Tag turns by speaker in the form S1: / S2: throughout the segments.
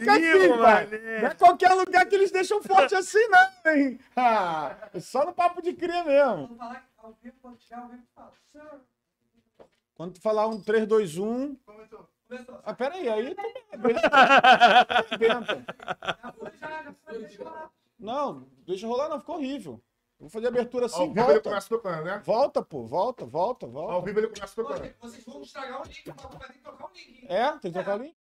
S1: Fica assim, pai. Não é qualquer lugar que eles deixam forte assim, não, hein? Ah, é só no papo de cria mesmo.
S2: Ao quando ao
S1: tu falar um 3, 2, 1.
S2: Começou.
S1: Ah, peraí, aí tu arrebenta. Não, deixa rolar, não, ficou horrível. Vou fazer abertura assim,
S3: Ao vivo ele
S1: volta.
S3: começa tocando, né?
S1: Volta, pô, volta, volta,
S3: Ao
S1: volta.
S3: vivo ele começa tocando.
S2: Vocês vão estragar o link, o papo vai ter que trocar o link.
S1: É, tem que trocar o link?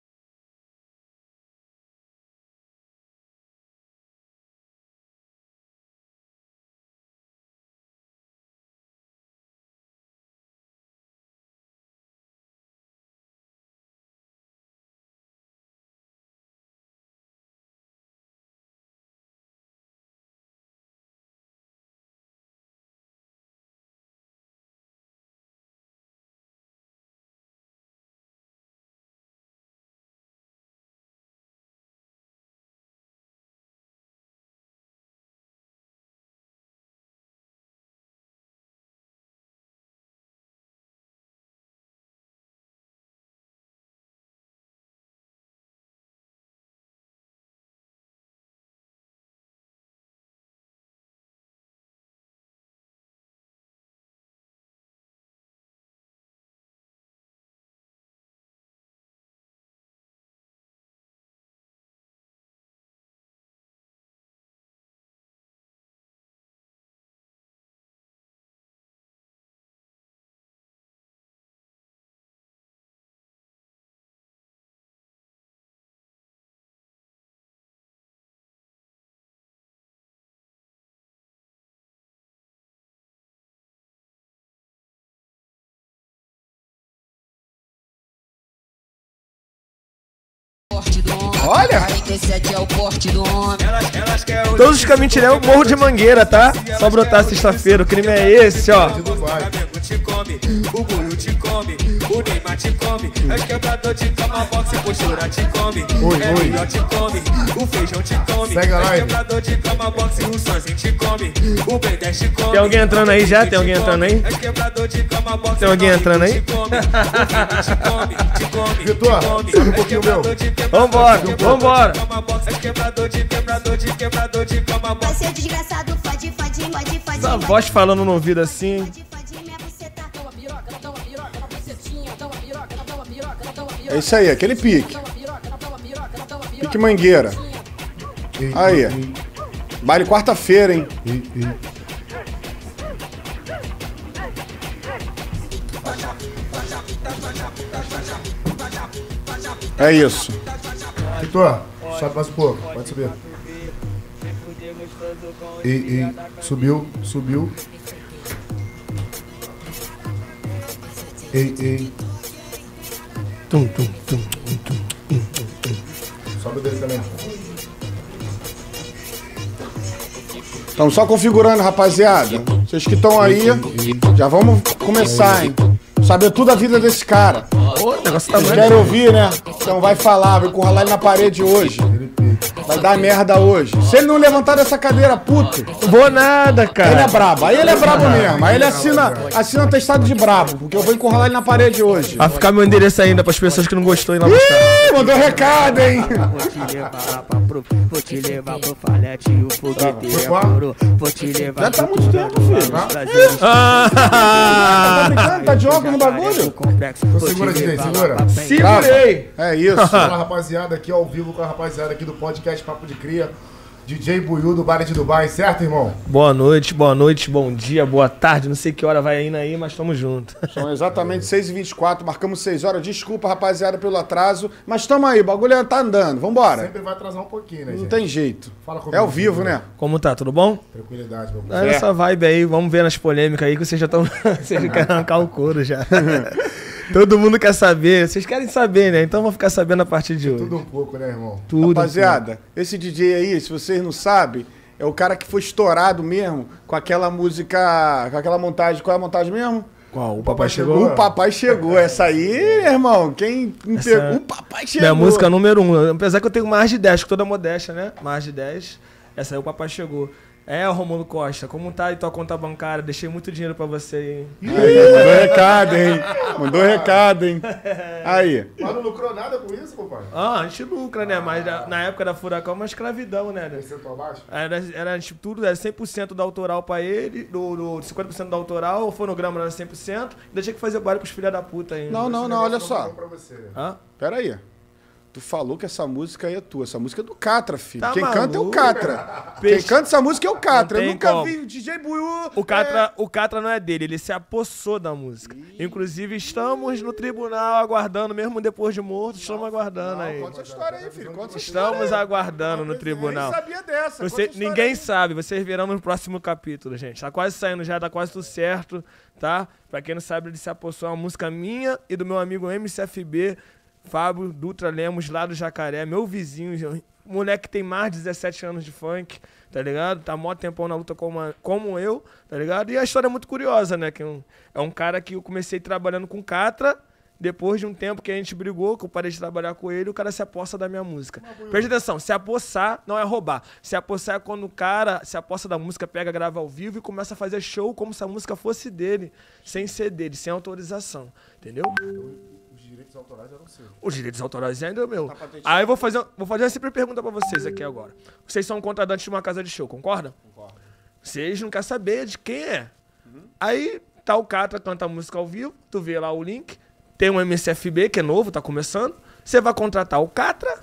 S4: Olha!
S5: 47 é o porte do homem.
S4: Todos os caminhos é o Morro de Mangueira, tá? Só brotar sexta-feira. O crime é esse, ó.
S6: O Neymar te come, é quebrador te toma boxe, postura te come,
S3: Oi,
S6: é
S3: oi.
S6: melhor te come, o feijão te come,
S3: Segue
S6: é
S3: live.
S6: quebrador te toma boxe, o Sanzinho te come, o Ben 10 te come.
S4: Tem alguém entrando aí já? Tem alguém entrando aí?
S6: É quebrador te toma boxe,
S4: Tem alguém entrando aí?
S6: Te come, o Figo te come, te come,
S3: Vitor,
S6: te come,
S3: sobe um
S6: é
S3: pouquinho
S6: quebrador
S3: meu.
S4: Vambora, vambora.
S6: é os quebrador de quebrador de quebrador de toma boxe.
S5: Vai ser desgraçado, fode, fode, fode, fode.
S4: Essa voz falando no ouvido assim.
S1: É isso aí, aquele pique. Pique mangueira. Aí. Baile quarta-feira, hein? É isso.
S3: Vitor, sobe mais um pouco. Pode subir. E, e. Subiu, subiu. Ei, ei.
S4: Tum, tum, tum.
S3: Sobe o dele também.
S1: Estamos só configurando, rapaziada. Vocês que estão aí, já vamos começar, hein? Saber tudo da vida desse cara.
S4: Ô, o negócio tá
S1: Vocês querem ouvir, né? Então vai falar, vai encurralar ele na parede hoje. Vai dar merda hoje. Se ele não levantar dessa cadeira, puto,
S4: Vou nada,
S1: ele é
S4: cara.
S1: brabo. Aí ele é brabo mesmo. Aí ele assina, assina testado de brabo, porque eu vou encurralar ele na parede hoje.
S4: Vai ficar meu endereço ainda pras pessoas que não gostou e lá buscar.
S1: Ih, mandou recado, hein?
S7: Vou te levar pro, vou te levar pro falete e o foguete é
S3: Vai.
S7: moro. Vou te levar
S1: Já tá
S7: pro
S1: muito tempo, filho.
S7: Brasil,
S1: Tá
S4: Ah,
S1: brincando? Tá de óculos no bagulho?
S7: te
S3: segura,
S7: lá
S3: segura.
S4: segurei.
S1: É isso.
S3: Fala rapaziada, aqui ao vivo com a rapaziada aqui do podcast Papo de Cria. DJ Buiu do Baile de Dubai, certo, irmão?
S4: Boa noite, boa noite, bom dia, boa tarde. Não sei que hora vai indo aí, mas tamo junto.
S1: São exatamente 6h24, marcamos 6 horas. Desculpa, rapaziada, pelo atraso. Mas tamo aí, o bagulho tá andando. Vambora.
S3: Sempre vai atrasar um pouquinho, né,
S1: Não
S3: gente?
S1: tem jeito.
S3: Fala comigo,
S1: É ao vivo,
S3: filho.
S1: né?
S4: Como tá? Tudo bom?
S3: Tranquilidade, meu
S4: É
S3: brother.
S4: essa vibe aí, vamos ver nas polêmicas aí que vocês já estão. vocês querem arrancar o couro já. Todo mundo quer saber, vocês querem saber, né? Então vão ficar sabendo a partir de hoje.
S3: Tudo um pouco, né, irmão?
S4: Tudo.
S1: Rapaziada, esse DJ aí, se vocês não sabem, é o cara que foi estourado mesmo com aquela música. Com aquela montagem. Qual é a montagem mesmo?
S4: Qual? O
S3: papai
S4: papai
S3: chegou?
S4: chegou?
S1: O papai chegou. Essa aí, irmão, quem
S4: Essa-
S1: pegou? O papai chegou.
S4: Minha música número um. Apesar que eu tenho mais de 10, com toda modéstia, né? Mais de 10. Essa aí o papai chegou. É, Romulo Costa, como tá aí tua conta bancária? Deixei muito dinheiro pra você, hein?
S1: Aí, mandou recado, hein? Mandou recado, hein? Aí.
S3: Mas não lucrou nada com isso, compadre?
S4: Ah, a gente lucra, né? Mas na- na época da Furacão, uma escravidão, né?
S3: Percentual baixo?
S4: Era, era tipo, tudo, era 100% do autoral pra ele, do, do 50% do autoral, o fonograma era 100%, ainda tinha que fazer barulho pros filha da puta ainda.
S1: Não, não,
S3: Esse
S1: não, olha só.
S3: bom Pra você.
S4: Hã?
S1: Pera aí. Tu falou que essa música aí é tua. Essa música é do Catra, filho.
S4: Tá
S1: Quem canta é o
S4: maluco?
S1: Catra. Quem
S4: Peixe.
S1: canta essa música é o Catra. Eu nunca
S4: como.
S1: vi o DJ Buiu.
S4: O Catra, o Catra não é dele, ele se apossou da música. Inclusive, estamos no tribunal aguardando, mesmo depois de morto, estamos aguardando aí.
S1: Conta essa história aí, filho. Conta essa história
S4: Estamos
S1: aí.
S4: aguardando no tribunal.
S1: nem sabia dessa.
S4: Você, ninguém
S1: aí.
S4: sabe, vocês verão no próximo capítulo, gente. Tá quase saindo já, tá quase tudo certo, tá? Pra quem não sabe, ele se apossou uma música minha e do meu amigo MCFB, Fábio Dutra Lemos, lá do Jacaré, meu vizinho, moleque que tem mais de 17 anos de funk, tá ligado? Tá mó tempão na luta como, a- como eu, tá ligado? E a história é muito curiosa, né? Que é um, é um cara que eu comecei trabalhando com Catra, depois de um tempo que a gente brigou, que eu parei de trabalhar com ele, o cara se aposta da minha música. Preste atenção, se apossar não é roubar. Se apossar é quando o cara se aposta da música, pega, grava ao vivo e começa a fazer show como se a música fosse dele, sem ser dele, sem autorização. Entendeu?
S3: Os direitos autorais eram seus.
S4: Os direitos autorais ainda é meu. Aí eu vou fazer, vou fazer uma simples pergunta pra vocês aqui agora. Vocês são contratantes de uma casa de show, concordam? Concordo. Vocês não querem saber de quem é. Aí tá o Catra, canta a música ao vivo, tu vê lá o link, tem um MCFB que é novo, tá começando. Você vai contratar o Catra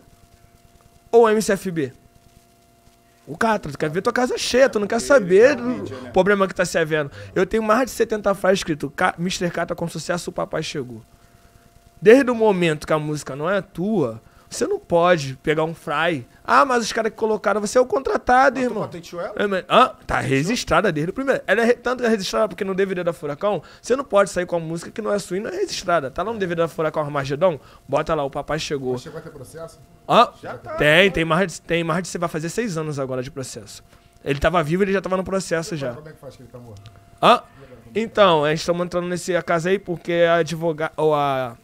S4: ou o MCFB? O Catra, tu quer ver tua casa cheia, tu não quer saber do problema que tá se havendo. Eu tenho mais de 70 frases escrito, "Ca- Mr. Catra com sucesso, o papai chegou. Desde o momento que a música não é tua, você não pode pegar um fry. Ah, mas os caras que colocaram, você é o contratado,
S1: Tu
S4: irmão.
S1: patenteou ela?
S4: É, mas- Ah, tá registrada desde o primeiro. Ela é tanto é registrada porque no DVD da Furacão, você não pode sair com a música que não é sua e não é registrada. Tá lá no DVD da Furacão Armagedon? Bota lá, o papai chegou.
S3: Chegou a ter processo?
S4: Ah, tem, tem mais, de, tem mais de. Você vai fazer seis anos agora de processo. Ele tava vivo, ele já tava no processo já.
S3: Como é que faz que ele tá morto?
S4: Ah, então, a gente estamos entrando nesse caso aí porque a advogada, ou a,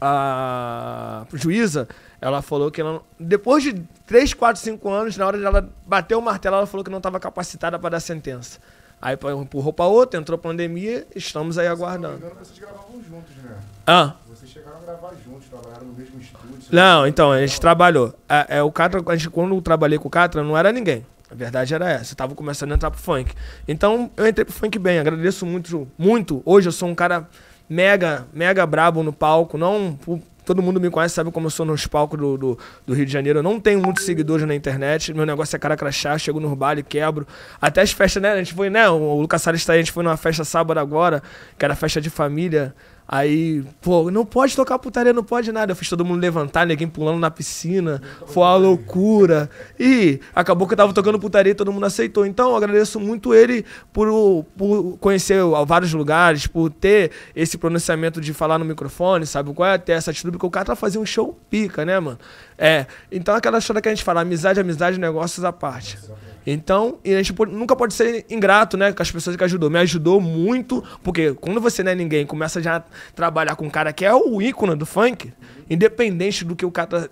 S4: a juíza, ela falou que ela, não- depois de 3, 4, 5 anos, na hora de ela bater o martelo, ela falou que não estava capacitada para dar sentença. Aí empurrou para outra, entrou pandemia, estamos aí
S3: Se não me
S4: aguardando.
S3: engano, vocês gravavam juntos, né?
S4: Ah,
S3: Vocês chegaram a gravar juntos, trabalharam no mesmo estúdio.
S4: não, então, a gente trabalhou. É, é, o Catra, a gente, quando eu trabalhei com o Catra, não era ninguém. A verdade era essa. Eu tava começando a entrar pro funk. Então, eu entrei pro funk bem. Agradeço muito, muito. Hoje eu sou um cara mega, mega brabo no palco. Não. Todo mundo me conhece, sabe como eu sou nos palcos do, do, do Rio de Janeiro. Eu não tenho muitos seguidores na internet. Meu negócio é cara crachá. Chego no baile, quebro. Até as festas, né? A gente foi, né? O Lucas Salles tá aí. A gente foi numa festa sábado agora, que era festa de família. Aí, pô, não pode tocar putaria, não pode nada. Eu fiz todo mundo levantar, ninguém pulando na piscina. Foi uma loucura. E acabou que eu tava tocando putaria e todo mundo aceitou. Então, eu agradeço muito ele por, por conhecer vários lugares, por ter esse pronunciamento de falar no microfone, sabe qual é? Ter essa atitude, porque o cara tá fazendo um show pica, né, mano? É. Então, aquela história que a gente fala, amizade, amizade, negócios à parte. Então, e a gente nunca pode ser ingrato, né, com as pessoas que ajudou. Me ajudou muito, porque quando você não é ninguém, começa já a trabalhar com um cara que é o ícone do funk, independente do que o cara tá-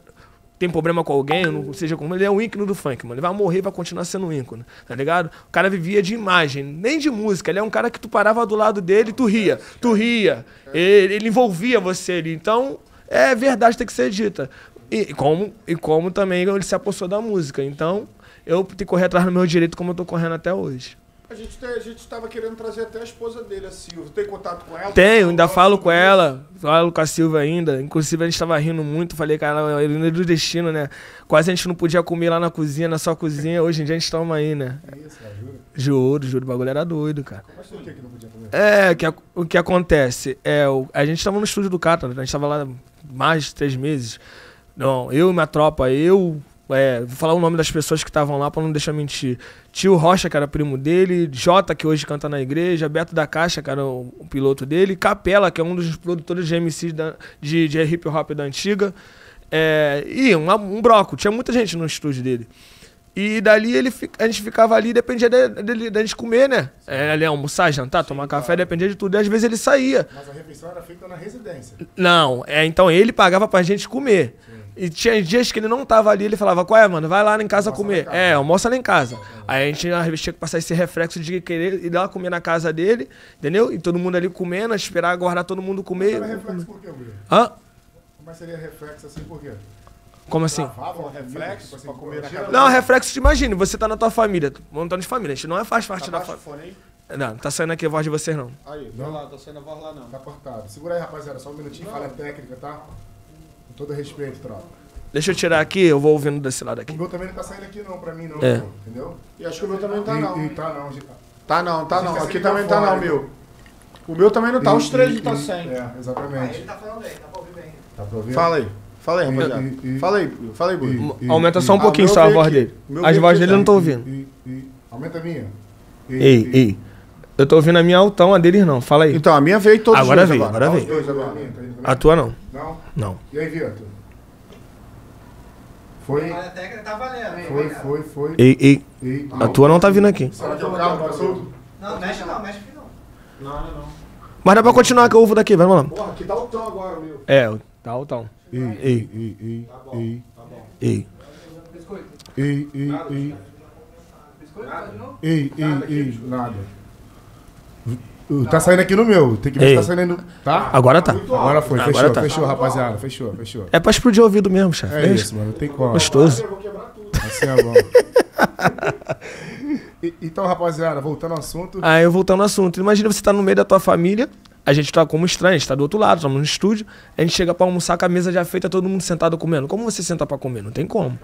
S4: tem problema com alguém, não seja como ele é o ícone do funk, mano. Ele vai morrer vai continuar sendo um ícone, tá ligado? O cara vivia de imagem, nem de música. Ele é um cara que tu parava do lado dele e tu ria. Tu ria. Ele, ele envolvia você ali. Então, é verdade tem que ser dita. E como, e como também ele se apossou da música. Então, eu tenho que correr atrás do meu direito como eu tô correndo até hoje.
S1: A gente, tem- a gente tava querendo trazer até a esposa dele, a Silvia. Tem contato com ela?
S4: Tenho, ainda falo com ela, falo com a Silvia ainda. Inclusive a gente tava rindo muito, falei, cara, a ironia do destino, né? Quase a gente não podia comer lá na cozinha, na sua cozinha. Hoje em dia a gente toma aí, né?
S3: Isso, cara, juro.
S4: Juro, juro, o bagulho era doido, cara.
S3: Mas por que não podia comer?
S4: É, que, o que acontece é, o- a gente tava no estúdio do Catra, a gente tava lá mais de três meses. Não, eu e minha tropa, eu, é, vou falar o nome das pessoas que estavam lá pra não deixar mentir. Tio Rocha, que era primo dele, Jota, que hoje canta na igreja, Beto da Caixa, que era o, o piloto dele, Capela, que é um dos produtores de MC da, de, de hip hop da antiga. É, e um, um broco, tinha muita gente no estúdio dele. E dali ele, a gente ficava ali, dependia de- dele- da gente comer, né? É, ali almoçar, jantar, tomar café, dependia de tudo. E às vezes ele saía.
S3: Mas a refeição era feita na residência.
S4: Não, é, então ele pagava pra gente comer. E tinha dias que ele não tava ali, ele falava, qual é, mano? Vai lá em casa comer. É, almoça lá em casa. Aí a gente às vezes tinha que passar esse reflexo de querer ir lá comer na casa dele, entendeu? E todo mundo ali comendo, esperar aguardar todo mundo comer.
S3: Seria reflexo por quê, Will?
S4: Hã?
S3: Mas seria reflexo assim por quê?
S4: Como assim?
S3: Lavavam
S1: reflexo
S3: tipo assim,
S1: pra comer na
S4: Não, reflexo, te imagine, você tá na tua família, montando de família. A gente não é faz parte da
S1: Abaixa o
S4: família. Não, não tá saindo aqui a voz de vocês, não.
S1: Aí, vai lá, tá saindo a voz lá não.
S3: Tá cortado. Segura aí, rapaziada, só um minutinho, fala técnica, tá? Com todo respeito, tropa.
S4: Deixa eu tirar aqui, eu vou ouvindo desse lado
S3: O
S4: aqui.
S3: meu também não tá saindo aqui não, pra mim não,
S4: É.
S3: entendeu?
S1: E acho que o meu também não tá
S3: e,
S1: não.
S3: E tá não, gente.
S1: Tá não, tá não.
S3: tá
S1: Aqui também tá não, meu. O meu também não tá,
S3: E-
S1: os três não tá sem.
S3: É, exatamente.
S2: Ele tá falando aí, dá pra ouvir bem.
S3: Tá pra ouvir?
S1: Fala aí. Fala aí, rapaziada. Fala aí, fala aí, Bruno.
S3: E-
S4: Aumenta só um
S1: Ah,
S4: pouquinho
S1: o
S4: só a voz
S1: aqui.
S4: dele.
S1: O
S4: As vozes dele eu não tô ouvindo.
S3: E, e, aumenta a minha. E-
S4: Ei,
S3: e-
S4: ei. Eu tô ouvindo a minha altão, a deles não. Fala aí.
S1: Então, a minha veio todos
S4: Agora
S1: os dois
S4: veio, agora
S1: Os
S4: veio.
S1: dois
S3: A
S1: agora.
S3: minha, tá também?
S4: A tua não.
S3: Não?
S4: Não.
S3: E aí, Vitor? Foi,
S2: Olha, a técnica tá valendo, hein?
S3: foi,
S2: Vai,
S3: foi, foi.
S4: Ei, ei.
S3: E-
S4: A tua não tá vindo aqui.
S3: É o tá?
S2: Não, mexe não, mexe aqui não.
S1: Não, não, não.
S4: Mas dá pra continuar que eu ouvo daqui, vamos lá.
S1: Porra, aqui tá o tom agora, meu.
S4: É, tá altão.
S3: Ei,
S4: Ei.
S3: ei, ei, ei, ei,
S4: Ei.
S2: Biscoito.
S3: ei, ei, ei,
S2: Biscoito, tá
S3: ei, ei, ei, nada. Tá saindo aqui no meu, tem que ver
S4: Ei.
S3: se tá saindo. Tá?
S4: Agora tá.
S3: Agora foi,
S4: Agora
S3: fechou,
S4: tá.
S3: fechou, rapaziada, fechou, fechou.
S4: É pra explodir o ouvido mesmo, chefe.
S3: É isso, mano, não tem como.
S4: Gostoso.
S3: Assim é bom. Então, rapaziada, voltando ao assunto.
S4: Aí eu voltando ao assunto. Imagina você tá no meio da tua família, a gente tá como estranho, a gente tá do outro lado, estamos no estúdio, a gente chega pra almoçar com a mesa já feita, todo mundo sentado comendo. Como você senta pra comer? Não tem como.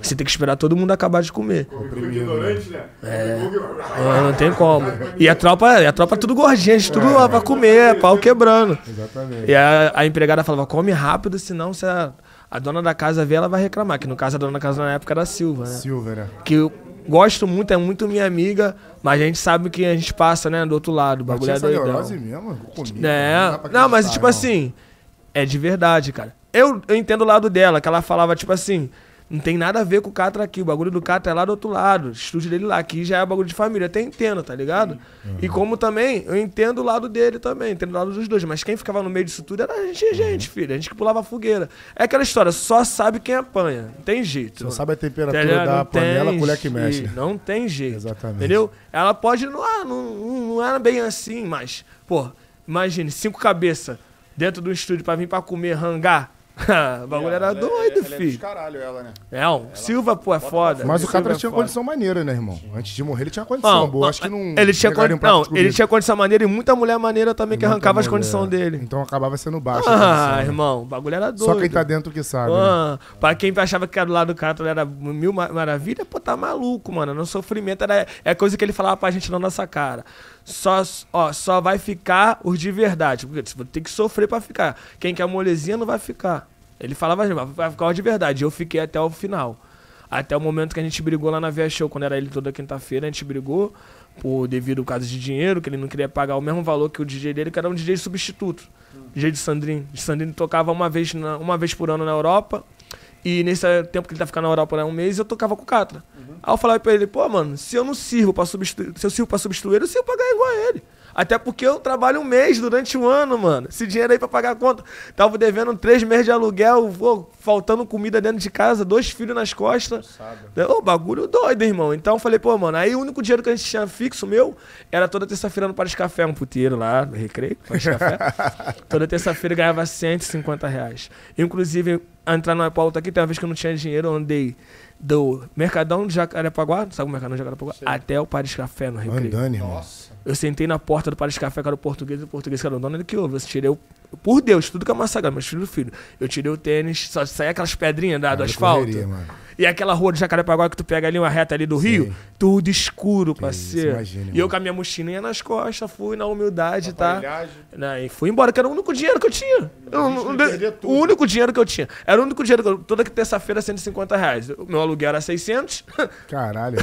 S4: Você tem que esperar todo mundo acabar de comer.
S1: Ignorante, né?
S4: Ah, não tem como. E a tropa, a tropa tudo gordinha, a gente tudo lá pra comer, pau quebrando.
S3: Exatamente.
S4: E a, a empregada falava, come rápido, senão se a, a dona da casa ver, ela vai reclamar. Que no caso, a dona da casa na época era a Silva, né?
S3: Silva, né?
S4: Que eu gosto muito, é muito minha amiga, mas a gente sabe que a gente passa, né, do outro lado. O bagulho é
S3: essa
S4: doidão.
S3: neurose mesmo comigo.
S4: É,
S3: pra
S4: não, mas tipo
S3: não.
S4: assim, é de verdade, cara. Eu, eu entendo o lado dela, que ela falava, tipo assim, não tem nada a ver com o Catra aqui. O bagulho do Catra é lá do outro lado. O estúdio dele lá. Aqui já é bagulho de família. Até entendo, tá ligado? E como também, eu entendo o lado dele também. Entendo o lado dos dois. Mas quem ficava no meio disso tudo era a gente, a gente, filho. A gente que pulava a fogueira. É aquela história, só sabe quem apanha. Não tem jeito.
S3: Só sabe a temperatura da
S4: Não
S3: panela, a colher que mexe.
S4: Não tem jeito.
S3: Exatamente.
S4: Entendeu? Ela pode. Não, ah, não, não era bem assim, mas. Pô, imagine, cinco cabeças dentro do estúdio pra vir pra comer, rangar. o bagulho era doido,
S1: ela É
S4: filho.
S1: caralho, ela, né?
S4: É, um, Silva, pô, é foda.
S3: Mas o Catra
S4: é
S3: tinha
S4: foda.
S3: condição maneira, né, irmão? Antes de morrer, ele tinha condição
S4: Não,
S3: boa. Acho que não.
S4: ele tinha, con...
S3: um
S4: não, ele tinha condição maneira e muita mulher maneira também que
S3: Muita
S4: arrancava as
S3: mulher.
S4: condições dele.
S3: Então acabava sendo baixo.
S4: Ah,
S3: né?
S4: irmão, o bagulho era doido.
S3: Só quem tá dentro que sabe. né?
S4: Ah, pra quem achava que era do lado do Catra era mil ma- maravilha, pô, tá maluco, mano. No sofrimento era, é coisa que ele falava pra gente na nossa cara. Só, ó, só vai ficar os de verdade. Porque você tem que sofrer pra ficar. Quem quer molezinha não vai ficar. Ele falava assim, vai ficar os de verdade. Eu fiquei até o final. Até o momento que a gente brigou lá na Via Show, quando era ele toda quinta-feira, a gente brigou por devido ao caso de dinheiro, que ele não queria pagar o mesmo valor que o DJ dele, que era um DJ substituto. DJ de. O Sandrinho tocava uma vez, na- uma vez por ano na Europa. E nesse tempo que ele tá ficando na Europa, né, um mês, eu tocava com o Catra. Aí eu falava pra ele, pô, mano, se eu não sirvo pra substituir, se eu sirvo pra substituir ele, eu sirvo pra ganhar igual a ele. Até porque eu trabalho um mês durante um ano, mano. Esse dinheiro aí pra pagar a conta. Tava devendo três meses de aluguel, pô, faltando comida dentro de casa, dois filhos nas costas. Ô, bagulho doido, irmão. Então eu falei, pô, mano, aí o único dinheiro que a gente tinha fixo meu era toda terça-feira no Paris Café, um puteiro lá, no recreio, Paris Café. toda terça-feira eu ganhava 150 reais. Inclusive, entrar na pauta aqui, tem uma vez que eu não tinha dinheiro, eu andei do Mercadão de Jacarepaguá, sabe o Mercadão de Jacarepaguá? Até o Paris Café no recreio.
S3: Andando, irmão.
S4: Eu sentei na porta do Paris Café, que era o português, e o português que era o dono, ele que ouve. Eu tirei o. Por Deus, tudo que é massacrado, mas filho do filho. Eu tirei o tênis, só saía aquelas pedrinhas da, do
S3: Cara,
S4: asfalto.
S3: correria, mano.
S4: E aquela rua de Jacarepaguá que tu pega ali, uma reta ali do Rio, tudo escuro, parceiro.
S3: imagina,
S4: e eu
S3: irmão.
S4: com a minha mochilinha nas costas, fui na humildade, tá?
S1: Aparelhagem.
S4: Né, e fui embora, que era o único dinheiro que eu tinha. Eu não-
S1: de perder tudo.
S4: o único dinheiro que eu tinha. Era o único dinheiro que eu. Toda terça-feira, 150 reais. O meu aluguel era 600.
S3: Caralho,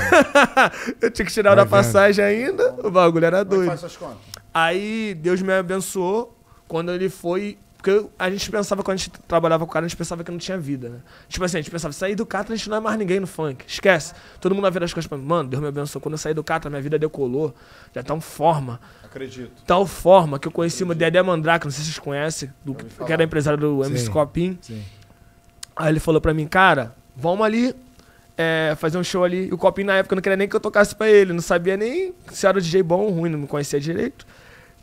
S4: eu tinha que tirar
S3: Vai
S4: da passagem ainda. O bagulho era
S1: Como é que
S4: doido.
S1: faz essas contas?
S4: Aí Deus me abençoou quando ele foi. Porque a gente pensava, quando a gente trabalhava com o cara, a gente pensava que não tinha vida, né? Tipo assim, a gente pensava, sair do Catra, a gente não é mais ninguém no funk. Esquece. Todo mundo vai ver as coisas pra mim. Mano, Deus me abençoou. Quando eu saí do Catra, minha vida decolou. Já tá uma forma.
S1: Acredito.
S4: Tal forma que eu conheci o Dedé Mandrake, não sei se vocês conhecem, do, que era empresário do MC
S3: Sim.
S4: Copim.
S3: Sim.
S4: Aí ele falou pra mim, cara, vamos ali é, fazer um show ali. E o Copinho na época não queria nem que eu tocasse pra ele, não sabia nem se era o DJ bom ou ruim, não me conhecia direito.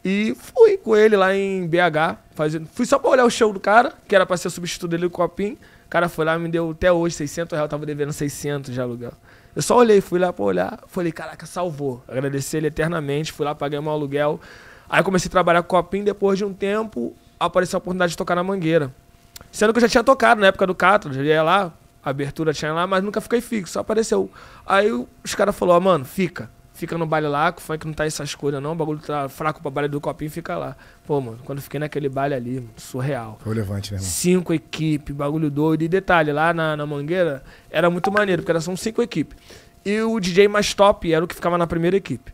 S4: E fui com ele lá em BH, fazendo, fui só pra olhar o show do cara, que era pra ser substituto dele, o Copinho. O cara foi lá me deu até hoje 600 reais, eu tava devendo 600 de aluguel. Eu só olhei, fui lá pra olhar, falei, caraca, salvou. Agradeci ele eternamente, fui lá, paguei meu aluguel. Aí comecei a trabalhar com o Copinho, depois de um tempo, apareceu a oportunidade de tocar na Mangueira. Sendo que eu já tinha tocado na época do Catra, já ia lá, abertura tinha lá, mas nunca fiquei fixo, só apareceu. Aí os caras falaram, ó, mano, fica. Fica no baile lá, que o funk não tá essas coisas não, o bagulho tá fraco pra baile do copinho, fica lá. Pô, mano, quando eu fiquei naquele baile ali, mano, surreal.
S3: Foi o levante, né, irmão?
S4: Cinco equipes, bagulho doido. E detalhe, lá na, na Mangueira era muito maneiro, porque era, são cinco equipes. E o DJ mais top era o que ficava na primeira equipe.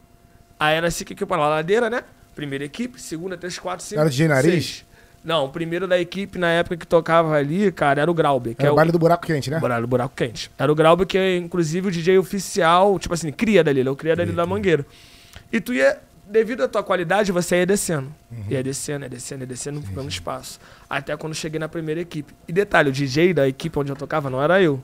S4: Aí era cinco equipes lá, ladeira, né? Primeira equipe, segunda, três, quatro, cinco.
S3: Era DJ Nariz?
S4: seis. Não, o primeiro da equipe na época que tocava ali, cara, era o Grauber. Que
S3: Era
S4: é
S3: o
S4: o
S3: baile do buraco quente, né?
S4: Buraco, buraco quente. Era o Grauber, que é inclusive o DJ oficial, tipo assim, cria dali, ele é o cria dali da Mangueira. E tu ia, devido à tua qualidade, você ia descendo. Ia descendo, ia descendo, ia descendo, ficando espaço. Até quando cheguei na primeira equipe. E detalhe, o DJ da equipe onde eu tocava não era eu.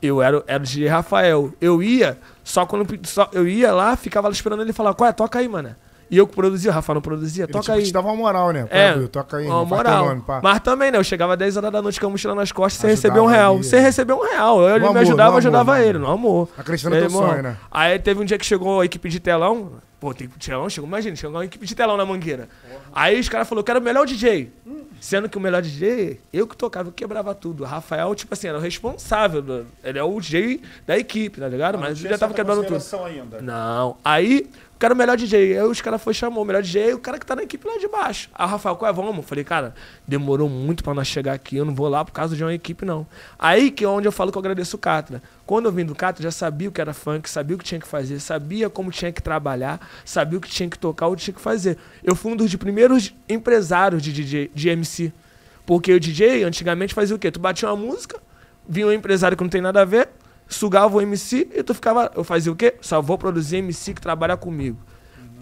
S4: Eu era, era o DJ Rafael. Eu ia, só quando só, eu ia lá, ficava lá esperando ele falar, qual é? Toca aí, mano. E eu que produzia, o Rafa não produzia,
S3: Ele
S4: toca
S3: tipo,
S4: aí.
S3: te dava uma moral, né? Pô,
S4: É,
S3: Will, toca aí,
S4: uma moral.
S3: nome, pá.
S4: Mas também, né? Eu chegava 10 horas da noite com a mochila nas costas sem receber um real.
S3: ali,
S4: Sem
S3: né?
S4: receber um real. Eu, ele
S3: amor,
S4: me ajudava, eu ajudava
S3: amor, no
S4: ele, no amor.
S3: Acreditando no teu
S4: irmão.
S3: sonho, né?
S4: Aí teve um dia que chegou a equipe de telão. Pô, tem telão, chegou, imagina, chegou uma equipe de telão na mangueira. Aí os caras falaram, quero o melhor DJ. Sendo que o melhor DJ, eu que tocava, eu quebrava tudo. O Rafael, tipo assim, era o responsável. do- ele é o DJ da equipe, tá ligado? Mas ele já tava quebrando tudo.
S1: ainda.
S4: Não. Aí, o cara, o melhor DJ. Aí os caras foi chamou o melhor DJ, o cara que tá na equipe lá de baixo. Aí o Rafael, qual é? Vamos. Falei, cara, demorou muito pra nós chegar aqui, eu não vou lá por causa de uma equipe, não. Aí que é onde eu falo que eu agradeço o Catra. Quando eu vim do Catra, já sabia o que era funk, sabia o que tinha que fazer, sabia como tinha que trabalhar, sabia o que tinha que tocar, o que tinha que fazer. Eu fui um dos primeiros empresários de DJ, de MC. Porque o DJ, antigamente, fazia o quê? Tu batia uma música, vinha um empresário que não tem nada a ver, sugava o MC e tu ficava. Eu fazia o quê? Só vou produzir MC que trabalha comigo.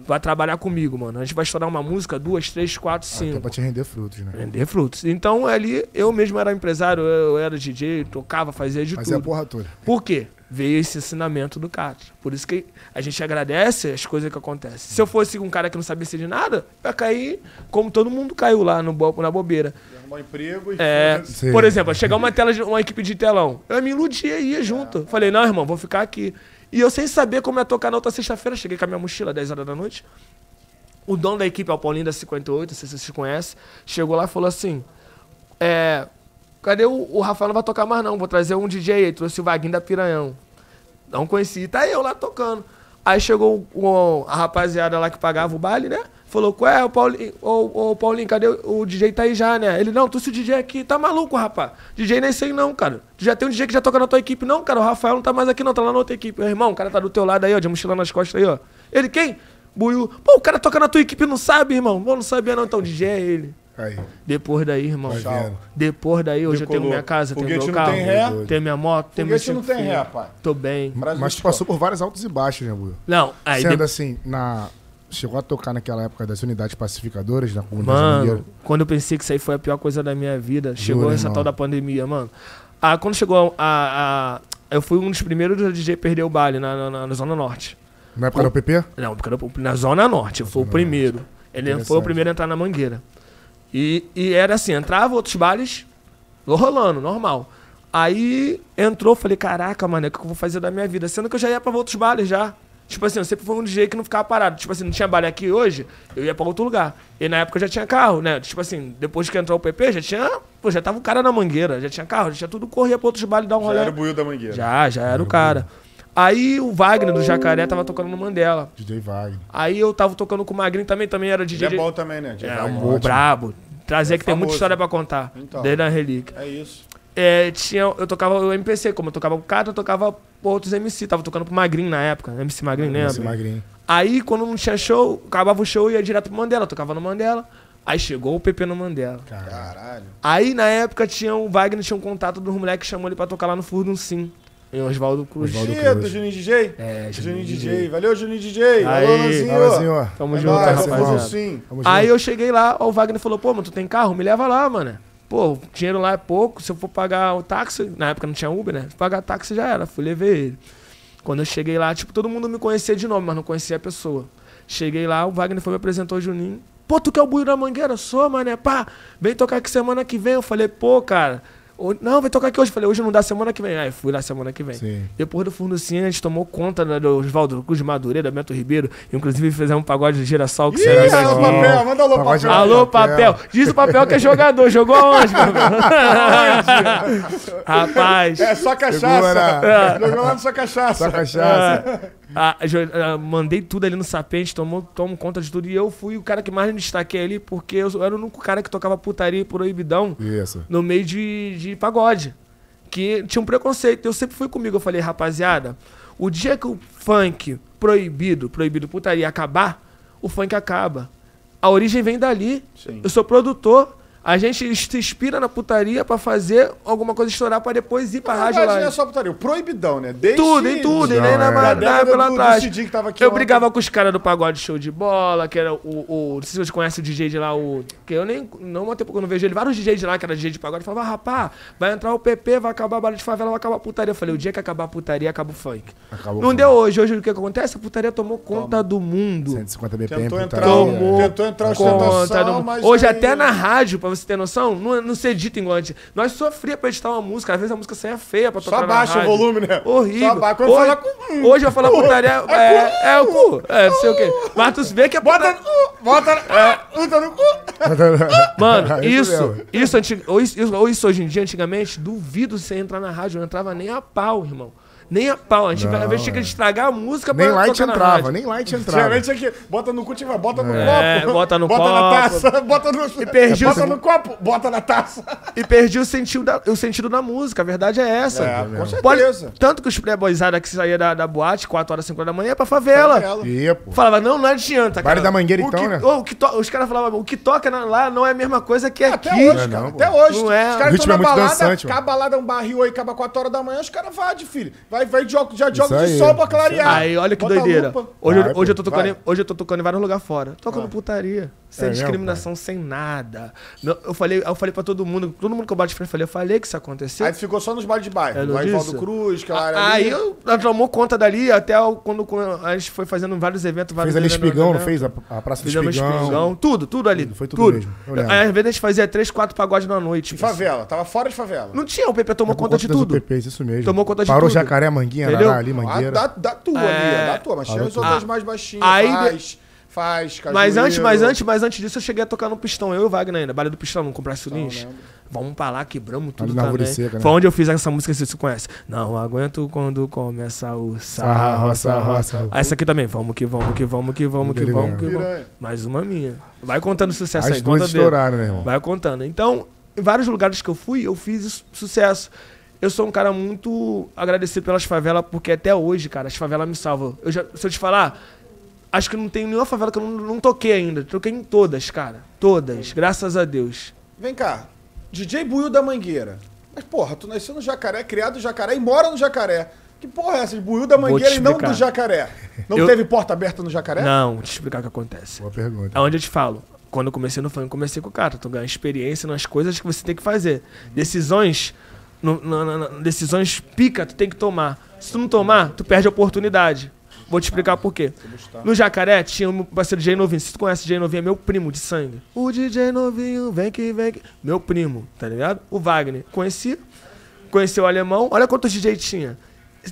S4: Vai trabalhar comigo, mano. A gente vai estourar uma música, duas, três, quatro,
S3: Até
S4: cinco.
S3: pra te render frutos, né?
S4: Vender frutos. Então ali eu mesmo era empresário, eu era DJ, tocava, fazia de
S3: Fazia a
S4: tudo.
S3: porra toda.
S4: Por quê? Veio esse ensinamento do Catra. Por isso que a gente agradece as coisas que acontecem. Se eu fosse um cara que não sabia ser de nada, eu ia cair como todo mundo caiu lá no, bo- na bobeira.
S1: Arrumar emprego e
S4: É.
S3: Sim.
S4: por exemplo, chegar uma tela de uma equipe de telão. Eu me iludia e ia junto. Falei, não, irmão, vou ficar aqui. E eu sem saber como ia tocar na outra sexta-feira, cheguei com a minha mochila, 10 horas da noite. O dono da equipe, o Paulinho da 58, não sei se vocês conhecem, chegou lá e falou assim: É. Cadê o, o Rafael? Não vai tocar mais, não. Vou trazer um DJ aí. Trouxe o Vaguinho da Piranhão. Não conheci. Tá eu lá tocando. Aí chegou o- a rapaziada lá que pagava o baile, né? Falou, qual é, o Paulinho, ô, ô, Paulinho, cadê o, o DJ tá aí já, né? Ele, não, trouxe o DJ aqui, tá maluco, rapaz. DJ nem sei não, cara. Tu já tem um DJ que já toca na tua equipe, não, cara. O Rafael não tá mais aqui, não, tá lá na outra equipe. Meu irmão, o cara tá do teu lado aí, ó, de mochila nas costas aí, ó. Ele, quem? Buiu. Pô, o cara toca na tua equipe e não sabe, irmão. Pô, não sabia não, então o DJ é ele.
S3: Aí.
S4: Depois daí, irmão.
S3: Vendo.
S4: Depois daí, hoje eu tenho
S1: Decolou.
S4: minha casa, tenho meu
S1: não
S4: carro.
S1: tem ré.
S4: Tenho minha moto, tenho
S1: Foguete não tem ré, pai.
S4: Tô bem.
S1: Brasil
S3: Mas tu passou por vários altos e baixos, né, Will?
S4: Não, aí
S3: Sendo
S4: depois...
S3: assim, na... chegou a tocar naquela época das unidades pacificadoras na comunidade
S4: Mano, quando eu pensei que isso aí foi a pior coisa da minha vida, chegou essa
S3: irmão.
S4: tal da pandemia, mano. Ah, quando chegou a, a- Eu fui um dos primeiros DJ a perder o baile na, na- na Zona Norte.
S3: Na época do PP?
S4: Não, porque era na Zona Norte, eu fui o primeiro. Ele foi o primeiro a entrar na mangueira. E, e era assim, entrava outros bares, rolando, normal. Aí entrou, falei, caraca, mano, o que eu vou fazer da minha vida? Sendo que eu já ia pra outros bares já. Tipo assim, eu sempre fui um DJ que não ficava parado. Tipo assim, não tinha baile aqui hoje, eu ia pra outro lugar. E na época eu já tinha carro, né? Tipo assim, depois que entrou o PP, já tinha. Pô, já tava o cara na mangueira, já tinha carro, já tinha tudo, corria pra outros bares dar um
S1: Já
S4: rolê.
S1: era o buio da mangueira.
S4: Já, já era o cara. Aí o Wagner do Jacaré tava tocando no Mandela.
S3: DJ Wagner.
S4: Aí eu tava tocando com o Magrinho também, também era DJ.
S1: Ele é bom também, né?
S4: É,
S1: Vai,
S4: um
S1: ótimo.
S4: brabo. Trazer
S1: É
S4: que tem muita
S1: famoso.
S4: história pra contar.
S1: Então.
S4: Desde a relíquia.
S1: É isso.
S4: É, tinha, eu tocava o MPC, como eu tocava com o Cato, eu tocava outros MC. Tava tocando pro Magrinho na época. MC Magrinho,
S3: Esse
S4: lembra?
S3: magrinho.
S4: Aí quando não tinha show, acabava o show e ia direto pro Mandela. Tocava no Mandela. Aí chegou o PP no Mandela.
S1: Caralho.
S4: Aí na época tinha o Wagner, tinha um contato dos moleques que chamou ele pra tocar lá no Furdun Sim. Em Oswaldo Cruz.
S3: Oswaldo
S1: Cheio do
S3: Cruz.
S1: Juninho DJ?
S4: É,
S1: Juninho
S4: Juninho
S1: DJ. Valeu, Juninho DJ.
S4: Aí,
S1: Alô, Lanzinho.
S4: Tamo
S1: É
S4: junto,
S1: nóis,
S3: rapaziada.
S4: Aí
S3: junto.
S4: eu cheguei lá, ó, o Wagner falou, pô, mas tu tem carro? Me leva lá, mano. Pô, o dinheiro lá é pouco, se eu for pagar o táxi, na época não tinha Uber, né? Se pagar táxi já era, fui levar ele. Quando eu cheguei lá, tipo, todo mundo me conhecia de nome, mas não conhecia a pessoa. Cheguei lá, o Wagner foi me apresentou o Juninho. Pô, tu quer o buio da mangueira? Sou, mané, pá, vem tocar aqui semana que vem. Eu falei, pô, cara, não, vem tocar aqui hoje. Falei, hoje não dá semana que vem. Aí fui lá semana que vem.
S3: Sim.
S4: Depois do fundo sim, a gente tomou conta né, do Oswaldo Cruz de Madureira, Bento Ribeiro. Inclusive fizemos um pagode de girassol que
S1: Ih,
S4: você
S1: alô,
S3: aqui.
S1: papel, manda alô, papel.
S4: Alô,
S3: Papel.
S4: Diz o papel que é jogador. Jogou aonde? Rapaz.
S1: É só cachaça.
S3: Segura.
S1: Jogou lá no sua cachaça.
S3: Só cachaça.
S4: Ah, ah, mandei tudo ali no sapente, tomou, tomo conta de tudo. E eu fui o cara que mais me destaquei ali, porque eu era o único cara que tocava putaria e proibidão
S3: Isso.
S4: no meio de, de pagode. Que tinha um preconceito. Eu sempre fui comigo. Eu falei, rapaziada, o dia que o funk proibido, proibido putaria acabar, o funk acaba. A origem vem dali.
S1: Sim.
S4: Eu sou produtor. A gente se inspira na putaria pra fazer alguma coisa estourar pra depois ir pra
S1: Na
S4: rádio
S1: verdade,
S4: lá.
S1: não é só putaria, o proibidão, né? Desde
S4: Tudo, em tudo, e nem na,
S3: é.
S4: na, na
S1: que tava aqui
S4: eu
S1: ontem.
S4: brigava com os caras do pagode show de bola, que era o, o. Não sei se vocês conhecem o DJ de lá, o. Que eu nem. Não há tempo que eu não vejo ele. Vários DJs de lá, que era DJ de pagode, falavam, rapá, vai entrar o PP, vai acabar a bala de favela, vai acabar a putaria. Eu falei, o dia que acabar a putaria, acaba o funk.
S3: Acabou
S4: não
S3: o
S4: deu hoje. Hoje o que acontece? A putaria tomou conta do mundo.
S3: 150 BPM
S1: Tentou entrar.
S4: Tomou
S1: tentou entrar
S4: conta do mundo. Hoje
S1: aí-
S4: até na rádio, pra você ter noção, não, não se edita igual antes. Nós sofria pra editar uma música, às vezes a música saia feia pra tocar
S1: Só baixa o volume, né?
S4: Horrível.
S1: Só baixa. Quando
S4: hoje,
S1: fala com- hum,
S4: hoje eu falo putaria, é, é o cu, é não sei o quê. Mas tu vê que é
S1: Bota
S4: puta-
S1: cu, bota no cu, bota no cu.
S4: Mano,
S3: Isso
S4: isso, isso, antig... ou isso, isso- hoje em dia, antigamente, duvido você entrar na rádio, não entrava nem a pau, irmão. Nem a pau. A gente, às vezes tinha que estragar a música
S3: Nem
S4: pra
S3: light
S4: tocar na
S3: entrava,
S4: rádio.
S3: nem light entrava.
S1: Antigamente aqui, bota no cu, tipo, bota no
S4: É,
S1: copo.
S4: bota no
S1: bota
S4: copo.
S1: na taça, bota no... E
S4: perdi
S1: bota
S4: o-
S1: no copo, bota na taça.
S4: E perdi o sentido, da, o sentido da música. A verdade é essa.
S1: É, com
S4: Pode-
S1: certeza.
S4: tanto que os playboyzada que saía da, da boate, 4 horas, 5 horas da manhã, ia pra favela.
S1: Favela.
S3: Ia, pô.
S4: Falava, não, não adianta,
S3: Baile da Mangueira,
S4: O
S3: então,
S4: que-
S3: né?
S4: o que to- os caras falavam, o que toca na- lá não é a mesma coisa que
S1: Até
S4: aqui.
S1: hoje,
S3: Não,
S1: cara.
S3: não,
S1: até hoje.
S4: Não é.
S1: Os caras estão
S3: é
S1: na
S3: muito
S1: balada,
S3: dançante, mano.
S1: cá a balada é um barril aí, acaba 4 horas da manhã, os caras vão de filho. Vai, vai de óculos, já de de sol pra clarear.
S4: Aí, olha que
S1: Bota
S4: doideira. Hoje,
S3: Vai,
S4: eu- hoje, eu tô tocando
S1: vai.
S4: em, hoje eu tô tocando em vários lugares fora. Tocando putaria. Sem
S3: É mesmo,
S4: discriminação, sem nada. Eu, falei, eu falei pra todo mundo, todo mundo que eu bati de frente, eu falei, eu falei que isso ia acontecer.
S1: Aí ficou só nos bailes de bairro.
S4: É, não
S1: Vai
S4: disse?
S1: Valdo Cruz, aquela área
S4: Aí
S1: ali.
S4: eu, ela tomou conta dali, até quando, quando a gente foi fazendo vários eventos. Vários
S3: Fez ali Espigão, não
S4: eventos.
S3: fez? A, a Praça do
S4: Fizemos
S3: Espigão.
S4: espigão, tudo, tudo ali.
S3: Tudo, foi tudo mesmo, eu lembro.
S4: Aí, às vezes a gente fazia três, quatro pagodes na noite.
S1: Em favela, tava fora de favela.
S4: Não tinha, o PP tomou
S3: É
S4: conta de tudo.
S3: UPPs, isso mesmo.
S4: Tomou conta de
S3: Parou
S4: tudo.
S3: Jacaré, Manguinha,
S4: Entendeu?
S3: Ali,
S1: Ah,
S3: Mangueira.
S1: da, da tua
S4: É.
S1: ali, da tua, mas tinha as outras
S4: Ah,
S1: mais baixinhas.
S4: aí
S1: faz, faz,
S4: Mas antes, mas antes, mas antes disso, eu cheguei a tocar no Pistão. Eu e o Wagner ainda. Baile do Pistão, não comprasse o lins.
S1: lembro.
S4: Vamos pra lá, quebramos tudo
S3: Ali
S4: também.
S3: Seca, né?
S4: Foi onde eu fiz essa música, se você conhece. Não aguento quando começa o sarro, sarro, sarro. Essa aqui também. Vamos que vamos, que vamos, que vamos, que vamos, que vamos. Mais uma minha. Vai contando sucesso
S3: As
S4: aí.
S3: duas estouraram, né, irmão?
S4: Vai contando. Então, em vários lugares que eu fui, eu fiz sucesso. Eu sou um cara muito agradecido pelas favelas, porque até hoje, cara, as favelas me salvam. Eu já, se eu te falar, acho que não tem nenhuma favela que eu não, não toquei ainda. Toquei em todas, cara. Todas, graças a Deus.
S1: Vem cá, DJ Buiu da Mangueira. Mas, porra, tu nasceu no Jacaré, criado no Jacaré e mora no Jacaré. Que porra é essa de Buiu da Mangueira e não do Jacaré? Não
S4: Eu-
S1: teve porta aberta no Jacaré?
S4: Não, vou te explicar o que acontece.
S3: Boa pergunta.
S4: É onde eu te falo. Quando eu comecei no funk, eu comecei com o cara. Tu ganha experiência nas coisas que você tem que fazer. Decisões, no- na- na- na- decisões pica, tu tem que tomar. Se tu não tomar, tu perde a oportunidade. Vou te explicar por quê. No Jacaré tinha um parceiro DJ Novinho. Se tu conhece o DJ Novinho, é meu primo de sangue. O DJ Novinho, vem que vem que. Meu primo, tá ligado? O Wagner. Conheci. Conheci o alemão. Olha quantos DJ tinha.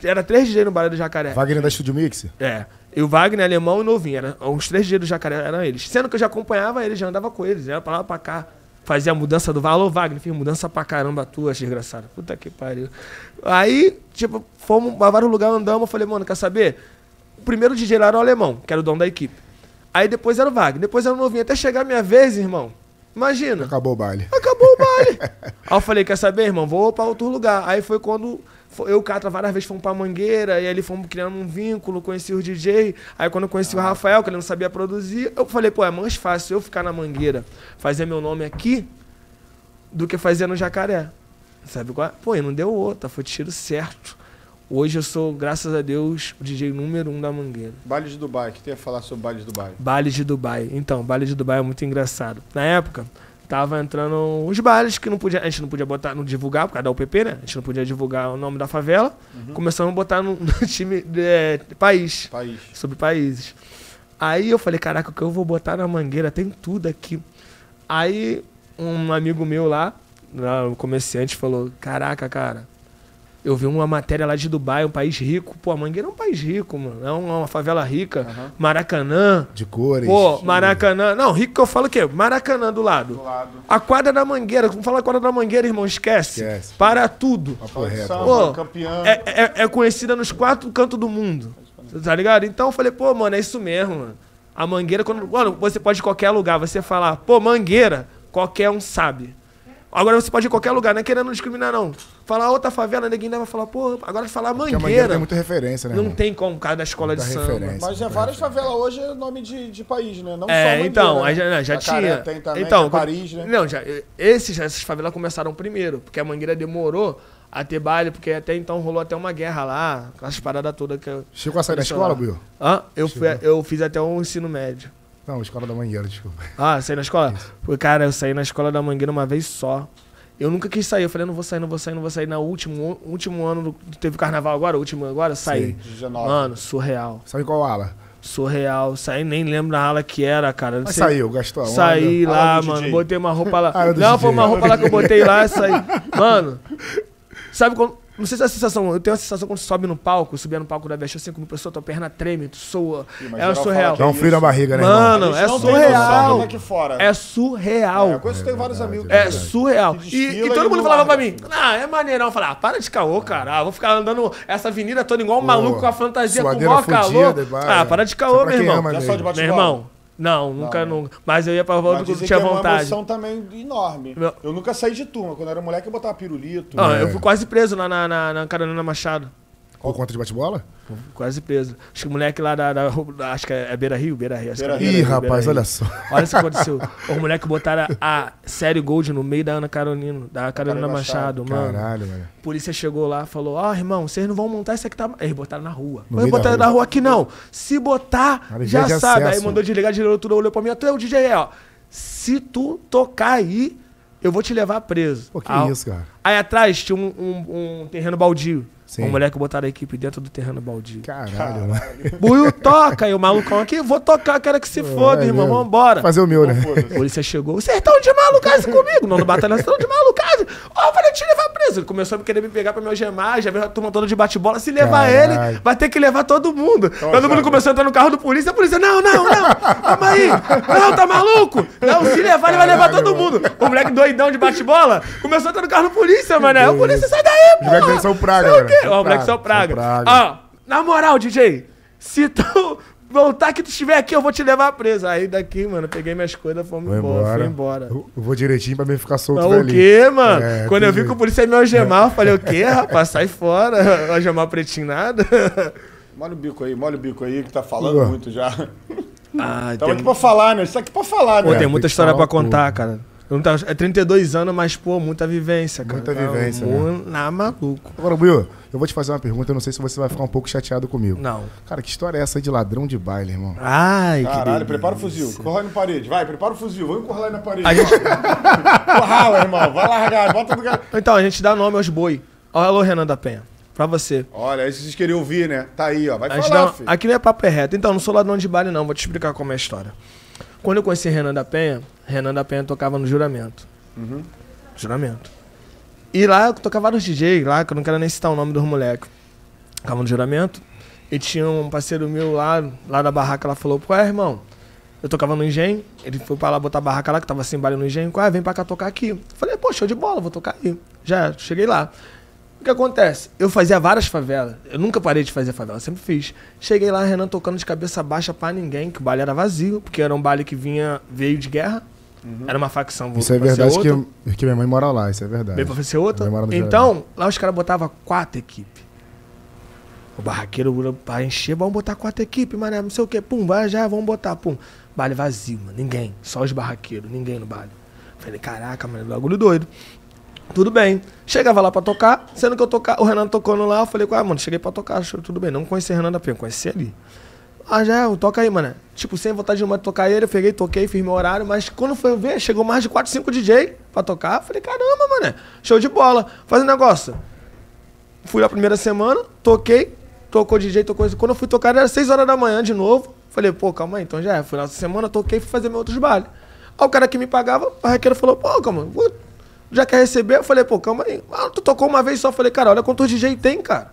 S4: Era três DJ no Baile do Jacaré.
S3: Wagner da Studio Mix?
S4: É. E o Wagner, alemão e novinho. Era, os três dias do jacaré eram eles. Sendo que eu já acompanhava eles, já andava com eles. Ia pra lá pra cá. Fazia a mudança do valor, Wagner, fiz mudança pra caramba tua, desgraçado. Puta que pariu. Aí, tipo, fomos pra vários lugares, andamos. Eu falei, mano, quer saber? O primeiro DJ lá era o alemão, que era o dono da equipe. Aí depois era o Wagner, depois era o novinho. Até chegar a minha vez, irmão. Imagina.
S3: Acabou o baile.
S4: Acabou o baile. Aí eu falei, quer saber, irmão? Vou pra outro lugar. Aí foi quando eu e o Catra várias vezes fomos pra Mangueira, e ali fomos criando um vínculo, conheci o DJ. Aí quando eu conheci o Rafael, que ele não sabia produzir, eu falei, pô, é mais fácil eu ficar na Mangueira, fazer meu nome aqui, do que fazer no Jacaré. Sabe qual? é? Pô, e não deu outra, foi tiro certo. Hoje eu sou, graças a Deus, o DJ número um da Mangueira.
S1: Baile de Dubai, que tem a falar sobre baile de Dubai.
S4: Baile de Dubai. Então, baile de Dubai é muito engraçado. Na época, tava entrando os bailes que não podia, a gente não podia botar, não divulgar, por causa da UPP, né? A gente não podia divulgar o nome da favela. Começamos a botar no, no time de, é, país
S1: País.
S4: sobre países. Aí eu falei, caraca, o que eu vou botar na mangueira? Tem tudo aqui. Aí um amigo meu lá, lá, o comerciante, falou, caraca, cara, eu vi uma matéria lá de Dubai, um país rico. Pô, a Mangueira é um país rico, mano. É uma, favela rica. Maracanã.
S3: De cores.
S4: Pô, Maracanã. Não, rico que eu falo o quê? Maracanã do lado.
S1: Do lado.
S4: A quadra da Mangueira. Vamos falar quadra da Mangueira, irmão. Esquece.
S3: Esquece.
S4: Para tudo.
S3: Papo reto.
S1: Samba,
S4: Pô,
S1: campeão.
S4: É, é, é conhecida nos quatro cantos do mundo. Tá ligado? Então eu falei, pô, mano, é isso mesmo, mano. A mangueira, quando. Mano, você pode ir em qualquer lugar, você falar, pô, mangueira, qualquer um sabe. Agora você pode ir em qualquer lugar, não é querendo discriminar, não. Falar outra favela, ninguém vai falar, pô, agora falar
S3: Porque a
S4: mangueira.
S3: mangueira tem muita referência, né?
S4: Não
S3: irmão?
S4: tem como, cara da escola de
S3: Muita
S4: samba.
S3: referência.
S1: Mas é várias favelas hoje é nome de, de país, né? Não só
S4: É,
S1: Mangueira,
S4: então,
S1: né?
S4: aí já, já
S1: Jacaré
S4: tinha.
S1: Tem também,
S4: então,
S1: é Paris, né?
S4: Não, já, esses, essas favelas começaram primeiro, porque a Mangueira demorou a ter baile, porque até então rolou até uma guerra lá, aquelas paradas todas que eu.
S3: Chegou a sair da escola. Buiu?
S4: Hã? Eu, fui, eu fiz até o ensino médio.
S3: Não, escola da mangueira, desculpa.
S4: Ah, saí na escola? Pô, cara, eu saí na escola da Mangueira uma vez só. Eu nunca quis sair. Eu falei, não vou sair, não vou sair, não vou sair. No último, último ano, do- teve carnaval agora, último agora, eu saí.
S3: Sei.
S1: 19.
S4: Mano, surreal.
S3: Sabe qual ala?
S4: Surreal. Saí, nem lembro da ala que era, cara. Não
S3: Mas
S4: sei-
S3: saiu, gastou a onda.
S4: Saí lá, mano.
S1: DJ.
S4: Botei uma roupa lá. Não,
S3: DJ.
S4: foi uma roupa lá que eu botei lá e saí. Mano, sabe quando. Não sei se é a sensação. Eu tenho a sensação quando você sobe no palco, subia no palco da Veste assim, como pessoa, tua perna treme, tu soa.
S1: Mas
S4: É surreal.
S3: Dá um frio na barriga, né,
S4: Mano, é surreal.
S1: é aqui fora.
S4: É surreal.
S1: É, eu conheço, tenho vários amigos.
S4: É
S1: que-
S4: surreal. E, e todo mundo falava pra mim, ah, é maneirão. Eu falava, ah, para de caô, cara. Ah, vou ficar andando essa avenida toda igual um maluco com a fantasia com o maior calor. Ah,
S3: é.
S4: para de
S3: Só
S4: caô, meu irmão.
S3: ama
S1: bate
S4: Meu irmão, não, nunca, nunca. Mas eu ia pra volta quando tinha
S1: que é uma
S4: vontade.
S1: emoção também enorme.
S4: Meu-
S1: Eu nunca saí de turma. Quando eu era moleque, eu botava pirulito.
S4: Ah,
S3: É.
S4: eu fui quase preso lá na, na, na Carolina Machado.
S3: Por conta de bate-bola?
S4: Quase preso. Acho que o moleque lá da, da- da- Acho que é Beira Rio? Beira Rio. acho que é
S1: Beira
S3: Ih,
S1: Rio,
S4: Beira
S3: rapaz,
S4: Rio.
S3: olha só.
S4: Olha isso que aconteceu. Os moleques botaram a série Gold no meio da Ana Carolina, da Carolina
S1: Carolina
S4: Machado,
S1: Machado.
S4: mano.
S3: Caralho, velho.
S4: A polícia chegou lá e falou: Ó, irmão, vocês não vão montar isso aqui tá. Eles botaram na rua.
S3: Da
S4: botaram na rua aqui não. Se botar,
S3: Área
S4: já sabe. Aí
S3: acesso.
S4: mandou desligar, desligou tudo, olhou pra mim, tu é o DJ, ó. Se tu tocar aí, eu vou te levar preso.
S3: Pô, que
S4: Ah,
S3: isso, cara.
S4: Aí atrás tinha um, um- um terreno baldio.
S3: Sim.
S4: Um moleque botaram a equipe dentro do terreno baldio.
S3: Caralho, mano.
S4: Buiu toca, e o malucão aqui, vou tocar, quero que se foda,
S3: É
S4: irmão, vambora.
S3: Fazer o meu, né?
S4: A polícia chegou, vocês estão de malucagem comigo? Não, no batalhão, vocês estão de malucagem. Ó, eu falei, te levar preso. Ele começou a querer me pegar pra me algemar, já veio a turma toda de bate-bola. Se levar
S3: Caralho.
S4: ele, vai ter que levar todo mundo. todo mundo começou a entrar no carro do polícia, a polícia, não, não, não, calma aí. Não, tá maluco? Não, se levar, ele vai levar
S3: Caralho,
S4: todo
S3: mano.
S4: mundo. O moleque doidão de bate-bola começou a entrar no carro do polícia, mano. O polícia, sai daí,
S3: Os moleques
S4: porra.
S3: são praga, São
S4: Ó, o moleque
S3: praga,
S4: são praga. Ó, na moral, DJ, se tu voltar que tu estiver aqui, eu vou te levar preso. Aí daqui, mano, peguei minhas coisas, fomos embora,
S3: embora.
S4: fui embora.
S3: Eu eu vou direitinho pra mim ficar solto
S4: Mas o quê, mano?
S3: É,
S4: Quando eu vi
S3: entendi.
S4: que o polícia ia me algemar, eu falei, o quê, rapaz? Sai fora. Algemar pretinho nada.
S1: Molha o bico aí, molha o bico aí, que tá falando
S3: Ué.
S1: muito já.
S4: Ah,
S1: Tava aqui pra falar, né? Isso aqui pra falar,
S4: Pô,
S1: né?
S4: tem
S3: É,
S4: muita
S3: tem
S4: história pra contar, cara. Eu não tava- É 32 anos, mas, pô, muita vivência, cara.
S3: Muita vivência,
S4: Mu-
S3: né?
S4: Na maluco.
S3: Agora, Buiu, eu vou te fazer uma pergunta, eu não sei se você vai ficar um pouco chateado comigo.
S4: Não.
S3: Cara, que história é essa de ladrão de baile, irmão?
S4: Ai, que
S1: Caralho,
S4: delícia.
S1: prepara o fuzil. Corre na parede. Vai, prepara o fuzil. Vamos encurralar ele na parede.
S4: A gente-
S1: Corrala, irmão. Vai largar. Bota do cara.
S4: Então, a gente dá nome aos boi. Ó, alô, Renan da Penha. Pra você.
S1: Olha, aí vocês queriam ouvir, né? Tá aí, ó. Vai
S4: A
S1: falar,
S4: dá-
S1: filho.
S4: aqui não é papo é reto. Então, não sou ladrão de baile, não. Vou te explicar como é a história. Quando eu conheci Renan da Penha, Renan da Penha tocava no juramento. Juramento. E lá eu tocava vários DJ, lá, que eu não quero nem citar o nome dos moleques. Tocava no juramento. E tinha um parceiro meu lá, lá da barraca, ela falou, pô, é, irmão, eu tocava no engenho, ele foi pra lá botar a barraca lá, que tava sem baile no engenho, ah, vem pra cá tocar aqui. Eu falei, pô, show de bola, vou tocar aí. Já, cheguei lá. O que acontece? Eu fazia várias favelas. Eu nunca parei de fazer favela, sempre fiz. Cheguei lá, Renan tocando de cabeça baixa pra ninguém, que o baile era vazio, porque era um baile que vinha, veio de guerra. Era uma facção.
S3: Isso é verdade que, que minha mãe mora lá, isso é verdade.
S4: Veio pra ser outra? Então, lá os caras botavam quatro equipes. O barraqueiro, pra encher, vamos botar quatro equipes, mané, não sei o que. Pum, vai já, vamos botar, pum. Baile vazio, mano. Ninguém. Só os barraqueiros, ninguém no baile. Falei, caraca, mano, bagulho doido. Tudo bem. Chegava lá pra tocar, sendo que eu tocar, o Renan tocando lá, eu falei, ah, mano, cheguei pra tocar, show, tudo bem. Não conheci o Renan da Penha, conheci ali. Ah, já, toca aí, mano. Tipo, sem vontade de tocar ele, eu peguei, toquei, fiz meu horário, mas quando foi ver, chegou mais de 4, 5 DJ pra tocar. Falei, caramba, mano, show de bola. Faz um negócio. Fui lá primeira semana, toquei, tocou DJ, tocou isso. Quando eu fui tocar, era 6 horas da manhã de novo. Falei, pô, calma aí, então já é. Fui lá essa semana, toquei fui fazer meus outros bailes. Aí o cara que me pagava, o barraqueiro falou, pô, calma, já quer receber? Eu falei, pô, calma aí. Ah, tu tocou uma vez só. Eu falei, cara, olha quantos DJ tem, cara.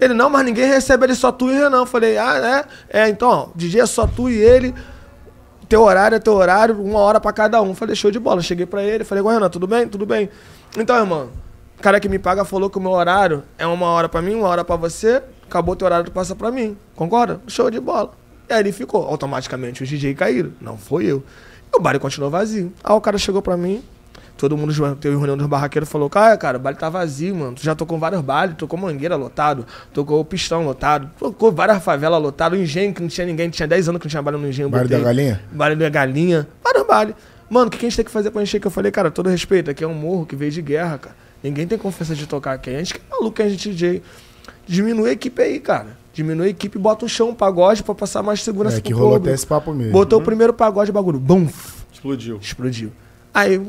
S4: Ele, não, mas ninguém recebe ele só tu e Renan. Eu falei, ah, é? É, então, ó, DJ é só tu e ele. Teu horário é teu horário, uma hora pra cada um. Falei, show de bola. Cheguei pra ele, falei, Renan, tudo bem? Tudo bem. Então, irmão, o cara que me paga falou que o meu horário é uma hora pra mim, uma hora pra você. Acabou teu horário, tu passa pra mim. Concorda? Show de bola. E aí ele ficou. Automaticamente os DJ caíram. Não foi eu. E o baile continuou vazio. Aí o cara chegou pra mim, Todo mundo teve reunião dos barraqueiros falou: Cara, cara, o baile tá vazio, mano. Tu já tocou vários bailes, tocou Mangueira lotado, tocou Pistão lotado, tocou várias favelas lotadas, Engenho que não tinha ninguém, tinha 10 anos que não tinha baile no Engenho.
S3: Baile da. Galinha?
S4: Baile da Galinha, vários bailes. Mano, o que, que a gente tem que fazer pra encher? Que eu falei, cara, todo respeito, aqui é um morro que veio de guerra, cara. Ninguém tem confiança de tocar aqui. A gente que é maluco, a gente DJ. Diminui a equipe aí, cara. Diminui a equipe e bota um chão, um pagode pra passar mais segurança
S3: É
S4: pro
S3: que rolou
S4: público.
S3: até esse papo mesmo.
S4: Botou o primeiro pagode, bagulho. Bum!
S1: Explodiu.
S4: Explodiu. Aí,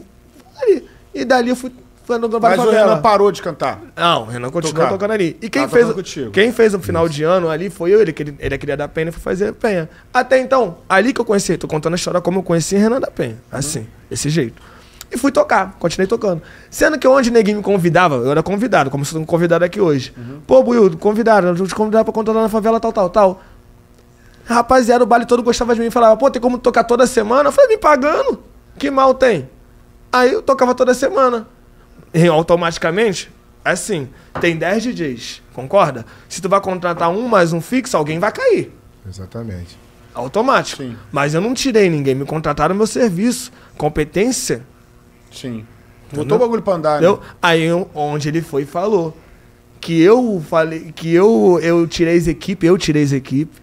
S4: ali. E dali eu fui do
S1: Mas o Renan parou de cantar.
S4: Não, o Renan continuou
S1: Tocar.
S4: tocando ali. E quem
S1: Tava
S4: fez,
S1: contigo.
S4: quem fez o final de ano ali foi eu, ele, que ele, ele é criado da Penha, foi fazer Penha. Até então, ali que eu conheci, tô contando a história como eu conheci Renan da Penha. Assim, desse jeito. E fui tocar, continuei tocando. Sendo que onde ninguém me convidava, eu era convidado, como se eu convidado aqui hoje. Pô, Buiu, convidaram, eu te convidava pra contar lá na favela, tal, tal, tal. Rapaziada, o baile todo gostava de mim e falava, pô, tem como tocar toda semana? Eu falei, me pagando? Que mal tem? Aí eu tocava toda semana. E automaticamente, assim, tem 10 DJs, concorda? Se tu vai contratar um mais um fixo, alguém vai cair.
S3: Exatamente.
S4: Automático.
S1: Sim.
S4: Mas eu não tirei ninguém, me contrataram meu serviço. Competência.
S1: Sim. Botou o bagulho pra andar,
S4: Eu,
S1: né?
S4: aí eu- onde ele foi e falou. Que eu falei, que eu, eu tirei as equipes, eu tirei as equipes.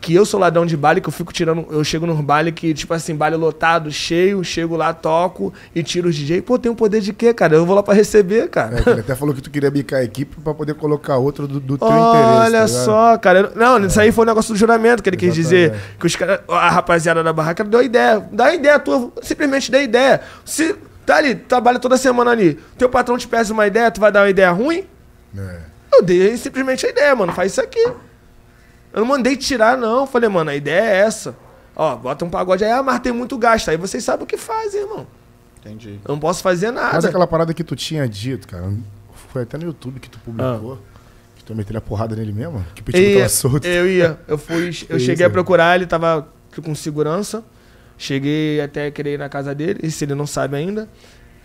S4: Que eu sou ladrão de baile, que eu fico tirando. Eu chego nos baile que, tipo assim, baile lotado, cheio, chego lá, toco e tiro os DJ. Pô, tem um poder de quê, cara? Eu vou lá pra receber, cara.
S3: É, ele até falou que tu queria bicar a equipe pra poder colocar outro do, do teu interesse.
S4: Olha
S3: tá
S4: só, cara. Não, isso aí foi um negócio do juramento que ele quis dizer.
S3: Exatamente.
S4: Que os caras, a rapaziada da barraca deu ideia. Dá ideia tua, simplesmente dê ideia. Se tá ali, trabalha toda semana ali, teu patrão te pede uma ideia, tu vai dar uma ideia ruim?
S3: É.
S4: Eu dei simplesmente a ideia, mano. Faz isso aqui. Eu não mandei tirar, não. Falei, mano, a ideia é essa. Ó, bota um pagode aí, ah, mas tem muito gasto. Aí vocês sabem o que fazem, irmão.
S1: Entendi.
S4: Eu não posso fazer nada.
S3: Mas aquela parada que tu tinha dito, cara, foi até no YouTube que tu publicou. Que tu meteu a porrada nele mesmo. Que o Pitbull
S4: Ah. E
S3: tava solto.
S4: eu ia, eu fui, eu cheguei
S3: isso,
S4: a procurar, ele tava com segurança. Cheguei até a querer ir na casa dele, isso ele não sabe ainda.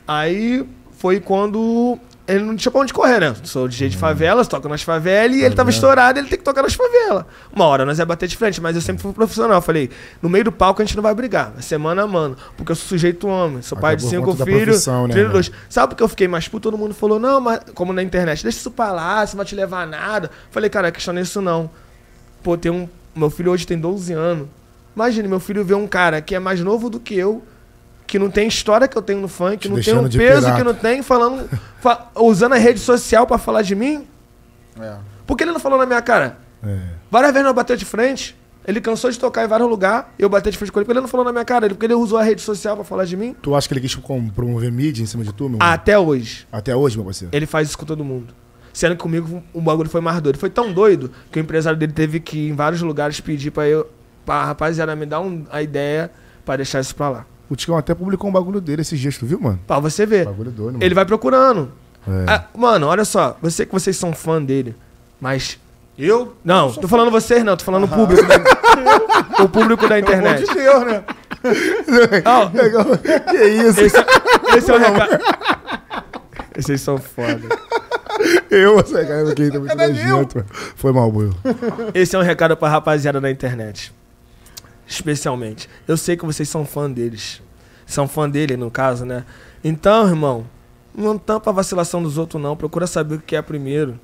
S4: Aí foi quando ele não tinha pra onde correr, né? Sou DJ de favelas, toco nas favelas e ele tava estourado, ele tem que tocar nas favelas. Uma hora nós ia bater de frente, mas eu sempre fui profissional. Eu Falei, no meio do palco a gente não vai brigar, é semana a mano, porque eu sou sujeito homem, sou pai de
S3: Até por
S4: cinco filhos,
S3: profissão, né,
S4: 32. Sabe por que eu fiquei mais puto? Todo mundo falou, não, mas como na internet, deixa isso pra lá, isso não vai te levar a nada. Falei, cara, a questão é isso não. Pô, tem um. Meu filho hoje tem 12 anos. Imagine, meu filho ver um cara que é mais novo do que eu, que não tem história que eu tenho no funk,
S3: Te
S4: não tem um peso
S3: pirata.
S4: que não tem, falando. fa- usando a rede social pra falar de mim.
S1: É.
S4: Por que ele não falou na minha cara?
S3: É.
S4: Várias vezes eu bateu de frente. Ele cansou de tocar em vários lugares. Eu bati de frente com ele, porque ele não falou na minha cara. Ele, porque ele usou a rede social pra falar de mim.
S3: Tu acha que ele quis promover mídia em cima de tu, meu?
S4: Até hoje.
S3: Até hoje, meu parceiro.
S4: Ele faz isso com todo mundo. Sendo que comigo o bagulho foi mais doido. Foi tão doido que o empresário dele teve que ir em vários lugares pedir pra eu. Pra rapaziada me dar um- a ideia pra deixar isso pra lá.
S3: O Ticão até publicou um bagulho dele esses dias, tu viu, mano?
S4: Pra você ver.
S3: Bagulho doido, mano.
S4: Ele vai procurando.
S3: É.
S4: Ah, mano, olha só. Eu sei que vocês são fã dele. Mas.
S1: Eu?
S4: Não, tô falando vocês não, tô falando o público. da- o público da
S1: Pelo amor
S4: internet.
S1: de Deus, né?
S4: Ó,
S3: que isso?
S4: esse, esse é o recado. Vocês são foda.
S3: Eu, você, cara, aqui tá muito nojento. Foi mal, Buio.
S4: Esse é um recado pra rapaziada da internet. Especialmente. Eu sei que vocês são fã deles. São fã dele, no caso, né? Então, irmão, não tampa a vacilação dos outros, não. Procura saber o que é primeiro.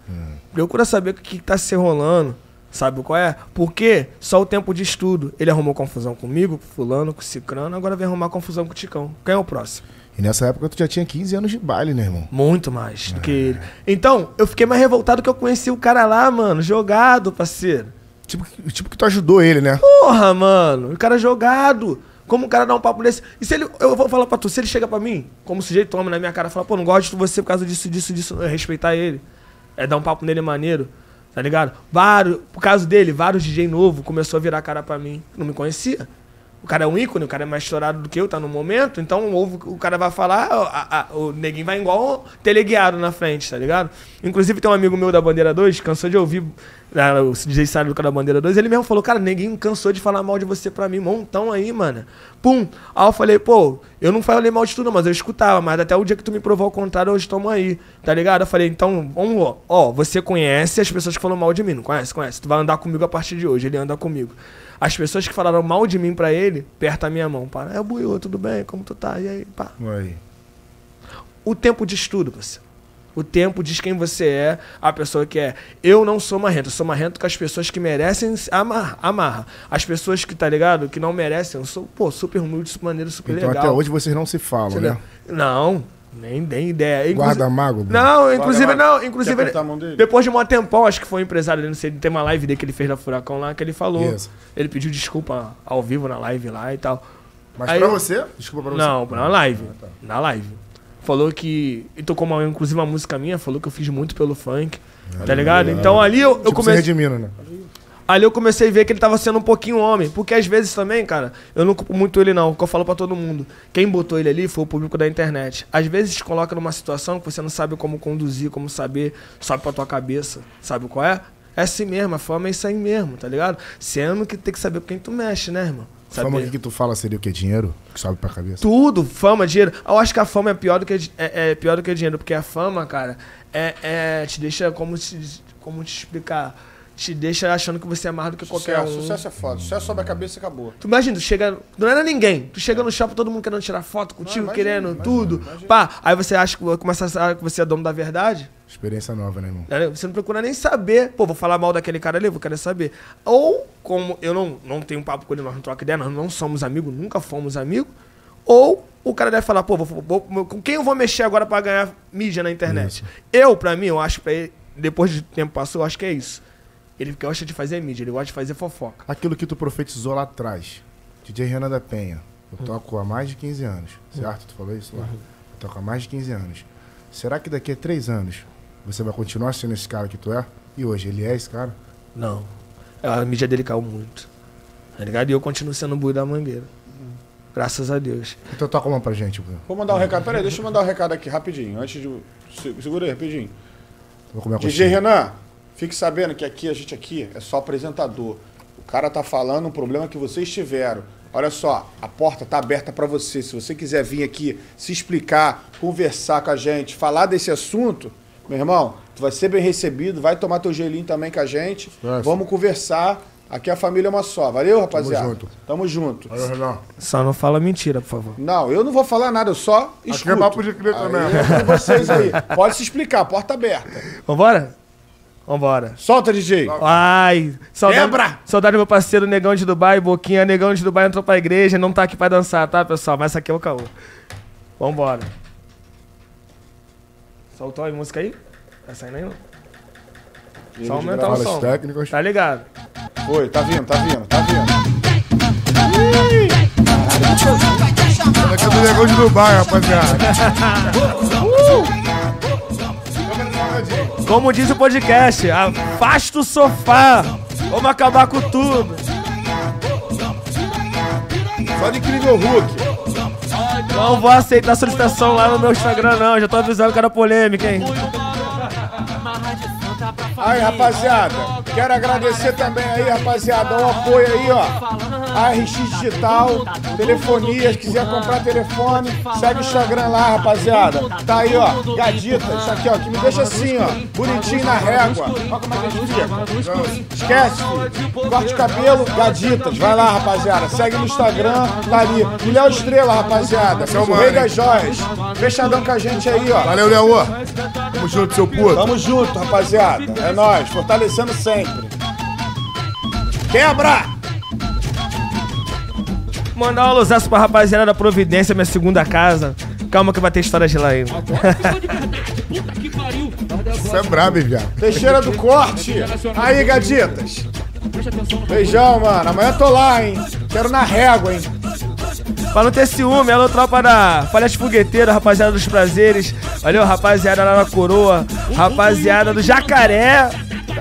S4: Procura saber o que tá se rolando. Sabe qual é? Porque só o tempo de estudo. Ele arrumou confusão comigo, com fulano, com cicrano, agora vem arrumar confusão com o Ticão. Quem é o próximo?
S3: E nessa época tu já tinha 15 anos de baile, né, irmão?
S4: Muito mais do que ele. Então, eu fiquei mais revoltado que eu conheci o cara lá, mano, jogado, parceiro.
S3: Tipo, tipo que tu ajudou ele, né?
S4: Porra, mano. O cara é jogado. Como o cara dá um papo desse? E se ele. Eu vou falar pra tu, se ele chega pra mim, como sujeito toma na minha cara fala, pô, não gosto de você por causa disso, disso, disso, respeitar ele. É dar um papo nele maneiro. Tá ligado? Vários, por causa dele, vários DJ novo começou a virar cara pra mim. Não me conhecia. O cara é um ícone, o cara é mais estourado do que eu, tá no momento. Então o, o cara vai falar, a- a- o neguinho vai igual teleguiado na frente, tá ligado? Inclusive tem um amigo meu da Bandeira 2, cansou de ouvir ah, o DJ do cara da Bandeira 2, ele mesmo falou, cara, neguinho cansou de falar mal de você pra mim, montão aí, mano. Pum. Aí eu falei, pô, eu não falei mal de tudo, mas eu escutava, mas até o dia que tu me provou ao contrário, hoje tamo aí, tá ligado? Eu falei, então, vamos lá. Ó, você conhece as pessoas que falam mal de mim, não conhece? Conhece. Tu vai andar comigo a partir de hoje, ele anda comigo. As pessoas que falaram mal de mim pra ele, aperta a minha mão. Para, é Buiu, tudo bem? Como tu tá? E aí, pá.
S3: Aí.
S4: O tempo diz tudo, você. O tempo diz quem você é, a pessoa que é. Eu não sou marrento, eu sou marrento com as pessoas que merecem se amar, amarra. As pessoas que, tá ligado? Que não merecem, eu sou, pô, super humilde, super maneiro, super
S3: Então
S4: legal.
S3: até hoje vocês não se falam,
S4: Entendeu?
S3: né?
S4: Não, nem, nem ideia. Inclusive-
S3: Guarda mago. Bruno?
S4: Não, inclusive,
S1: Guarda
S4: não, inclusive.
S1: dele?
S4: Depois de um tempão, acho que foi um empresário dele, não sei, tem uma live dele que ele fez na Furacão lá, que ele falou.
S3: Isso.
S4: Ele pediu desculpa ao vivo na live lá e tal.
S3: Mas
S4: Aí
S3: pra
S4: eu-
S3: você? Desculpa pra você.
S4: Não, na live.
S3: Ah, tá.
S4: Na live. Falou que. E tocou uma, inclusive uma música minha, falou que eu fiz muito pelo funk. Tá ligado? Então ali eu, eu
S3: Tipo, se
S4: comecei.
S3: redimindo, né?
S4: Ali eu comecei a ver que ele tava sendo um pouquinho homem. Porque às vezes também, cara, eu não culpo muito ele, não. O que eu falo pra todo mundo. Quem botou ele ali foi o público da internet. Às vezes te coloca numa situação que você não sabe como conduzir, como saber, sobe pra tua cabeça. Sabe qual é? É assim mesmo, a fama é isso aí mesmo, tá ligado? Sendo que tem que saber com quem tu mexe, né, irmão?
S3: Fama
S4: Saber.
S3: aqui que tu fala seria o quê? Dinheiro? Que sobe pra cabeça?
S4: Tudo, fama, dinheiro. Eu acho que a fama é pior do que, é, é pior do que dinheiro, porque a fama, cara, é, é- te deixa, como te, como te explicar? Te deixa achando que você é mais do que qualquer
S1: Sucesso,
S4: um.
S1: sucesso é foda. Sucesso sobe a cabeça e acabou.
S4: Tu imagina, tu chega. Não era ninguém. Tu chega no shopping, todo mundo querendo tirar foto contigo,
S1: imagina,
S4: querendo
S1: imagina,
S4: tudo.
S1: imagina.
S4: Pá, aí você acha que começa a achar que você é dono da verdade.
S3: Experiência nova, né, irmão?
S4: né? Você não procura nem saber. Pô, vou falar mal daquele cara ali, vou querer saber. Ou, como eu não, não tenho papo com ele, nós não troca ideia, nós não somos amigos, nunca fomos amigos. Ou o cara deve falar, pô, vou- vou- com quem eu vou mexer agora pra ganhar mídia na internet? Eu, pra mim, eu acho pra ele, depois de tempo passou, eu acho que é isso. Ele gosta de fazer mídia, ele gosta de fazer fofoca.
S3: Aquilo que tu profetizou lá atrás. DJ Renan da Penha. Eu toco há mais de 15 anos. Certo? Tu falou isso lá? Eu toco há mais de 15 anos. Será que daqui a 3 anos você vai continuar sendo esse cara que tu é? E hoje, ele é esse cara?
S4: Não. A mídia dele caiu muito. Tá ligado? E eu continuo sendo o bui da mangueira. Graças a Deus.
S3: Então toca uma pra gente, Bruno.
S1: Vou mandar um recado. Peraí, deixa eu mandar um recado aqui rapidinho. Antes de. se- Segura aí, rapidinho.
S3: Vou comer a
S1: DJ
S3: coxinha.
S1: Renan, fique sabendo que aqui, a gente aqui é só apresentador. O cara tá falando um problema que vocês tiveram. Olha só, a porta tá aberta para você. Se você quiser vir aqui se explicar, conversar com a gente, falar desse assunto, meu irmão, tu vai ser bem recebido, vai tomar teu gelinho também com a gente.
S3: Nossa.
S1: Vamos conversar. Aqui a família é uma só. Valeu, rapaziada?
S3: junto.
S1: Tamo junto.
S3: Olha, Renan.
S4: Só não fala mentira, por favor.
S1: Não, eu não vou falar nada, eu só escuto.
S3: é papo de crer também.
S1: Aí vocês aí. Pode se explicar, porta aberta.
S4: Vambora? Vambora.
S1: Solta, DJ.
S4: Ai, saudade,
S1: Quebra!
S4: saudade do meu parceiro Negão de Dubai, Boquinha. Negão de Dubai entrou pra igreja, não tá aqui pra dançar, tá, pessoal? Mas essa aqui é o caô. Vambora. Soltou a música aí? Tá saindo aí, não? Só aumentar o som.
S3: técnicas.
S4: Tá ligado?
S1: Oi, tá vindo, tá vindo, tá vindo.
S3: Aqui é do Negão de Dubai, rapaziada.
S4: Como diz o podcast, afasta o sofá. Vamos acabar com tudo.
S1: Só de incrível Hulk.
S4: Não vou aceitar solicitação lá no meu Instagram, não. Já tô avisando que era polêmica, hein?
S1: Aí, rapaziada, quero agradecer também aí, rapaziada, o apoio aí, ó. ARX Digital, telefonia, se quiser comprar telefone, segue o Instagram lá, rapaziada. Tá aí, ó, gadita, isso aqui, ó, que me deixa assim, ó, bonitinho na régua. Olha como é que a gente fica. Esquece, filho. corte de cabelo, gaditas. Vai lá, rapaziada, segue no Instagram, tá ali. E Léo Estrela, rapaziada,
S3: Seu
S1: o
S3: mano,
S1: rei das joias. Fechadão com a gente aí, ó.
S3: Valeu, Leô. Tamo junto, seu puto.
S1: Tamo junto, rapaziada. É nóis, fortalecendo sempre. Quebra!
S4: Mandar um alusaço pra rapaziada da Providência, minha segunda casa. Calma que vai ter história de lá ainda.
S3: Você é brabo, viado.
S1: Teixeira do corte. Aí, gaditas. Beijão, mano. Amanhã eu tô lá, hein? Quero na régua, hein?
S4: Pra não ter ciúme, alô, tropa da Palestra Fogueteira, rapaziada dos prazeres. Valeu, rapaziada lá na coroa. Rapaziada do jacaré.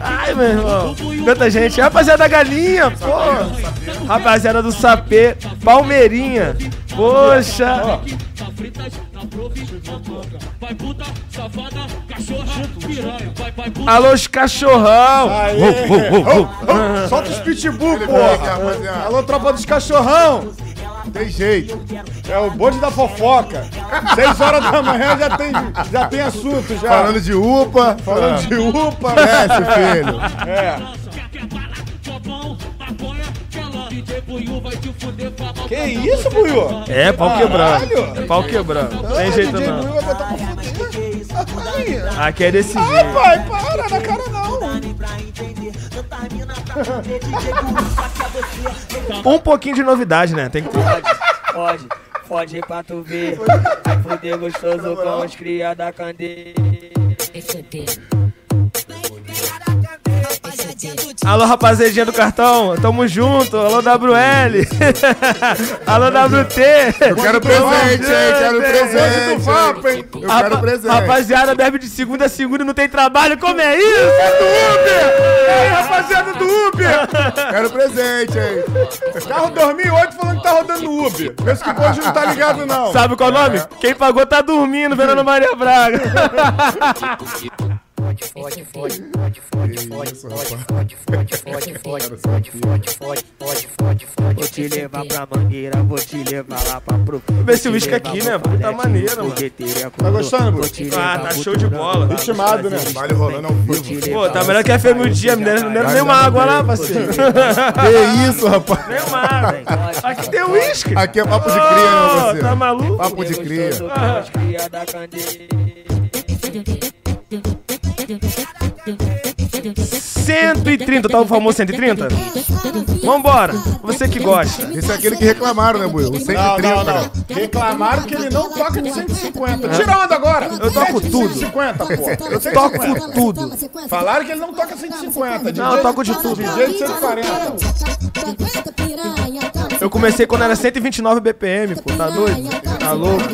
S4: Ai, meu irmão. Tanta gente. Rapaziada da galinha, pô. Rapaziada do sapê. Palmeirinha. Poxa. Alô, os cachorrão.
S1: Aê!
S4: Vou.
S1: Ô, ô, Solta os pitbull, porra! Alô, tropa dos cachorrão!
S3: Tem jeito.
S1: É o bonde da fofoca. Seis horas da manhã já tem, já tem assunto, já.
S3: Falando de UPA.
S1: Falando de UPA.
S3: Cresce, filho.
S1: É. Que isso, Buiu?
S4: É, pau
S1: Caralho.
S4: quebrando. É pau quebrando. Tem jeito não.
S1: Ai,
S4: Aqui é desse
S1: Ai,
S4: jeito.
S1: pai, para, na cara.
S4: Um pouquinho de novidade, né? Tem que ter.
S7: Pode, pode, pode pra tu ver. Vai fuder gostoso com os cria da candeia.
S4: Alô, rapazadinha do cartão, tamo junto. Alô, WL. Alô, WT.
S3: Eu quero presente, hein? Quero presente.
S1: do Vapo, hein?
S3: Eu quero presente.
S4: Rapaziada, bebe de segunda a segunda e não tem trabalho. Como é isso? É do Uber! Ei, rapaziada do Uber!
S3: Quero presente, hein?
S1: Carro 2008 falando que tá rodando Uber. Pensa que hoje não tá ligado, não.
S4: Sabe qual é o nome? Quem pagou tá dormindo, Verona Maria Braga.
S7: Fode, fode, fode, fode, fode, fode, fode, fode, fode, fode, fode, fode, fode, fode, fode, fode, fode. Vou te levar pra mangueira, vou te levar lá pra pro.
S4: Ver esse uísque aqui, né? Tá maneiro, mano.
S1: Tá gostando, Bruno?
S4: Ah, tá show de bola.
S1: Ritmado, né?
S3: Baile rolando ao vivo.
S4: Pô, tá melhor que a FM o dia, não deram deram nem uma água lá, parceiro.
S3: Que isso, rapaz?
S4: Nem uma água. Aqui tem uísque.
S3: Aqui é papo de cria, não,
S4: Ô,
S3: você.
S4: Tá maluco?
S3: Papo de cria.
S7: Cria da candeia. do, do, do, do.
S4: 130, tá o famoso 130? Vambora, você que gosta.
S3: Esse é aquele que reclamaram, né, Buiu? O 130,
S1: Não, não, não.
S3: né?
S1: Reclamaram que ele não toca de 150. Tira onda agora.
S4: Eu toco tudo.
S1: 150, pô.
S4: Eu toco tudo.
S1: Falaram que ele não toca 150. DJ,
S4: Não, eu toco de tudo.
S1: DJ de 140.
S4: Eu comecei quando era 129 BPM, pô, tá doido? Tá louco?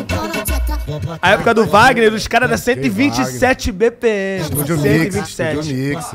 S4: A época do Wagner, os caras era 127 BPM.
S3: Estúdio Mix.
S4: 127.
S3: Estúdio Mix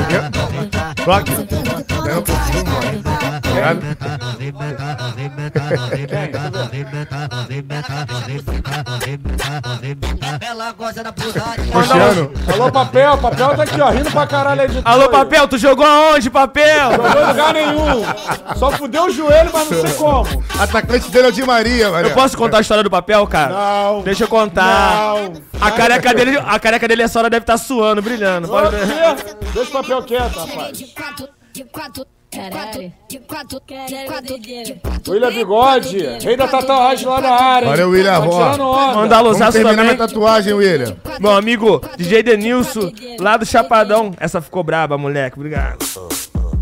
S3: Rock. Um pouquinho, mano. Cristiano.
S1: Alô, papel. Papel tá aqui, ó. Rindo pra caralho aí de
S4: Alô, papel, tu jogou aonde, papel?
S1: Jogou em lugar nenhum. Só fudeu o joelho, mas não sei como.
S3: Atacante dele é o Di Maria, mano.
S4: Eu posso contar a história do papel, cara?
S1: Não.
S4: Deixa eu contar.
S1: Não.
S4: A careca dele, a careca dele essa hora deve estar suando, brilhando. Pode ver.
S1: Deixa o papel quieto, rapaz.
S5: Caralho.
S1: William Bigode, rei da tatuagem lá da área.
S3: Olha o William Ró.
S4: Manda alusaço também.
S3: minha tatuagem, William.
S4: Meu amigo DJ Denilson, lá do Chapadão. Essa ficou braba, moleque. Obrigado.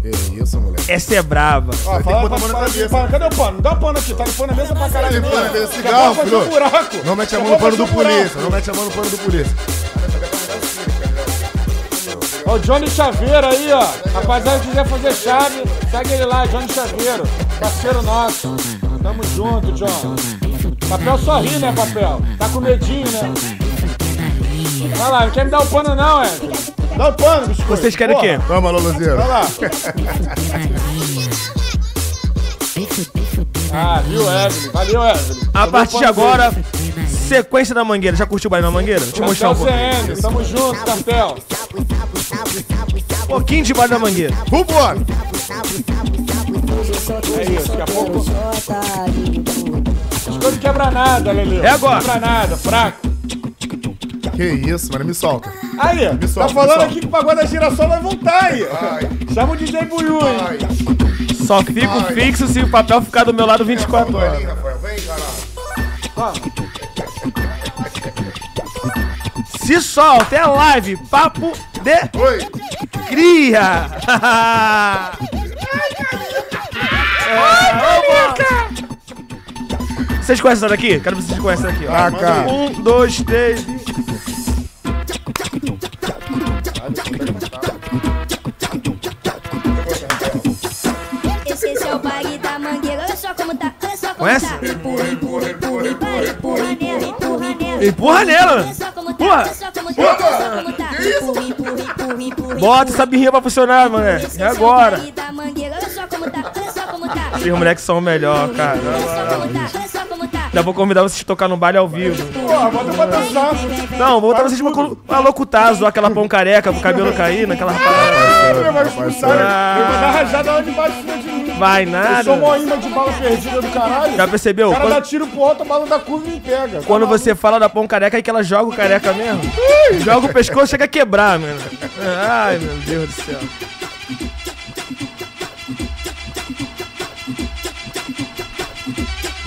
S3: Que isso, moleque.
S4: Essa é braba.
S1: Ó, fala
S3: botar
S1: pra
S3: a mão na cabeça.
S1: pano. Cadê o pano? Dá o pano aqui, tá no pano na mesa pra caralho.
S3: Na mesa,
S1: a
S3: cigarro,
S1: um
S3: filho. Não mete a mão no pano do polícia. Não mete a mão no pano do polícia.
S1: Ó, o Johnny Chaveiro aí, ó. Rapaziada, quiser fazer chave, segue ele lá, Johnny Chaveiro. Parceiro nosso. Tamo junto, John. Papel só ri, né, papel? Tá com medinho, né? Vai lá, não quer me dar o pano não, é? Dá o pano, biscoito.
S4: Vocês querem o quê?
S3: Vamos, Luzeiro.
S1: Vai lá. Ah, viu, Evelyn? Valeu, Evelyn.
S4: A partir de agora, sequência da mangueira. Já curtiu o baile na mangueira? Deixa eu mostrar um.
S1: CN, tamo junto, cartel.
S4: Um pouquinho de baile na mangueira.
S3: Vambora.
S1: É isso, daqui a pouco. Biscoito quebra nada, Lelê.
S4: É agora.
S1: Quebra nada, fraco.
S3: Que isso, mano. Me solta.
S1: Aí,
S3: solta,
S1: tá
S3: me
S1: falando
S3: solta.
S1: aqui que o pagode da girassol vai voltar aí.
S3: Ai,
S1: Chama o DJ Buiu, hein?
S3: ai.
S4: Só fico fixo se o papel ficar do meu lado 24 horas.
S3: Rafael. Vem, caralho.
S4: Se solta, é live. Papo de...
S3: Oi.
S4: Cria! Ai, Ai, vocês conhecem essa daqui? Quero ver vocês conhecem essa daqui. Ó.
S3: Ah, cara.
S4: Um, dois, três.
S5: Esse é o baile
S4: da mangueira.
S5: Olha só como tá. Olha só como Conhece? tá. Empurra, só como tá.
S4: Esses moleques são o melhor, cara.
S5: Olha só como tá, olha só como tá.
S4: Já vou convidar vocês a tocar no baile ao vivo.
S1: Porra, bota pra dançar.
S4: Não, vou botar vocês pra pra locutar, zoar aquela pão careca pro cabelo cair naquela rapada.
S1: Ele vai expulsar, ele vai dar rajada lá de baixo de
S4: Vai
S1: Eu
S4: nada.
S1: sou mó imã de bala perdida do caralho.
S4: Já percebeu?
S1: O cara dá
S4: Quando,
S1: tiro pro alto, a bala da curva e pega.
S4: quando você fala da pão careca, é que ela joga o careca mesmo. Joga o pescoço, chega a quebrar, mano. Ai, meu Deus do céu.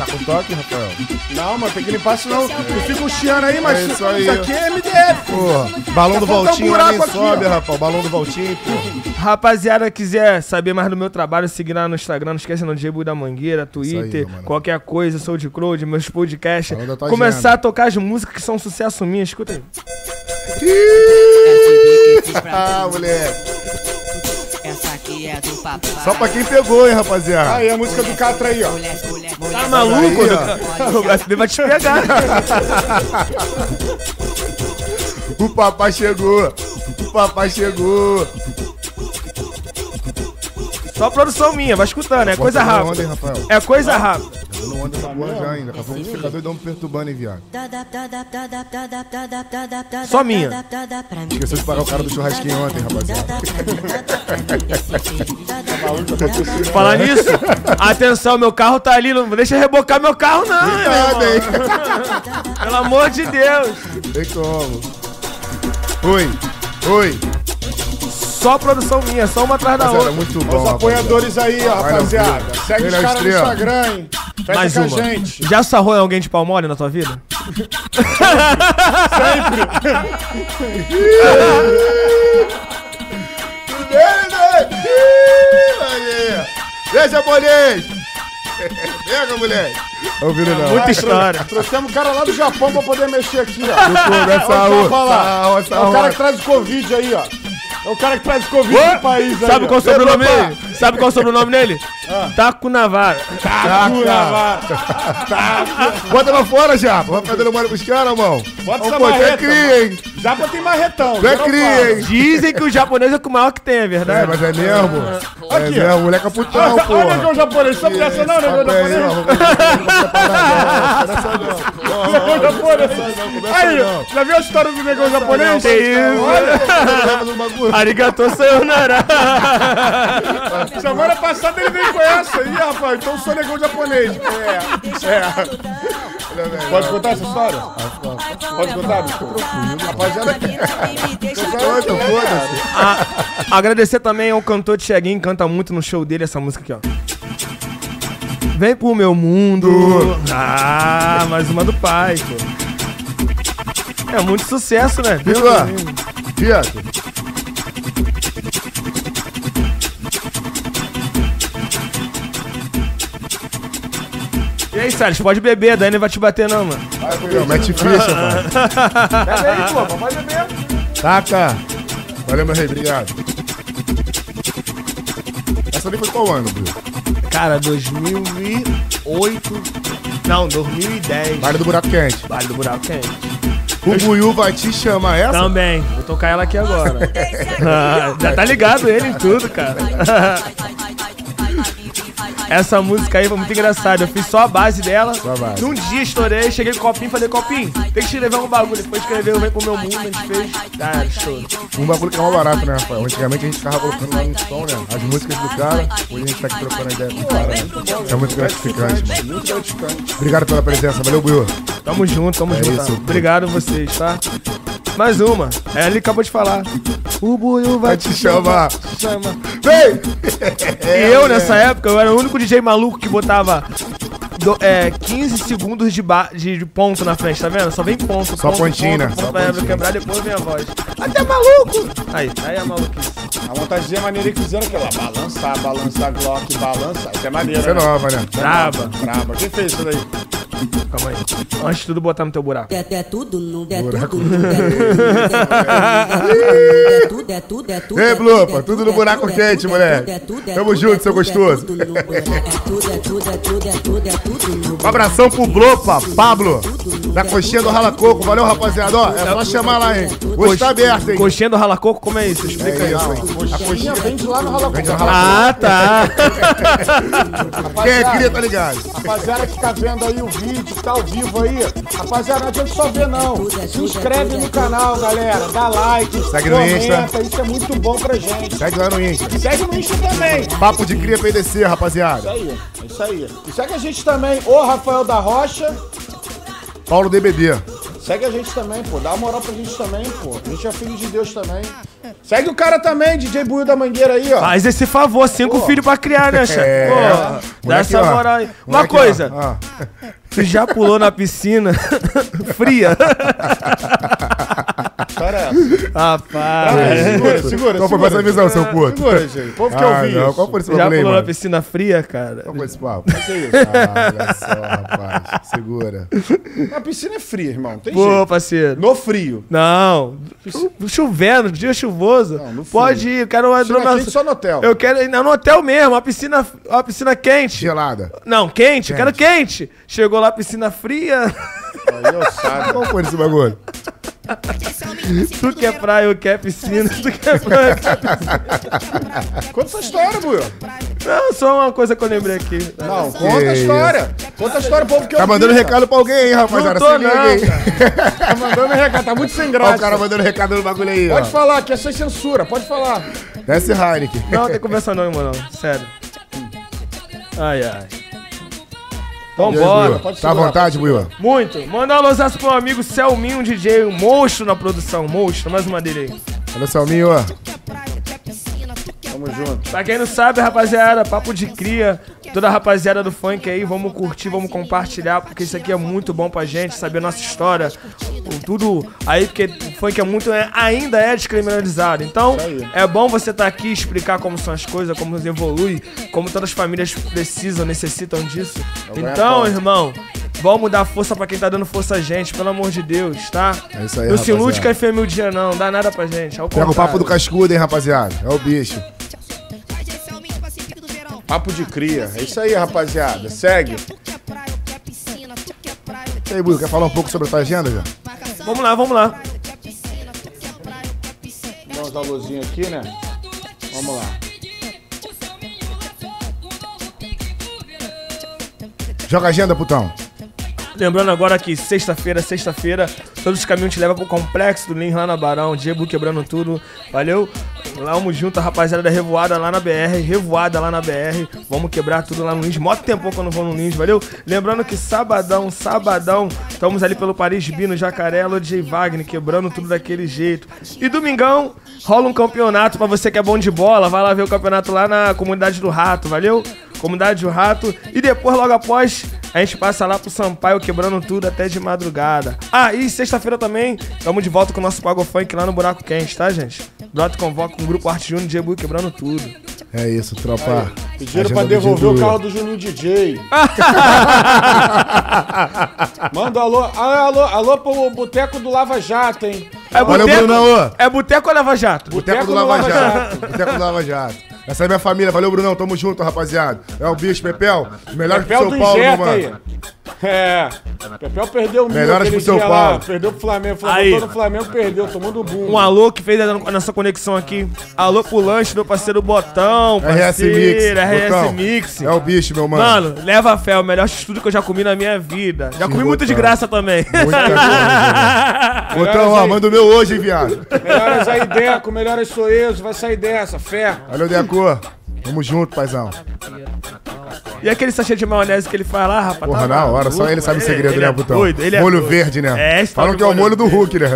S3: Tá com toque, Rafael?
S1: Não, mano, tem que limpar, senão eu fico chiando aí, mas
S3: É isso aí.
S1: aqui é MDF.
S3: Porra, balão do
S1: Tá
S3: Valtinho
S1: buraco
S3: nem
S1: aqui,
S3: sobe. Rafael. Balão do Valtinho, pô.
S4: Rapaziada, quiser saber mais do meu trabalho, seguir lá no Instagram, não esquece no Diego da Mangueira,
S3: aí,
S4: Twitter,
S3: mano.
S4: qualquer coisa, sou de Crowd, meus podcasts. Começar
S3: agenda.
S4: a tocar as músicas que são sucesso minha, escuta aí.
S3: Ah, moleque.
S7: É do papai.
S3: Só pra quem pegou, hein, rapaziada.
S1: Aí, a música do Catra aí, ó.
S4: Tá maluco?
S3: Aí,
S4: O FB vai te pegar.
S3: O papai chegou. O papai chegou.
S4: Só produção minha, vai escutando, é coisa rápida.
S3: onda, hein, Rafael.
S4: É coisa rápida.
S3: Eu não ando essa porra já ainda. Daqui a pouco o fica doidão me perturbando, hein, viado.
S4: Só minha.
S3: Esqueceu de pagar o cara do churrasquinho ontem, rapaziada.
S4: Falar nisso, atenção, meu carro tá ali, não deixa rebocar meu carro não,
S3: hein?
S4: Pelo amor de Deus.
S3: Tem como. Oi. Oi.
S4: Só produção minha, só uma atrás da
S3: Rapaziada,
S4: outra.
S3: muito
S1: Os
S3: bom, rapaziada.
S1: apoiadores aí, ó, rapaziada. Segue os caras no. Instagram, hein? Fecha
S4: Mais
S1: com a
S4: uma.
S1: gente.
S4: Já sarrou em alguém de pau mole na tua vida?
S3: Vem, japonês! Pega, moleque! Ouvindo não?
S4: Muita história.
S1: Trouxemos o cara lá do Japão pra poder mexer aqui, ó. Lá. É o cara que traz o Covid aí, ó. É o cara que traz o Covid do país aí.
S4: Sabe qual é o sobrenome dele? Sabe qual é o sobrenome dele? Taco Navarra.
S3: Bota pra fora, já. Vai ficar dando mole pros caras, irmão.
S1: Bota
S3: Ô,
S1: essa
S3: pô, tu é
S1: marreta,
S3: cria, hein?
S1: Japa tem marretão.
S3: Tu é cria, hein?
S4: Dizem que o japonês é o maior que tem, é
S3: É,
S4: verdade?
S3: mas é mesmo? É
S1: Aqui,
S3: mesmo, moleque é putão,
S1: Olha o
S3: porra.
S1: negão japonês. Sabe dessa não, negão
S3: Papo aí, ó,
S1: japonês? Negão japonês. Aí, já viu a história do negão japonês?
S4: Que isso?
S3: Olha,
S4: Arigatou sayonara.
S1: Semana passada ele veio com essa aí, rapaz. Então sou negão japonês. É, é. Pode contar essa história? Pode contar, bicho? Rapaziada,
S3: Conta, foda-se.
S4: A- agradecer também ao cantor Thiaguinho, que canta muito no show dele essa música aqui, ó. Vem pro meu mundo. Ah, mais uma do pai, pô. É muito sucesso, né?
S3: Viu. Viado.
S4: E aí, Salles, pode beber, daí não vai te bater não, mano.
S3: Não, mete ficha, pai.
S1: pega aí, pô. Pode beber.
S3: Taca. Valeu, meu rei, obrigado. Essa ali foi qual ano, Bruno?
S4: Cara, 2008... Não, 2010.
S3: Vale do Buraco Quente.
S4: Vale do Buraco Quente.
S3: O Buiu vai te chamar essa?
S4: Também. Vou tocar ela aqui agora. Ah, Já tá ligado ele em tudo, cara. Essa música aí foi muito engraçada. Eu fiz só a base dela.
S3: Só a base.
S4: Num dia estourei, cheguei com o copinho, falei, copinho, tem que escrever um bagulho. Depois escreveu, vem pro meu mundo, a gente fez. Ah, show.
S3: Um bagulho que é mais barato, né, Rafael? Antigamente a gente ficava colocando lá no som, né? As músicas do cara. Hoje a gente tá aqui trocando ideia com o cara. né? É muito gratificante, mano.
S1: Muito gratificante.
S3: Obrigado pela presença. Valeu, Buiu.
S4: Tamo junto, tamo
S3: É
S4: junto.
S3: isso.
S4: Obrigado a vocês, tá? Mais uma. É, ele acabou de falar. O Buiu vai
S3: Vai te chamar.
S4: te chamar.
S3: Vem!
S4: E eu, nessa época, eu era o único DJ maluco que botava do- é, 15 segundos de, ba- de, de ponto na frente, tá vendo? Só vem ponto.
S3: Só
S4: ponto,
S3: pontinho, né?
S4: ponto,
S3: Só
S4: ponto, pra
S3: pontinho.
S4: quebrar, depois vem a voz. Até maluco! Aí, aí é maluquice.
S1: A vontade é maneira que fizeram aquela. Balançar, balançar, Glock, balança. Isso é maneiro,
S3: Isso é
S1: né?
S3: nova, né?
S4: Braba.
S1: Braba. Quem fez isso daí?
S4: Calma aí. Antes de tudo, botar no teu buraco.
S5: É, é tudo no é tudo no é tudo é tudo é tudo
S3: Ei, Blupa, tudo no buraco quente, moleque. Tamo junto, seu gostoso.
S5: É tudo é tudo é tudo é tudo é tudo é tudo
S3: Um abração pro Blopa, Pablo, da coxinha do Rala Coco. Valeu, rapaziada. Ó, é só chamar lá, hein? Hoje tá aberto, hein?
S4: Coxinha do ralacoco, como é isso? Explica
S3: É hein?
S1: A coxinha vende lá no Rala Coco.
S3: Rala
S4: Ah, tá.
S3: Quem é cria, tá ligado?
S1: Rapaziada que tá vendo aí o vídeo, que tá ao vivo aí. Rapaziada, não adianta só ver não. Se inscreve no canal, galera. Dá like,
S3: Segue no
S1: comenta. Isso é muito bom pra gente.
S3: Segue lá no Insta.
S1: Segue no Insta também.
S3: Papo de cria PDC,
S1: Isso
S3: rapaziada.
S1: aí, é isso aí. E segue a gente também, o Rafael da Rocha.
S3: Paulo DBD.
S1: Segue a gente também, pô. Dá uma moral pra gente também, pô. A gente é filho de Deus também. Segue o cara também, DJ Buio da Mangueira aí, ó.
S4: Faz esse favor, cinco filhos pra criar, né, chefe?
S3: É.
S4: Pô, dá essa
S3: ó.
S4: moral aí. Uma
S3: Moleque,
S4: coisa,
S3: ó.
S4: tu já pulou na piscina fria?
S1: É.
S4: Rapaz.
S1: segura, segura.
S3: Qual foi
S1: segura,
S3: essa visão, seu puto?
S1: Segura, gente. O povo que
S3: Ah,
S1: ouviu
S3: não.
S1: isso.
S3: Qual foi esse
S4: Já
S3: aí,
S4: pulou na piscina fria, cara?
S3: Qual foi esse papo?
S1: Que isso?
S3: Ah, olha só, rapaz. Segura.
S1: A piscina é fria, irmão. Tem
S4: Pô,
S1: jeito.
S4: parceiro.
S1: No frio.
S4: Não, chovendo, dia chuvoso.
S1: Não, no frio.
S4: Pode ir, eu quero uma
S1: Piscina quente só no hotel.
S4: Eu quero ir no hotel mesmo, uma piscina, uma piscina quente.
S3: Gelada.
S4: Não, quente, eu quero quente. Chegou lá, piscina fria.
S1: Aí eu sabe.
S3: Qual foi esse bagulho?
S4: Tu quer praia, eu quero piscina. Tu quer praia, eu quero piscina.
S1: Conta essa história, Buio.
S4: Não, só uma coisa que eu lembrei aqui.
S1: Não, conta a
S3: isso.
S1: história. Conta a história, povo que
S3: Tá
S1: ouviu,
S3: mandando
S1: cara.
S3: recado pra alguém, hein, rapaziada?
S4: Não tô, não?
S1: Tá mandando recado. Tá muito sem
S3: Ó,
S1: graça.
S3: o cara mandando recado no bagulho aí, ó.
S1: Pode falar, que é sem censura. Pode falar.
S3: Desce Heineken.
S4: Não, tem conversa não, irmão, não. Sério. Ai, ai. Vambora.
S1: pode
S3: Tá à vontade, Buiu?
S4: Muito. Manda um alôzaço pro meu amigo Selminho, um DJ, um monstro na produção. Monstro, mais uma dele aí.
S3: Olha só, Minho, ó.
S1: Tamo junto.
S4: Pra quem não sabe, rapaziada, papo de cria, toda a rapaziada do funk aí, vamos curtir, vamos compartilhar, porque isso aqui é muito bom pra gente, saber a nossa história, tudo aí, porque o funk é muito, é- ainda é descriminalizado. Então, é bom você estar aqui, explicar como são as coisas, como evolui, como todas as famílias precisam, necessitam disso.
S1: ganho
S4: Então, irmão, vamos dar força pra quem tá dando força a gente, pelo amor de Deus, tá?
S3: É isso aí,
S4: Não se ilude com a FM o dia, não, dá nada pra gente. Ao
S3: Pega o papo do cascudo, hein, rapaziada. É o bicho.
S1: Papo de cria. É isso aí, rapaziada. Segue.
S3: E aí, Buiu, quer falar um pouco sobre a tua agenda, já?
S4: Vamos lá, vamos lá.
S1: Dá uns alôzinhos aqui, né? Vamos lá.
S3: Joga a agenda, putão.
S4: Lembrando agora que sexta-feira, sexta-feira, todos os caminhos te levam pro complexo do Lins lá na Barão, Diego quebrando tudo. Valeu? Vamos junto, a rapaziada da Revoada lá na BR, Revoada lá na BR. Vamos quebrar tudo lá no Lins. Mó tempo que eu não vou no Lins, valeu? Lembrando que sabadão, sabadão, estamos ali pelo Paris B, no Jacaré, DJ Wagner, quebrando tudo daquele jeito. E domingão, rola um campeonato pra você que é bom de bola. Vai lá ver o campeonato lá na comunidade do Rato, valeu? Comunidade do Rato. E depois, logo após, a gente passa lá pro Sampaio quebrando tudo até de madrugada. Ah, e sexta-feira também, estamos de volta com o nosso Pago Funk lá no Buraco Quente, tá, gente? Brota convoca com o grupo Arte Júnior Diego quebrando tudo.
S3: É isso, tropa.
S1: Pediram
S3: Agenda
S1: pra devolver o carro do Juninho DJ. Manda um alô. Ah, alô, alô pro boteco do Lava Jato, hein?
S4: É
S3: Valeu, Brunão, ô.
S4: É Boteco ou Lava Jato?
S3: Boteco do Lava Jato. Boteco do Lava Jato. Essa é minha família. Valeu, Brunão. Tamo junto, rapaziada. É o bicho, Pepel. Melhor que o São Paulo, meu mano.
S1: É. Pepel perdeu mil
S3: Melhoras pro São
S1: lá.
S3: Paulo.
S1: Perdeu pro Flamengo. Flamengo
S4: Aí.
S1: todo o Flamengo perdeu, tomando um boom.
S4: Um alô que fez a nossa conexão aqui. Alô pro lanche do parceiro Botão,
S3: RS
S4: parceiro.
S3: Mix.
S4: RS. Mix.
S3: É o bicho, meu mano.
S4: Mano, leva fé, o melhor estudo que eu já comi na minha vida. Já comi muito de graça também.
S3: Muita coisa. Botão, ó, manda o meu hoje, hein, viado.
S1: Melhoras aí, Deco. Melhoras sou eu. Vai sair dessa. Fé.
S3: Valeu, Deco. Tamo junto, paizão.
S4: E aquele sachê de maionese que ele faz lá, rapaz?
S3: Porra,
S4: tá
S3: na hora, só ele sabe o segredo,
S4: ele
S3: né,
S4: é
S3: Botão?
S4: Doido, ele é
S3: molho
S4: doido.
S3: verde, né?
S4: É,
S3: Falam que é o molho do. Hulk, né?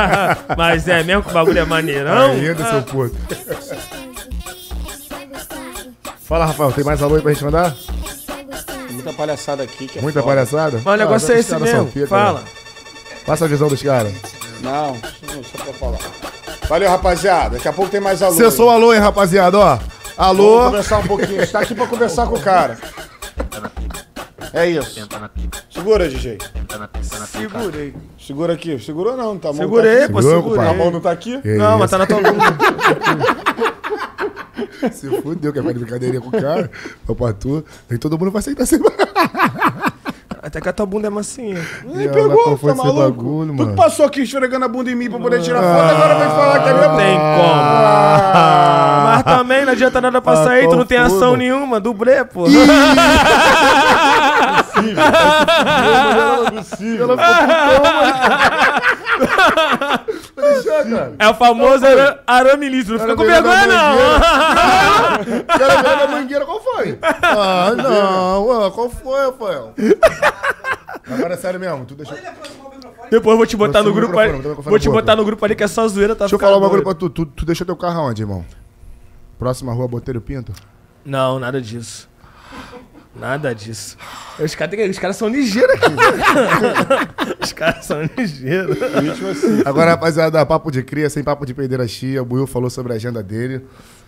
S4: Mas é mesmo que o bagulho é maneirão.
S3: Ainda, seu puto. Fala, Rafael, tem mais alô aí pra gente mandar?
S1: Muita palhaçada aqui. Que é
S3: Muita
S1: foda.
S3: palhaçada?
S4: Mas o negócio
S3: Ah,
S4: é esse mesmo. Fala.
S3: né? Passa a visão dos caras.
S1: Não, não, só pra falar. Valeu, rapaziada. Daqui a pouco tem mais alô.
S3: Cessou o alô, hein, rapaziada, ó.
S1: Vamos
S3: Alô.
S1: conversar um pouquinho. A gente tá aqui pra conversar com o cara. É isso. Segura DJ.
S4: Segurei.
S1: Segura aqui. Segurou não, tá? Mão
S4: Segurei,
S1: Tá
S4: pô, segurei.
S1: A mão não tá aqui?
S3: Que
S4: Não, mas
S3: isso?
S4: tá na tua bunda.
S3: Se fudeu, que é brincadeirinha com o cara. Ô, pra tu. Nem todo mundo vai aceitar ser.
S4: Até que a tua bunda é massinha.
S1: Ih,
S3: ela,
S1: pegou, tá
S3: esse
S1: maluco?
S3: bagulho,
S1: tu
S3: mano?
S1: que passou aqui esfregando a bunda em mim pra poder tirar foto, agora vai falar que é minha
S4: Não tem
S1: Ah.
S4: Mas também não adianta nada pra
S3: Ah,
S4: sair, tu
S3: qual
S4: não tem ação
S3: mano?
S4: nenhuma, dublê, pô. É o famoso ara- arame liso, não fica com vergonha não.
S3: Quero ver da mangueira, qual foi? Ah, não, qual foi, Rafael? Agora é sério mesmo, tu deixa.
S4: Depois eu vou te botar no grupo ali. Vou te
S3: na
S4: botar no grupo ali que é só zoeira, tá
S3: Deixa eu falar um bagulho
S4: doido.
S3: pra tu. tu. Deixou teu carro aonde, irmão? Próxima rua Botelho Pinto?
S4: Não, nada disso. Nada disso. Os caras os caras são ligeiros aqui. Os caras são ligeiros.
S1: Ritmo assim.
S3: Agora, rapaziada, papo de cria, sem papo de pederastia. O Buiu falou sobre a agenda dele.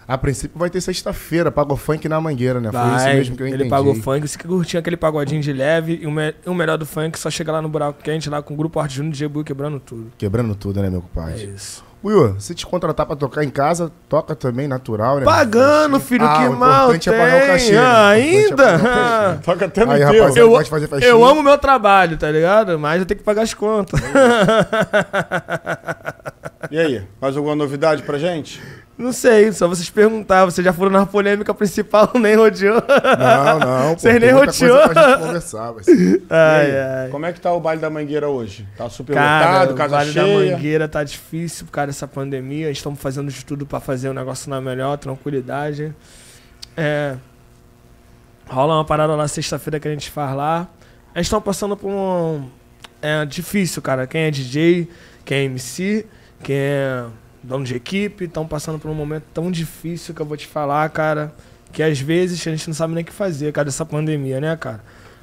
S3: A princípio vai ter sexta-feira, pago funk na mangueira, né? Foi isso
S4: Vai,
S3: mesmo que eu
S4: ele
S3: entendi.
S4: pagou funk, se que curtinha aquele pagodinho de leve e o, me- o melhor do funk só chega lá no buraco quente, lá com o grupo Arte Júnior de Jebu quebrando tudo.
S3: Quebrando tudo, né, meu
S4: É
S3: compadre?
S4: isso.
S3: Buiu, se te contratar pra tocar em casa, toca também, natural, né?
S4: Pagando, filho,
S3: Ah,
S4: que mal
S3: importante
S4: tem.
S3: é pagar o cachê, né?
S4: Ah,
S3: O importante é pagar o
S4: ainda?
S1: Toca até no
S3: Aí, rapaziada,
S4: Eu,
S3: gosta de fazer festinha.
S4: eu amo o meu trabalho, tá ligado? Mas eu tenho que pagar as contas.
S1: E aí, mais alguma novidade pra gente?
S4: Não sei, só vocês perguntar. Vocês já foram na polêmica principal, nem rodeou.
S3: Não, não. pô,
S4: Vocês nem
S3: gente conversar, vai ser.
S4: Ai,
S1: aí,
S4: ai.
S1: Como é que tá o baile da Mangueira hoje? Tá super
S4: Cara,
S1: lotado,
S4: o
S1: casa
S4: Vale da
S1: cheia?
S4: Mangueira tá difícil por causa dessa pandemia. Estamos fazendo de tudo pra fazer o negócio na melhor tranquilidade. É, rola uma parada lá sexta-feira que a gente faz lá. A gente tá passando por um. É difícil, cara. Quem é DJ, quem é MC, quem é dono de equipe, estão passando por um momento tão difícil que eu vou te falar, cara. Que às vezes a gente não sabe nem o que fazer, cara, dessa pandemia, né, cara?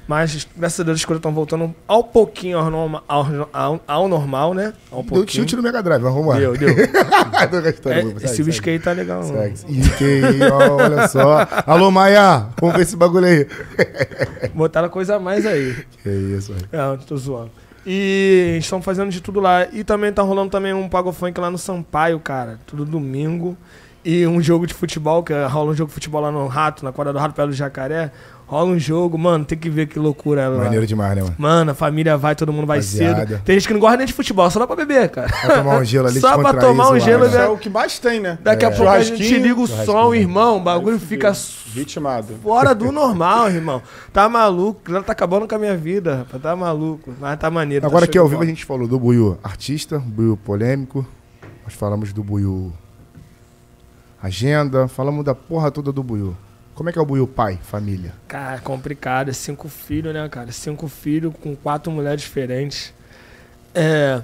S4: Mas, graças a Deus, as coisas estão voltando ao pouquinho ao, norma- ao, ao- ao normal, né? Ao
S3: Deu
S4: pouquinho.
S3: tilt no Mega Drive, vamos arrumar.
S4: Deu, deu.
S3: Tô gastando,
S4: É,
S3: Buiu,
S4: esse whisky aí tá legal. não.
S3: segue. Aí, olha só. Alô, Maia, vamos ver esse bagulho aí.
S4: Botaram coisa a mais aí.
S3: Que isso, velho.
S4: É, eu tô zoando. E estão fazendo de tudo lá. E também tá rolando também um Pago Funk lá no Sampaio, cara. Tudo domingo. E um jogo de futebol, que é- rola um jogo de futebol lá no Rato, na quadra do Rato, perto do Jacaré. Rola um jogo, mano, tem que ver que loucura é lá.
S3: Maneiro demais, né, mano?
S4: Mano, a família vai, todo mundo vai
S3: Rapaziada.
S4: cedo. Tem gente que não gosta nem de futebol, só dá pra beber, cara.
S3: Pra tomar um gelo ali,
S4: Só pra tomar um gelo,
S3: né?
S1: Isso é
S4: velho.
S1: o que mais tem, né?
S4: Daqui a
S3: É.
S4: pouco a gente liga o som, irmão. O bagulho fica
S1: Vitimado.
S4: fora do normal, irmão. Tá maluco? Ela tá acabando com a minha vida, rapaz. Tá maluco. Mas tá maneiro. tá
S3: Agora
S4: show
S3: aqui ao vivo a gente falou do Buiu artista, Buiu polêmico. Nós falamos do Buiu agenda, falamos da porra toda do Buiu. Como é que é o Buiu pai, família?
S4: Cara, complicado. É cinco filhos, né, cara? Cinco filhos com quatro mulheres diferentes. É.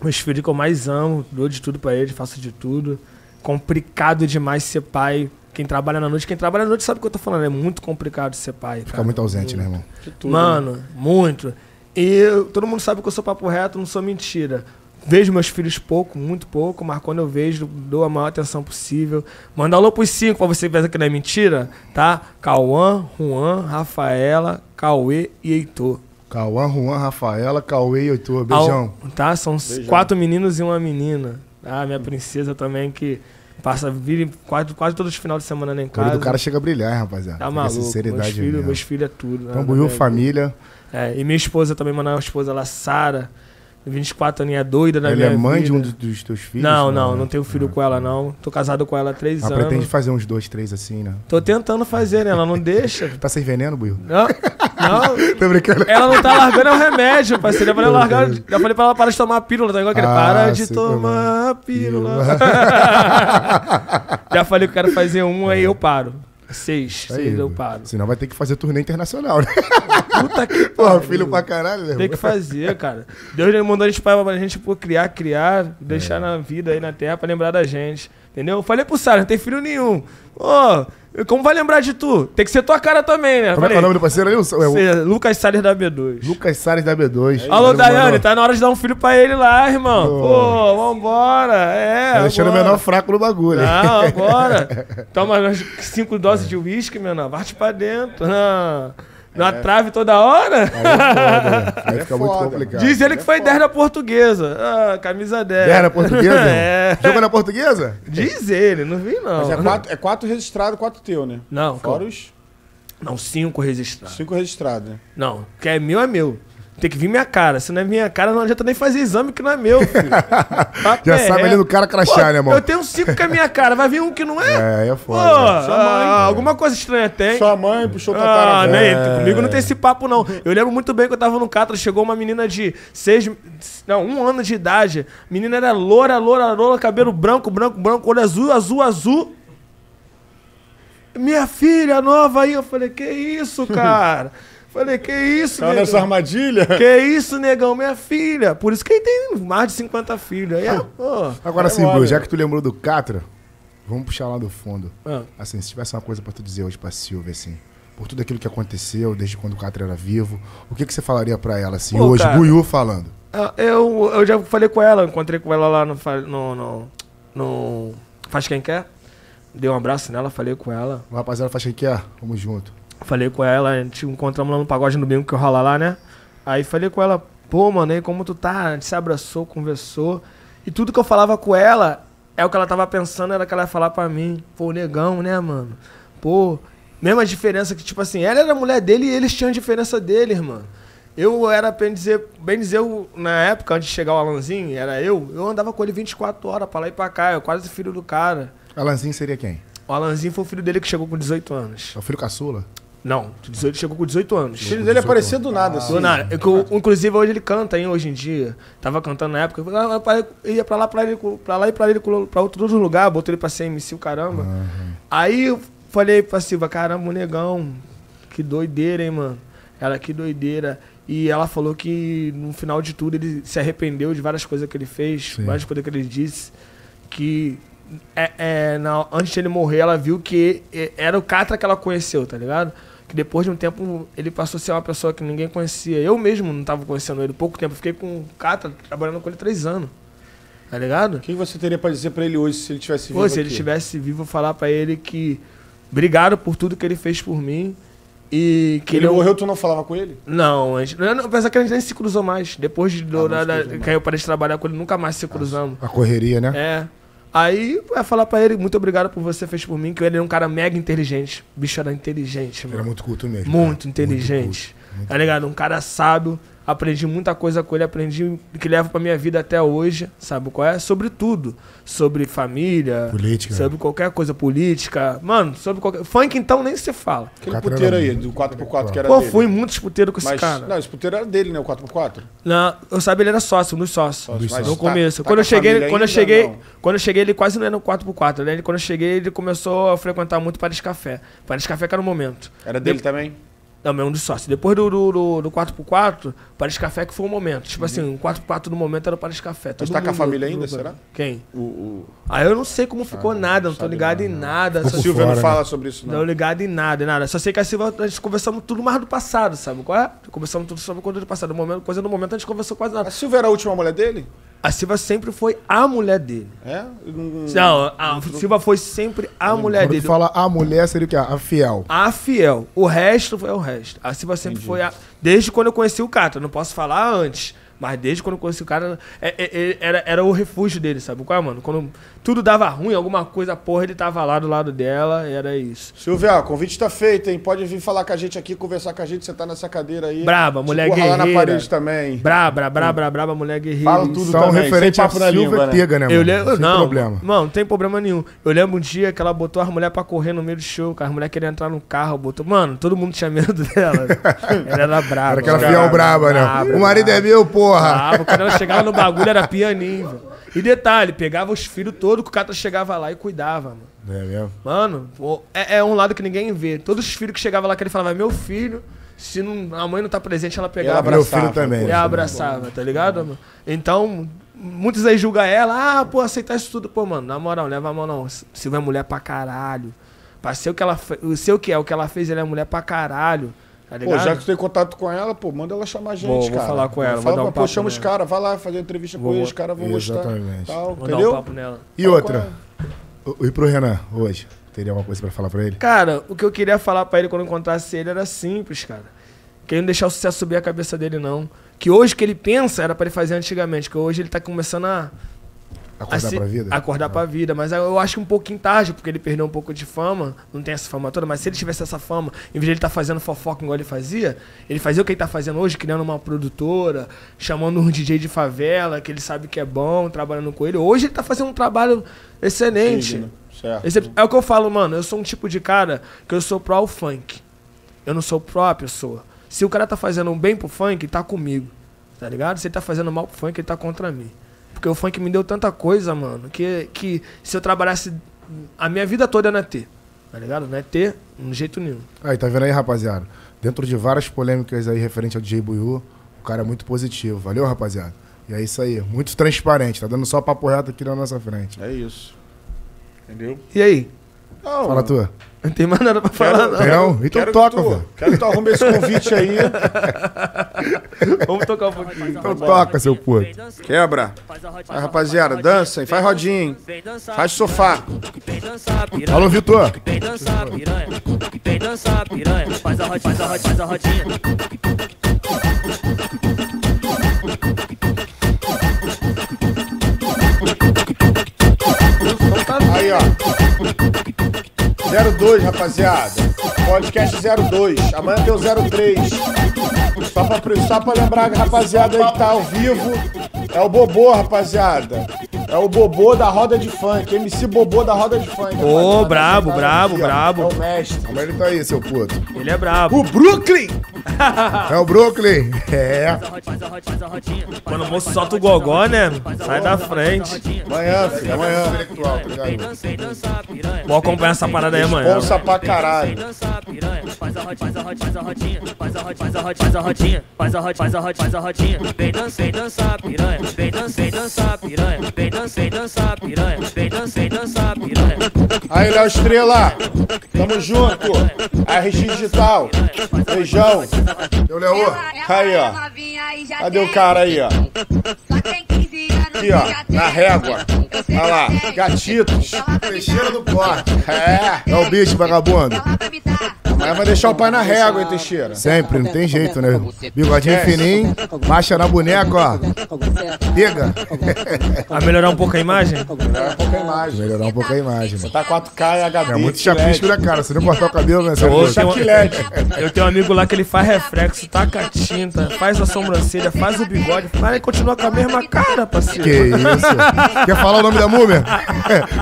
S4: Meus filhos que eu mais amo, dou de tudo pra eles, faço de tudo. Complicado demais ser pai. Quem trabalha na noite, quem trabalha na noite sabe o que eu tô falando. É muito complicado ser pai.
S3: Fica
S4: cara.
S3: muito ausente, né, irmão?
S1: De tudo.
S4: Mano, muito. E todo mundo sabe que eu sou papo reto, não sou mentira. Vejo meus filhos pouco, muito pouco, mas quando eu vejo, dou a maior atenção possível. Manda alô pros cinco pra você ver que não é mentira, tá? Cauã, Juan, Rafaela, Cauê e Heitor.
S3: Cauã, Juan, Rafaela, Cauê e Heitor. Beijão.
S4: Ao- tá? São
S1: Beijão.
S4: quatro meninos e uma menina. Tá? Minha princesa também, que passa vira quase, quase todos os finais de semana lá em
S3: O
S4: casa.
S3: do cara chega a brilhar, hein, rapaziada.
S4: Tá maluco.
S3: sinceridade
S4: Meus filhos, meus filhos é tudo.
S3: Então,
S4: né, na minha
S3: família.
S4: É, e minha esposa também, mano, a esposa lá, Sara, 24 aninha doida da
S3: Ela
S4: minha
S3: é mãe
S4: vida.
S3: de um dos, teus filhos?
S4: Não, não, não tenho filho com ela, não. Tô casado com ela há três
S3: Ela
S4: anos.
S3: pretende fazer uns dois, três assim, né?
S4: Tô tentando fazer, né? Ela não deixa.
S3: Tá sem veneno, Buiu?
S4: Não, não.
S3: Tô brincando.
S4: Ela não tá largando é o remédio, parceiro. Eu falei, largar, já falei pra ela parar de tomar pílula, tá igual aquele,
S3: Ah,
S4: para de tomar a
S3: como é.
S4: pílula. já falei que eu quero fazer um, aí eu paro. Seis,
S3: Aí,
S4: seis eu paro.
S3: Senão vai ter que fazer turnê internacional, né?
S4: Puta que
S3: Pô,
S4: pariu.
S3: filho pra caralho, né?
S4: Tem que fazer, cara. Deus mandou a gente pra, pra gente pô, criar, criar, deixar na vida aí na terra pra lembrar da gente. Entendeu? Eu falei pro Sara, não tem filho nenhum. Ô, como vai lembrar de tu? Tem que ser tua cara também, né?
S3: Como é que é o nome do parceiro ali? O- é
S4: Lucas Salles da B2.
S3: Lucas Salles da B2.
S4: Alô, Daiane, tá na hora de dar um filho pra ele lá, irmão.
S3: Pô.
S4: Pô, vambora. É,
S3: Tá deixando o menor fraco no bagulho. hein?
S4: Não, agora. Toma umas cinco doses de uísque, menor. Bate pra dentro. Não. Na trave toda hora?
S3: Aí é foda? Aí
S1: É
S3: muito
S1: foda.
S3: complicado.
S4: Diz ele que
S1: é
S4: foi
S1: foda.
S4: 10 na portuguesa. Ah, camisa 10.
S3: 10 na portuguesa?
S4: é.
S3: Jogou na portuguesa?
S4: Diz ele, não vi não.
S1: Mas é quatro, é quatro registrado, quatro teu, né?
S4: Não,
S1: Fora os
S4: Não, cinco registrados.
S1: cinco registrados, né?
S4: Não, que é meu, é meu. Tem que vir minha cara. Se não é minha cara, não adianta nem fazer exame que não é meu, filho.
S3: Já
S4: é
S3: sabe ali no cara crachá,
S4: Pô,
S3: né, irmão?
S4: Eu tenho cinco que é minha cara, vai vir um que não é?
S3: É, é
S4: Pô,
S3: foda. né?
S1: Sua mãe,
S4: ah, alguma coisa estranha tem.
S1: Sua mãe puxou tua
S4: Ah,
S1: cara.
S4: nem,
S1: velho.
S4: comigo não tem esse papo, não. Eu lembro muito bem que eu tava no Catra, chegou uma menina de seis. Não, um ano de idade. Menina era loura, loura, loura, cabelo branco, branco, branco, olho azul, azul, azul. Minha filha nova aí, eu falei, que isso, cara? Falei, que isso,
S1: Caiu nessa
S4: negão?
S1: armadilha.
S4: Que isso, negão, minha filha. Por isso que ele tem mais de 50 filhos. Aí, é, pô.
S3: Agora sim,
S1: embora.
S3: Bruno, já que tu lembrou do Catra, vamos puxar lá do fundo.
S4: Ah.
S3: Assim, se tivesse uma coisa pra tu dizer hoje pra Silvia, assim, por tudo aquilo que aconteceu, desde quando o Catra era vivo, o que, que você falaria pra ela, assim,
S4: Pô,
S3: hoje,
S4: cara.
S3: Buiú falando?
S4: Ah, Eu, eu já falei com ela, encontrei com ela lá no, no, no, no Faz Quem Quer. Dei um abraço nela, falei com ela.
S3: Rapaziada faz quem quer? Vamos junto.
S4: Falei com ela, a gente encontramos lá no pagode no domingo que rola lá, né? Aí falei com ela, pô, mano, aí como tu tá? A gente se abraçou, conversou. E tudo que eu falava com ela, é o que ela tava pensando, era que ela ia falar pra mim. Pô, negão, né, mano? Pô, mesma diferença que, tipo assim, ela era a mulher dele e eles tinham a diferença deles, mano. Eu era, bem dizer, bem dizer, eu, na época, antes de chegar o Alanzinho, era eu, eu andava com ele 24 horas pra lá e pra cá, eu quase filho do cara.
S3: Alanzinho seria quem?
S4: O Alanzinho foi o filho dele que chegou com 18 anos.
S3: É o filho caçula?
S4: Não, 18, chegou com 18 anos.
S1: O filho dele aparecia do nada, assim.
S4: Do nada. É o- inclusive hoje ele canta, hein, hoje em dia. Tava cantando na época. eu ah, Ia pra lá, pra, ele, pra lá e pra ele, pra outro, lugar, botou ele pra ser MC, o caramba. Aí eu falei pra Silva, caramba, o negão, que doideira, hein, mano. Ela, que doideira. E ela falou que no final de tudo ele se arrependeu de várias coisas que ele fez,
S3: Sim.
S4: várias coisas que ele disse. Que é, é, na- antes de ele morrer, ela viu que é, era o Catra que ela conheceu, tá ligado? Que depois de um tempo ele passou a ser uma pessoa que ninguém conhecia. Eu mesmo não tava conhecendo ele. Pouco tempo. Fiquei com o Catra trabalhando com ele três anos. Tá ligado?
S1: O que você teria pra dizer pra ele hoje se ele tivesse vivo
S4: Pô, se ele
S1: aqui?
S4: estivesse vivo, eu falar pra ele que obrigado por tudo que ele fez por mim. E que
S1: ele
S4: não-
S1: morreu, tu não falava com ele?
S4: Não, a gente, não, apesar que a gente nem se cruzou mais. Depois de, do,
S1: não
S4: da, da- que eu parei de trabalhar com ele, nunca mais se cruzamos.
S3: A correria, né?
S4: É. Aí vai falar pra ele, muito obrigado por você fez por mim, que ele é um cara mega inteligente. O bicho era inteligente,
S3: Era
S4: mano.
S3: muito culto mesmo.
S4: Muito
S3: cara.
S4: inteligente.
S3: Muito culto, muito
S4: tá ligado? Um cara sábio. Aprendi muita coisa com ele, aprendi que leva pra minha vida até hoje, sabe qual é? Sobre tudo. Sobre família,
S3: Política.
S4: sobre qualquer coisa política. Mano, sobre qualquer. Funk então nem se fala.
S1: Aquele
S3: Catra
S1: puteiro aí, do 4x4 que era
S4: Pô,
S1: dele.
S4: fui muito disputeiro com esse
S1: Mas,
S4: cara.
S1: não, esse puteiro era dele, né? O 4x4.
S4: Não, eu sabia ele era sócio, um dos sócios.
S1: Sócio, mas
S4: no
S1: tá-
S4: começo.
S1: tá
S4: quando
S1: com
S4: eu cheguei, quando eu cheguei,
S1: não?
S4: quando eu cheguei, ele quase não era no 4x4, né? Quando eu cheguei, ele começou a frequentar muito Paris Café. Paris Café que era o momento.
S1: Era dele também?
S4: Não, mas um dos sócios. Depois do, do, do, do 4x4, Paris Café que foi o momento. Tipo assim, o 4x4 do momento era o Paris Café.
S1: Mas
S4: Todo
S1: tá com a família ainda, será?
S4: Quem?
S1: O, o...
S4: Ah, eu não sei como ficou nada, não tô ligado
S1: nada,
S4: em
S1: não.
S4: nada.
S1: A
S4: Só,
S1: Silvia não fala sobre isso,
S4: não
S1: não.
S4: ligado em nada, em nada. Só sei que a Silva, a gente conversamos tudo mais do passado, sabe qual é? Conversamos tudo sobre coisa do passado. No momento, coisa do momento, a gente conversou quase nada.
S1: A Silvia era a última mulher dele?
S4: A Silva sempre foi a mulher dele.
S1: É? Não-
S4: Não, a Silva foi sempre a mulher
S3: Quando
S4: dele.
S3: fala a mulher, seria o quê? A fiel.
S4: A fiel. O resto foi o resto. A Silva sempre foi a. Desde quando eu conheci o Catra. Não posso falar antes. Mas desde quando eu conheci o cara, é- é- é- era, era o refúgio dele, sabe qual é, mano? Quando tudo dava ruim, alguma coisa, porra, ele tava lá do lado dela, era isso.
S1: Silvia, o convite tá feito, hein? Pode vir falar com a gente aqui, conversar com a gente. Você tá nessa cadeira aí.
S4: Braba, mulher
S1: Empurra lá na
S4: guerreira.
S1: parede também.
S4: Braba, braba, braba, mulher guerreira.
S1: Fala tudo
S3: São
S1: também,
S3: referente
S1: sem
S3: a
S1: papo na
S3: Silvia
S1: língua, né?
S3: Tega, né, mano?
S4: Eu lembro,
S3: Sem
S4: não,
S3: problema.
S4: Mano, não tem problema nenhum. Eu lembro um dia que ela botou as mulheres pra correr no meio do show, cara. As mulheres queriam entrar no carro, botou. Mano, todo mundo tinha medo dela. ela era braba.
S3: Era aquela
S4: braba,
S3: fiel braba, né?
S4: braba,
S3: O marido é meu, porra.
S4: Brava. Quando ela chegava no bagulho, era pianinho, velho. E detalhe, pegava os filhos todos que o cara chegava lá e cuidava, mano.
S3: É mesmo?
S4: Mano, pô, é, é um lado que ninguém vê. Todos os filhos que chegavam lá, que ele falava, meu filho, se não- a mãe não tá presente, ela
S1: Ela
S4: pegava.
S3: Meu
S1: abraçava,
S3: filho também.
S4: E abraçava, tá ligado? mano? Então, muitos aí julgam ela, ah, pô, aceitar isso tudo. Pô, mano, na moral, leva a mão não. Silvia é mulher pra caralho. Pra ser o que ela fez, o seu que é, o que ela fez, ela é mulher pra caralho. Tá
S1: Pô, já que tu tem contato com ela, pô, manda ela chamar a gente,
S4: Vou- vou
S1: cara.
S4: falar com ela, vou
S1: Fala,
S4: dar um
S1: pô,
S4: papo
S1: chama os caras, vai lá fazer entrevista com
S4: Vou-
S1: eles, os caras vão gostar.
S3: Exatamente.
S1: Tal,
S4: Vou dar um
S1: entendeu?
S4: papo nela.
S3: E
S1: Fala
S3: outra? O- E pro Renan, hoje? Teria alguma coisa pra falar pra ele?
S4: Cara, o que eu queria falar pra ele quando eu encontrasse ele era simples, cara. Que ele não deixar o sucesso subir a cabeça dele, não. Que hoje que ele pensa era pra ele fazer antigamente, que hoje ele tá começando a.
S3: Acordar
S4: a se-
S3: pra vida?
S4: Acordar pra vida. Mas eu acho um pouquinho tarde, porque ele perdeu um pouco de fama. Não tem essa fama toda, mas se ele tivesse essa fama, em vez de ele estar fazendo fofoca igual ele fazia, ele fazia o que ele tá fazendo hoje, criando uma produtora, chamando um DJ de favela, que ele sabe que é bom, trabalhando com ele. Hoje ele tá fazendo um trabalho excelente.
S1: Digno, Certo.
S4: Esse- é o que eu falo, mano. Eu sou um tipo de cara que eu sou pró ao funk. Eu não sou pró a pessoa. Se o cara tá fazendo um bem pro funk, tá comigo. Tá ligado? Se ele tá fazendo mal pro funk, ele tá contra mim. Porque o funk me deu tanta coisa, mano, que, que se eu trabalhasse a minha vida toda não é ter. Tá ligado? Não é ter de jeito nenhum.
S3: Aí, tá vendo aí, rapaziada? Dentro de várias polêmicas aí referente ao DJ Buiu, o cara é muito positivo. Valeu, rapaziada? E é isso aí. Muito transparente. Tá dando só papo reto aqui na nossa frente.
S1: É isso. Entendeu?
S4: E aí?
S1: Não,
S3: Fala tu.
S4: Não tem mais nada pra
S1: Quero-
S4: falar, não.
S3: Tem não? Então
S1: quero
S3: toca,
S1: que
S3: velho.
S1: Quero que tu arrume esse convite aí.
S4: Vamos tocar um pouquinho.
S3: Então toca, seu puto.
S1: Quebra. Vai, rapaziada, dança aí, faz rodinha, hein? Faz sofá.
S3: Alô, Vitor.
S7: Vem dançar piranha, faz a rodinha, faz a rodinha,
S1: 02, rapaziada. Podcast 02. Amanhã tem o 03. Só pra, só pra lembrar, rapaziada aí que tá ao vivo. É o Bobô, rapaziada. É o Bobô da roda de funk. MC Bobô da roda de funk.
S4: Ô,
S1: rapaziada.
S4: brabo,
S1: Tá
S4: brabo, brabo.
S1: É o mestre.
S3: Como ele tá aí, seu puto?
S4: Ele é brabo.
S1: O Brooklyn!
S3: É o Brooklyn. É.
S4: Quando o moço solta o gogó, né? Sai da frente.
S1: Amanhã, filho. Amanhã.
S4: Vou acompanhar essa parada aí amanhã.
S1: Bolsa pra caralho.
S7: Faz a faz a faz a faz a faz a faz a. Vem dançar, vem dançar piranha, vem dançar, vem dançar piranha, vem dançar, vem dançar piranha, vem dançar, vem dançar piranha.
S1: Aí, Léo Estrela, tamo junto. RX Digital, beijão.
S3: Eu, Leô.
S1: Aí, ó. Cadê o cara aí, ó? Aqui, ó. Na régua. Olha lá. Gatitos.
S3: Teixeira do corte.
S1: É.
S3: É o bicho, vagabundo.
S1: Amanhã vai deixar o pai na régua, hein, Teixeira?
S3: Sempre, não tem jeito, né? Bigodinho fininho, marcha na boneca, ó. Pega.
S4: A melhorar um pouco a imagem?
S1: Melhora um pouco a imagem.
S3: Melhorar um pouco a imagem, mano.
S1: Tá 4K e HD.
S3: É muito chapisco, né, cara? Se não cortar o cabelo, né?
S4: Ô,
S3: puto?
S4: tem um-
S1: Chapilete.
S4: Eu tenho um amigo lá que ele faz reflexo, taca tinta, faz a sobrancelha, faz o bigode, mas ele continua com a mesma cara, parceiro.
S3: Que isso? Quer falar o nome da múmia?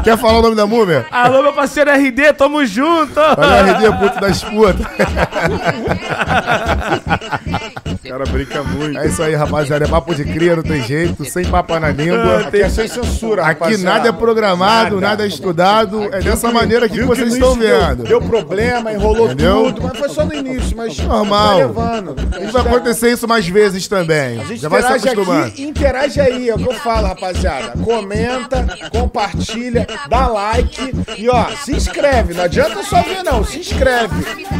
S3: Quer falar o nome da múmia?
S4: Alô, meu parceiro RD, tamo junto!
S3: Olha o RD, puto das putas.
S1: O cara brinca muito.
S3: É isso aí, rapaziada. É papo de cria, não tem jeito. Sem papo na língua.
S1: Aqui é sem censura,
S3: Aqui
S1: rapaziada.
S3: nada é programado, nada, é estudado. É dessa maneira que
S1: Viu
S3: vocês estão
S1: início deu-
S3: vendo.
S1: Deu problema, enrolou
S3: Entendeu?
S1: tudo, mas foi só no início, mas
S3: Normal.
S1: vai levando.
S3: E vai acontecer isso mais vezes também.
S1: A gente
S3: Já vai se acostumando.
S1: aqui, interage aí, é o que eu falo, rapaziada. Comenta, compartilha, dá like e ó, se inscreve. Não adianta só ver, não. Se inscreve.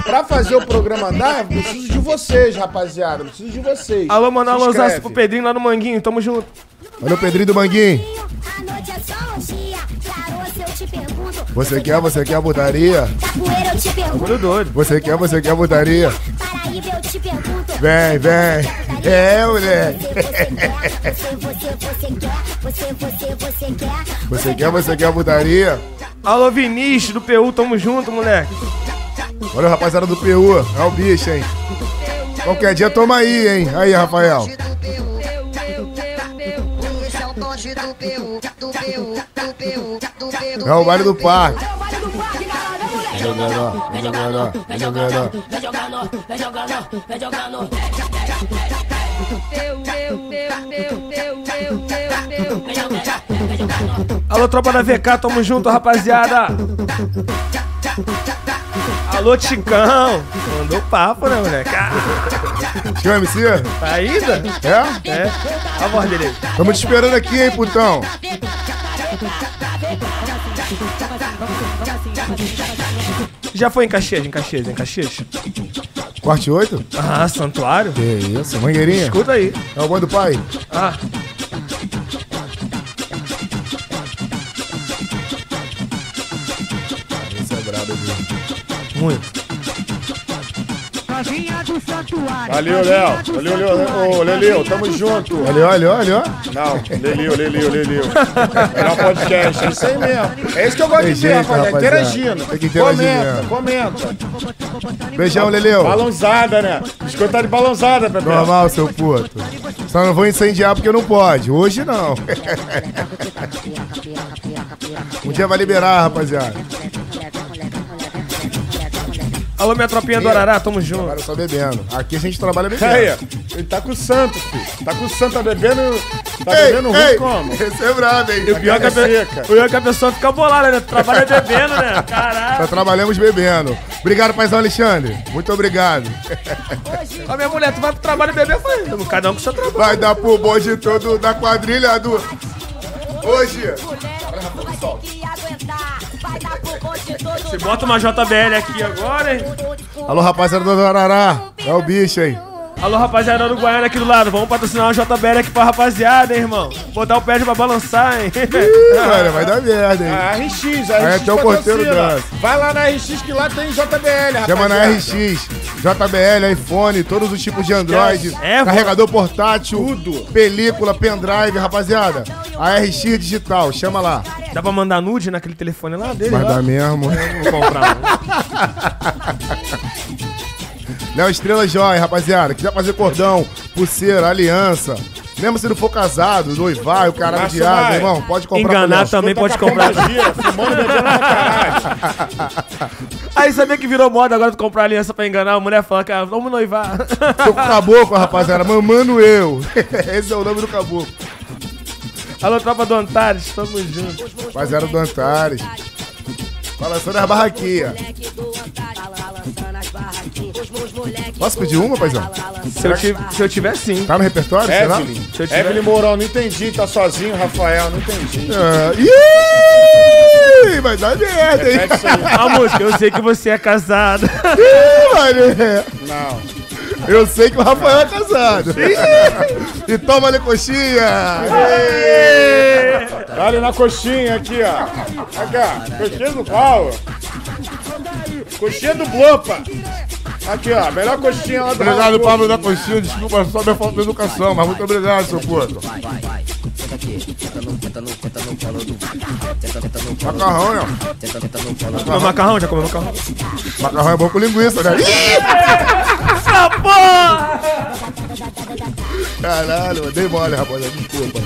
S1: Pra fazer o programa andar, eu preciso de vocês, rapaziada. Preciso de vocês.
S4: Alô, mano, alô. Zaço pro Pedrinho lá no Manguinho, tamo junto.
S3: Olha o Pedrinho do Manguinho. Você quer, você quer a putaria?
S4: Bagulho doido.
S3: Você quer, você quer a putaria?
S5: Paraíba, eu te pergunto.
S3: Vem, vem. É, moleque.
S5: Você quer, você quer
S3: a putaria?
S4: Alô, Vinícius do PU, tamo junto, moleque.
S3: Olha o rapaziada do PU. É o bicho, hein? Qualquer dia toma aí, hein? Aí, Rafael. É o baile do parque. Vem jogando, ó, vem jogando, ó, vem jogando. ó.
S5: Vem jogando, vem jogando, vem jogando.
S4: Alô, tropa da VK, tamo junto, rapaziada. Alô, Ticão. Mandou papo, né, moleque?
S3: Tio MC?
S4: tá ainda?
S3: É?
S4: É. A voz dele.
S3: Tamo te esperando aqui, hein, putão.
S4: Já foi em Caxias, em Caxias, em Caxias?
S3: Corte 8?
S4: Ah, santuário?
S3: Que isso, mangueirinha.
S4: Escuta aí.
S3: É o bom do pai?
S4: Ah, Muito.
S1: Valeu, Léo. Valeu, Léo. Ô, Leleu, tamo junto.
S3: Olha, olha, olha, ó.
S1: Não, Leleu, Leleu, Leleu. Melhor podcast, é isso aí mesmo. É isso que eu gosto
S3: Tem
S1: de ver,
S3: jeito,
S1: rapaziada.
S3: rapaziada.
S1: Interagindo.
S3: Tem que interagir
S1: Comenta,
S3: mesmo.
S1: comenta.
S3: Beijão, Leleu.
S1: Balãozada, né? Biscoito tá de balãozada, Pepe.
S3: Normal, seu puto. Só não vou incendiar porque não pode. Hoje não. Um dia vai liberar, rapaziada.
S4: Alô, minha tropinha do Arará, tamo junto.
S3: Agora só bebendo. Aqui a gente trabalha bebendo.
S1: Aí, ele tá com o santo, filho. Tá com o santo, tá bebendo. Tá
S3: Ei,
S1: bebendo
S3: ei,
S1: ruim como?
S3: Esse é brabo, hein?
S4: O pior, que a, pe-
S1: seca.
S4: o pior é que a pessoa fica bolada, né? Trabalha bebendo, né? Caralho.
S3: Só trabalhamos bebendo. Obrigado, paizão Alexandre. Muito obrigado.
S4: Ó, minha mulher, tu vai pro trabalho beber? Falei, cada um com seu trabalho.
S3: Vai dar pro bonde todo da quadrilha do. Hoje.
S4: Você bota uma JBL aqui agora, hein?
S3: Alô, rapaziada do Arará. É o bicho, hein?
S4: Alô, rapaziada do Guaiana aqui do lado. Vamos patrocinar uma JBL aqui pra rapaziada, hein, irmão? Botar o pé pra balançar, hein?
S3: Ih, mano, vai dar merda, hein?
S1: A RX, a RX
S3: até o porteiro dança.
S1: Vai lá na RX que lá tem JBL, rapaziada.
S3: Chama na RX, JBL, iPhone, todos os tipos de Android,
S4: É,
S3: carregador portátil,
S1: Tudo.
S3: película, pendrive, rapaziada. A RX digital, chama lá.
S4: Dá pra mandar nude naquele telefone lá dele?
S3: Vai
S4: lá?
S3: dar mesmo.
S4: Vou comprar.
S3: Léo Estrela Joia, rapaziada. Quiser fazer cordão, pulseira, aliança. Mesmo se não for casado, noivar, o caralho de
S1: Maia.
S3: irmão, pode comprar
S4: Enganar também
S1: Tá
S4: pode comprar. Aí sabia que virou moda agora tu comprar aliança pra enganar a mulher fala, cara, vamos noivar.
S3: Tô com o caboclo, rapaziada. Mamando eu. Esse é o nome do caboclo.
S4: Alô, tropa do Antares, tamo junto.
S3: Rapaziada do Antares. Balançando as barraquinhas. Posso pedir uma, paizão?
S4: Se eu, tive, se eu tiver sim.
S3: Tá no repertório, será?
S1: Evelyn.
S4: Se eu tiver-
S1: Evelyn Mourão, não entendi. Tá sozinho, Rafael, não entendi.
S3: É. Ih, vai dar merda, hein?
S1: Repete isso aí.
S4: A música, eu sei que você é casado.
S3: Ih.
S1: Não.
S3: Eu sei que o Rafael é casado. e toma ali coxinha.
S1: Olha na coxinha aqui, ó. Aqui, ó. Coxinha do qual? Coxinha do Blopa. Aqui, ó. Melhor coxinha lá do
S3: Obrigado. Pablo da Coxinha. Desculpa só minha falta de educação, mas muito obrigado, seu puto. Macarrão, né?
S4: Comeu macarrão? Já comeu macarrão?
S3: Macarrão é bom com linguiça, né? Ih,
S4: Ah, porra!
S3: Caralho, eu dei mole, rapaziada. Desculpa.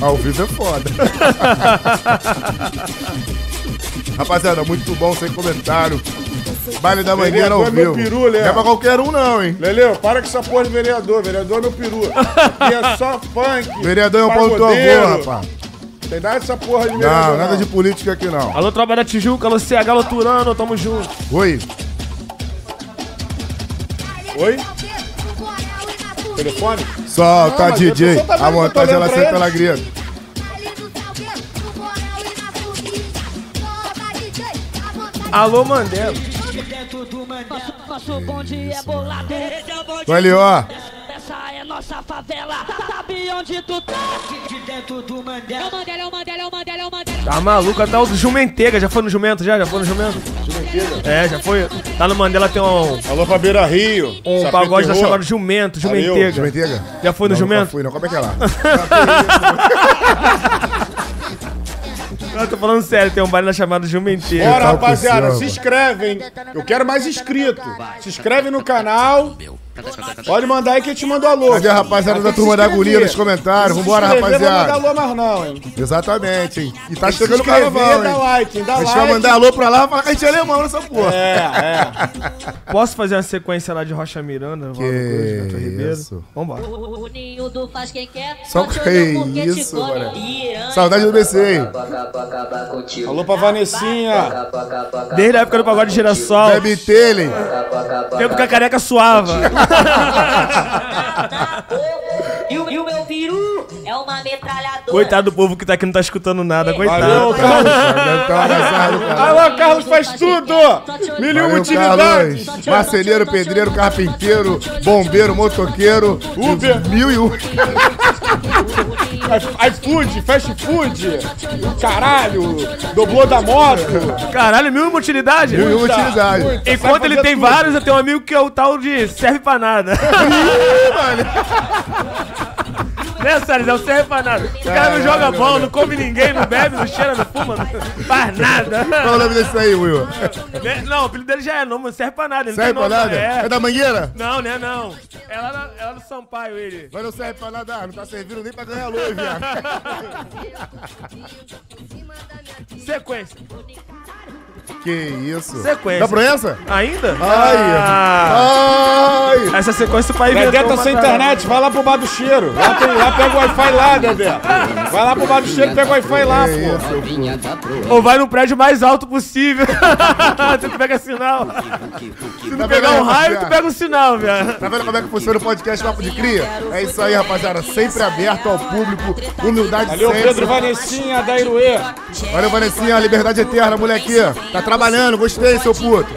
S3: Ao vivo é foda. rapaziada, muito bom, sem comentário. Baile da mangueira ao
S1: é
S3: vivo.
S1: peru, Léo.
S3: Não é pra qualquer um, não, hein?
S1: Leleu, para com essa porra de vereador. Vereador é meu peru. Aqui é só funk.
S3: Vereador é um pau do teu
S1: pagodeiro.
S3: avô, rapaz.
S1: Tem nada dessa porra de vereador.
S3: Não, nada de política aqui, não.
S4: Alô, tropa da Tijuca, alô, CH Loturano, tamo junto.
S3: Oi.
S1: Oi? Telefone?
S3: Solta,
S1: Não,
S3: DJ.
S1: tá vendo
S3: A
S1: tô
S3: montagem ela sempre
S1: eles.
S3: ela grita.
S4: Alô, Mandela.
S5: Nosso bonde é bolado. Esse é o bonde.
S3: Ó.
S5: Essa é nossa favela. Sabe onde tu tá? De dentro do Mandela. É o Mandela, é o Mandela, é o Mandela, é o Mandela.
S4: Tá maluco, até o Jumentega. Já foi no Jumento, já? Já foi no Jumento? Jumentega? É, já foi. Lá no Mandela tem um,
S1: Alô pra Beira Rio.
S4: um
S1: Sapê
S4: pagode
S1: Terror.
S4: chamado Jumento,
S1: Valeu.
S4: Jumentega.
S3: Jumentega?
S4: Já foi no
S3: Não,
S4: Jumento?
S3: fui, não. Como é que é lá?
S4: Eu tô falando sério, tem um baile lá chamado Jumentega.
S1: Bora, rapaziada, se inscreve, hein? Eu quero mais inscrito. Se inscreve no canal. Pode mandar aí que a gente manda alô.
S3: Cadê a rapaziada da turma da agonia nos comentários? Vambora,
S1: inscrever, Não manda
S3: rapaziada.
S1: alô mais não, hein?
S3: Exatamente, hein? E tá
S1: que
S3: chegando o carnaval,
S1: dá like? Dá
S3: A gente
S1: like.
S3: vai mandar alô pra lá e falar que a gente é alemão nessa porra.
S1: É, é.
S4: Posso fazer uma sequência lá de Rocha Miranda, Ribeiro?
S3: isso.
S4: Vambora.
S5: O ninho do faz quem quer.
S3: Só
S5: Só te
S3: que
S5: te
S3: isso, mano. Saudade do BC, hein?
S1: Alô pra Vanessinha.
S4: Desde a época do pagode de girassol,
S3: Bebe Telen.
S4: tempo que a careca suava.
S5: E o, e o meu peru é uma metralhadora.
S4: Coitado do povo que tá aqui não tá escutando nada,
S1: Valeu,
S4: coitado.
S1: Carlos.
S3: Deve tá cara.
S1: Alô, Carlos faz tudo. Mil e uma
S3: Valeu,
S1: utilidades.
S3: Carlos. Marceneiro, pedreiro, carpinteiro, bombeiro, motoqueiro.
S1: Uber.
S3: Mil e um.
S1: iFood, fast food, caralho, doblô da moto.
S4: Caralho, mil e uma utilidade?
S3: Mil e uma utilidade.
S1: muita.
S4: Enquanto ele tem
S1: tudo.
S4: vários, eu tenho um amigo que é o tal de serve pra nada. Né, Sério, não serve pra nada. O cara não joga bola, não come ninguém, não bebe, não cheira, não fuma, não faz nada.
S3: Qual o nome desse aí, Will?
S4: Né? Não, o apelido dele já é nome, não serve pra nada. ele não
S3: Serve
S4: tem
S3: pra
S4: nome,
S3: nada?
S4: É.
S3: É da mangueira?
S4: Não, né, não. É lá, na- é lá no Sampaio, ele.
S3: Mas não serve pra nada, ah, não tá servindo nem pra ganhar luz, viado.
S4: Sequência.
S3: Que isso?
S4: Sequência.
S3: Dá pra essa?
S4: Ainda?
S3: Ai,
S4: Ah,
S3: ai.
S4: essa sequência o pai
S1: Dedé
S4: inventou
S1: tá
S4: uma
S1: sem internet, vai lá pro bar do cheiro. Lá, tem, lá pega o Wi-Fi lá, Dedé. Vai lá pro bar do cheiro e pega o Wi-Fi lá, pô.
S4: Ou vai no prédio mais alto possível. tu pega sinal. Se não
S3: Tá
S4: pegar um raio, tu pega um sinal, velho.
S3: Tá vendo como é que funciona o podcast Papo de Cria? É isso aí, rapaziada. Sempre aberto ao público. Humildade
S1: Valeu,
S3: sempre.
S1: Pedro Vanessinha, da Iruê.
S3: Valeu, Vanessinha. Liberdade eterna, moleque. Tá trabalhando. Gostei, seu puto.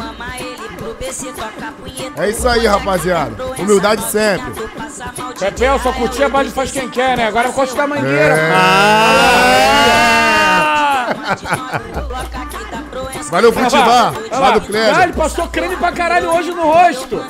S3: É isso aí, rapaziada. Humildade sempre.
S1: Pepel, só curtir a base faz quem quer, né? Agora curte da mangueira.
S3: É.
S4: Ah!
S3: Valeu, Futivar. Lá do
S1: Ah, ele passou creme pra caralho hoje no rosto.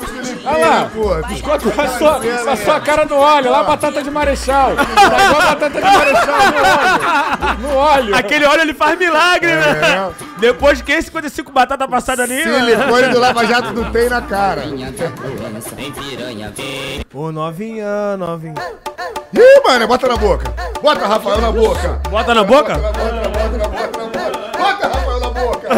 S1: Olha lá. Biscoito passou, passou a cara no óleo, lá a batata de marechal. Tá igual a batata de marechal no óleo. No óleo.
S4: Aquele óleo ele faz milagre,
S3: É.
S4: né? Depois de 55 batata passada ali, né?
S3: Silicone do Lava Jato não tem na cara.
S4: Ô, novinha, novinha.
S3: Ih, mano, bota na boca. Bota Rafael na boca.
S4: Bota na boca?
S3: Bota, bota, bota, bota, bota. Bota Rafael na boca.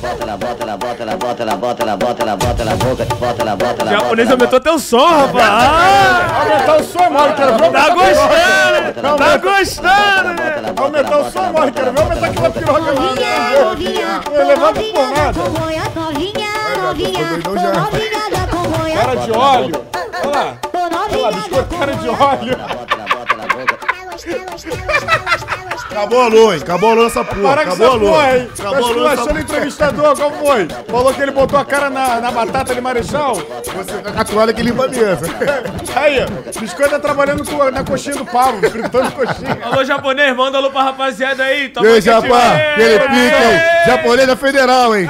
S8: Bota ela, bota ela, bota ela, bota ela, bota ela, bota ela, bota ela, boca, bota ela, bota
S4: O
S8: ela.
S4: japonês aumentou teu som, rapaz. Ah,
S1: Aumentar o som, Mauro, quero ver
S4: tá
S1: aumentar
S4: gostando, tá gostando, né?
S1: Aumentar o som, Mauro, quero ver aumentar aquela piroca minha. Levanta
S3: doidão já.
S1: Cara de óleo. Olha lá. Olha lá, biscoito cara de óleo.
S3: Acabou a luz, acabou a luz essa porra.
S1: Para
S3: Acabou a luz.
S1: porra, hein? Tá
S3: Acabou a luz
S1: esculachando o
S3: essa
S1: entrevistador, qual foi? Falou que ele botou a cara na, na batata de marechal?
S3: Você tá com a toalha que limpa a mesa.
S1: Aí, ó, biscoito tá trabalhando com- na coxinha do Pablo, fritando coxinha.
S4: Alô, japonês, manda alô pra rapaziada aí.
S3: E
S4: Toma
S3: aí,
S4: que
S3: Japão, pique aí. Japonês da Federal, hein?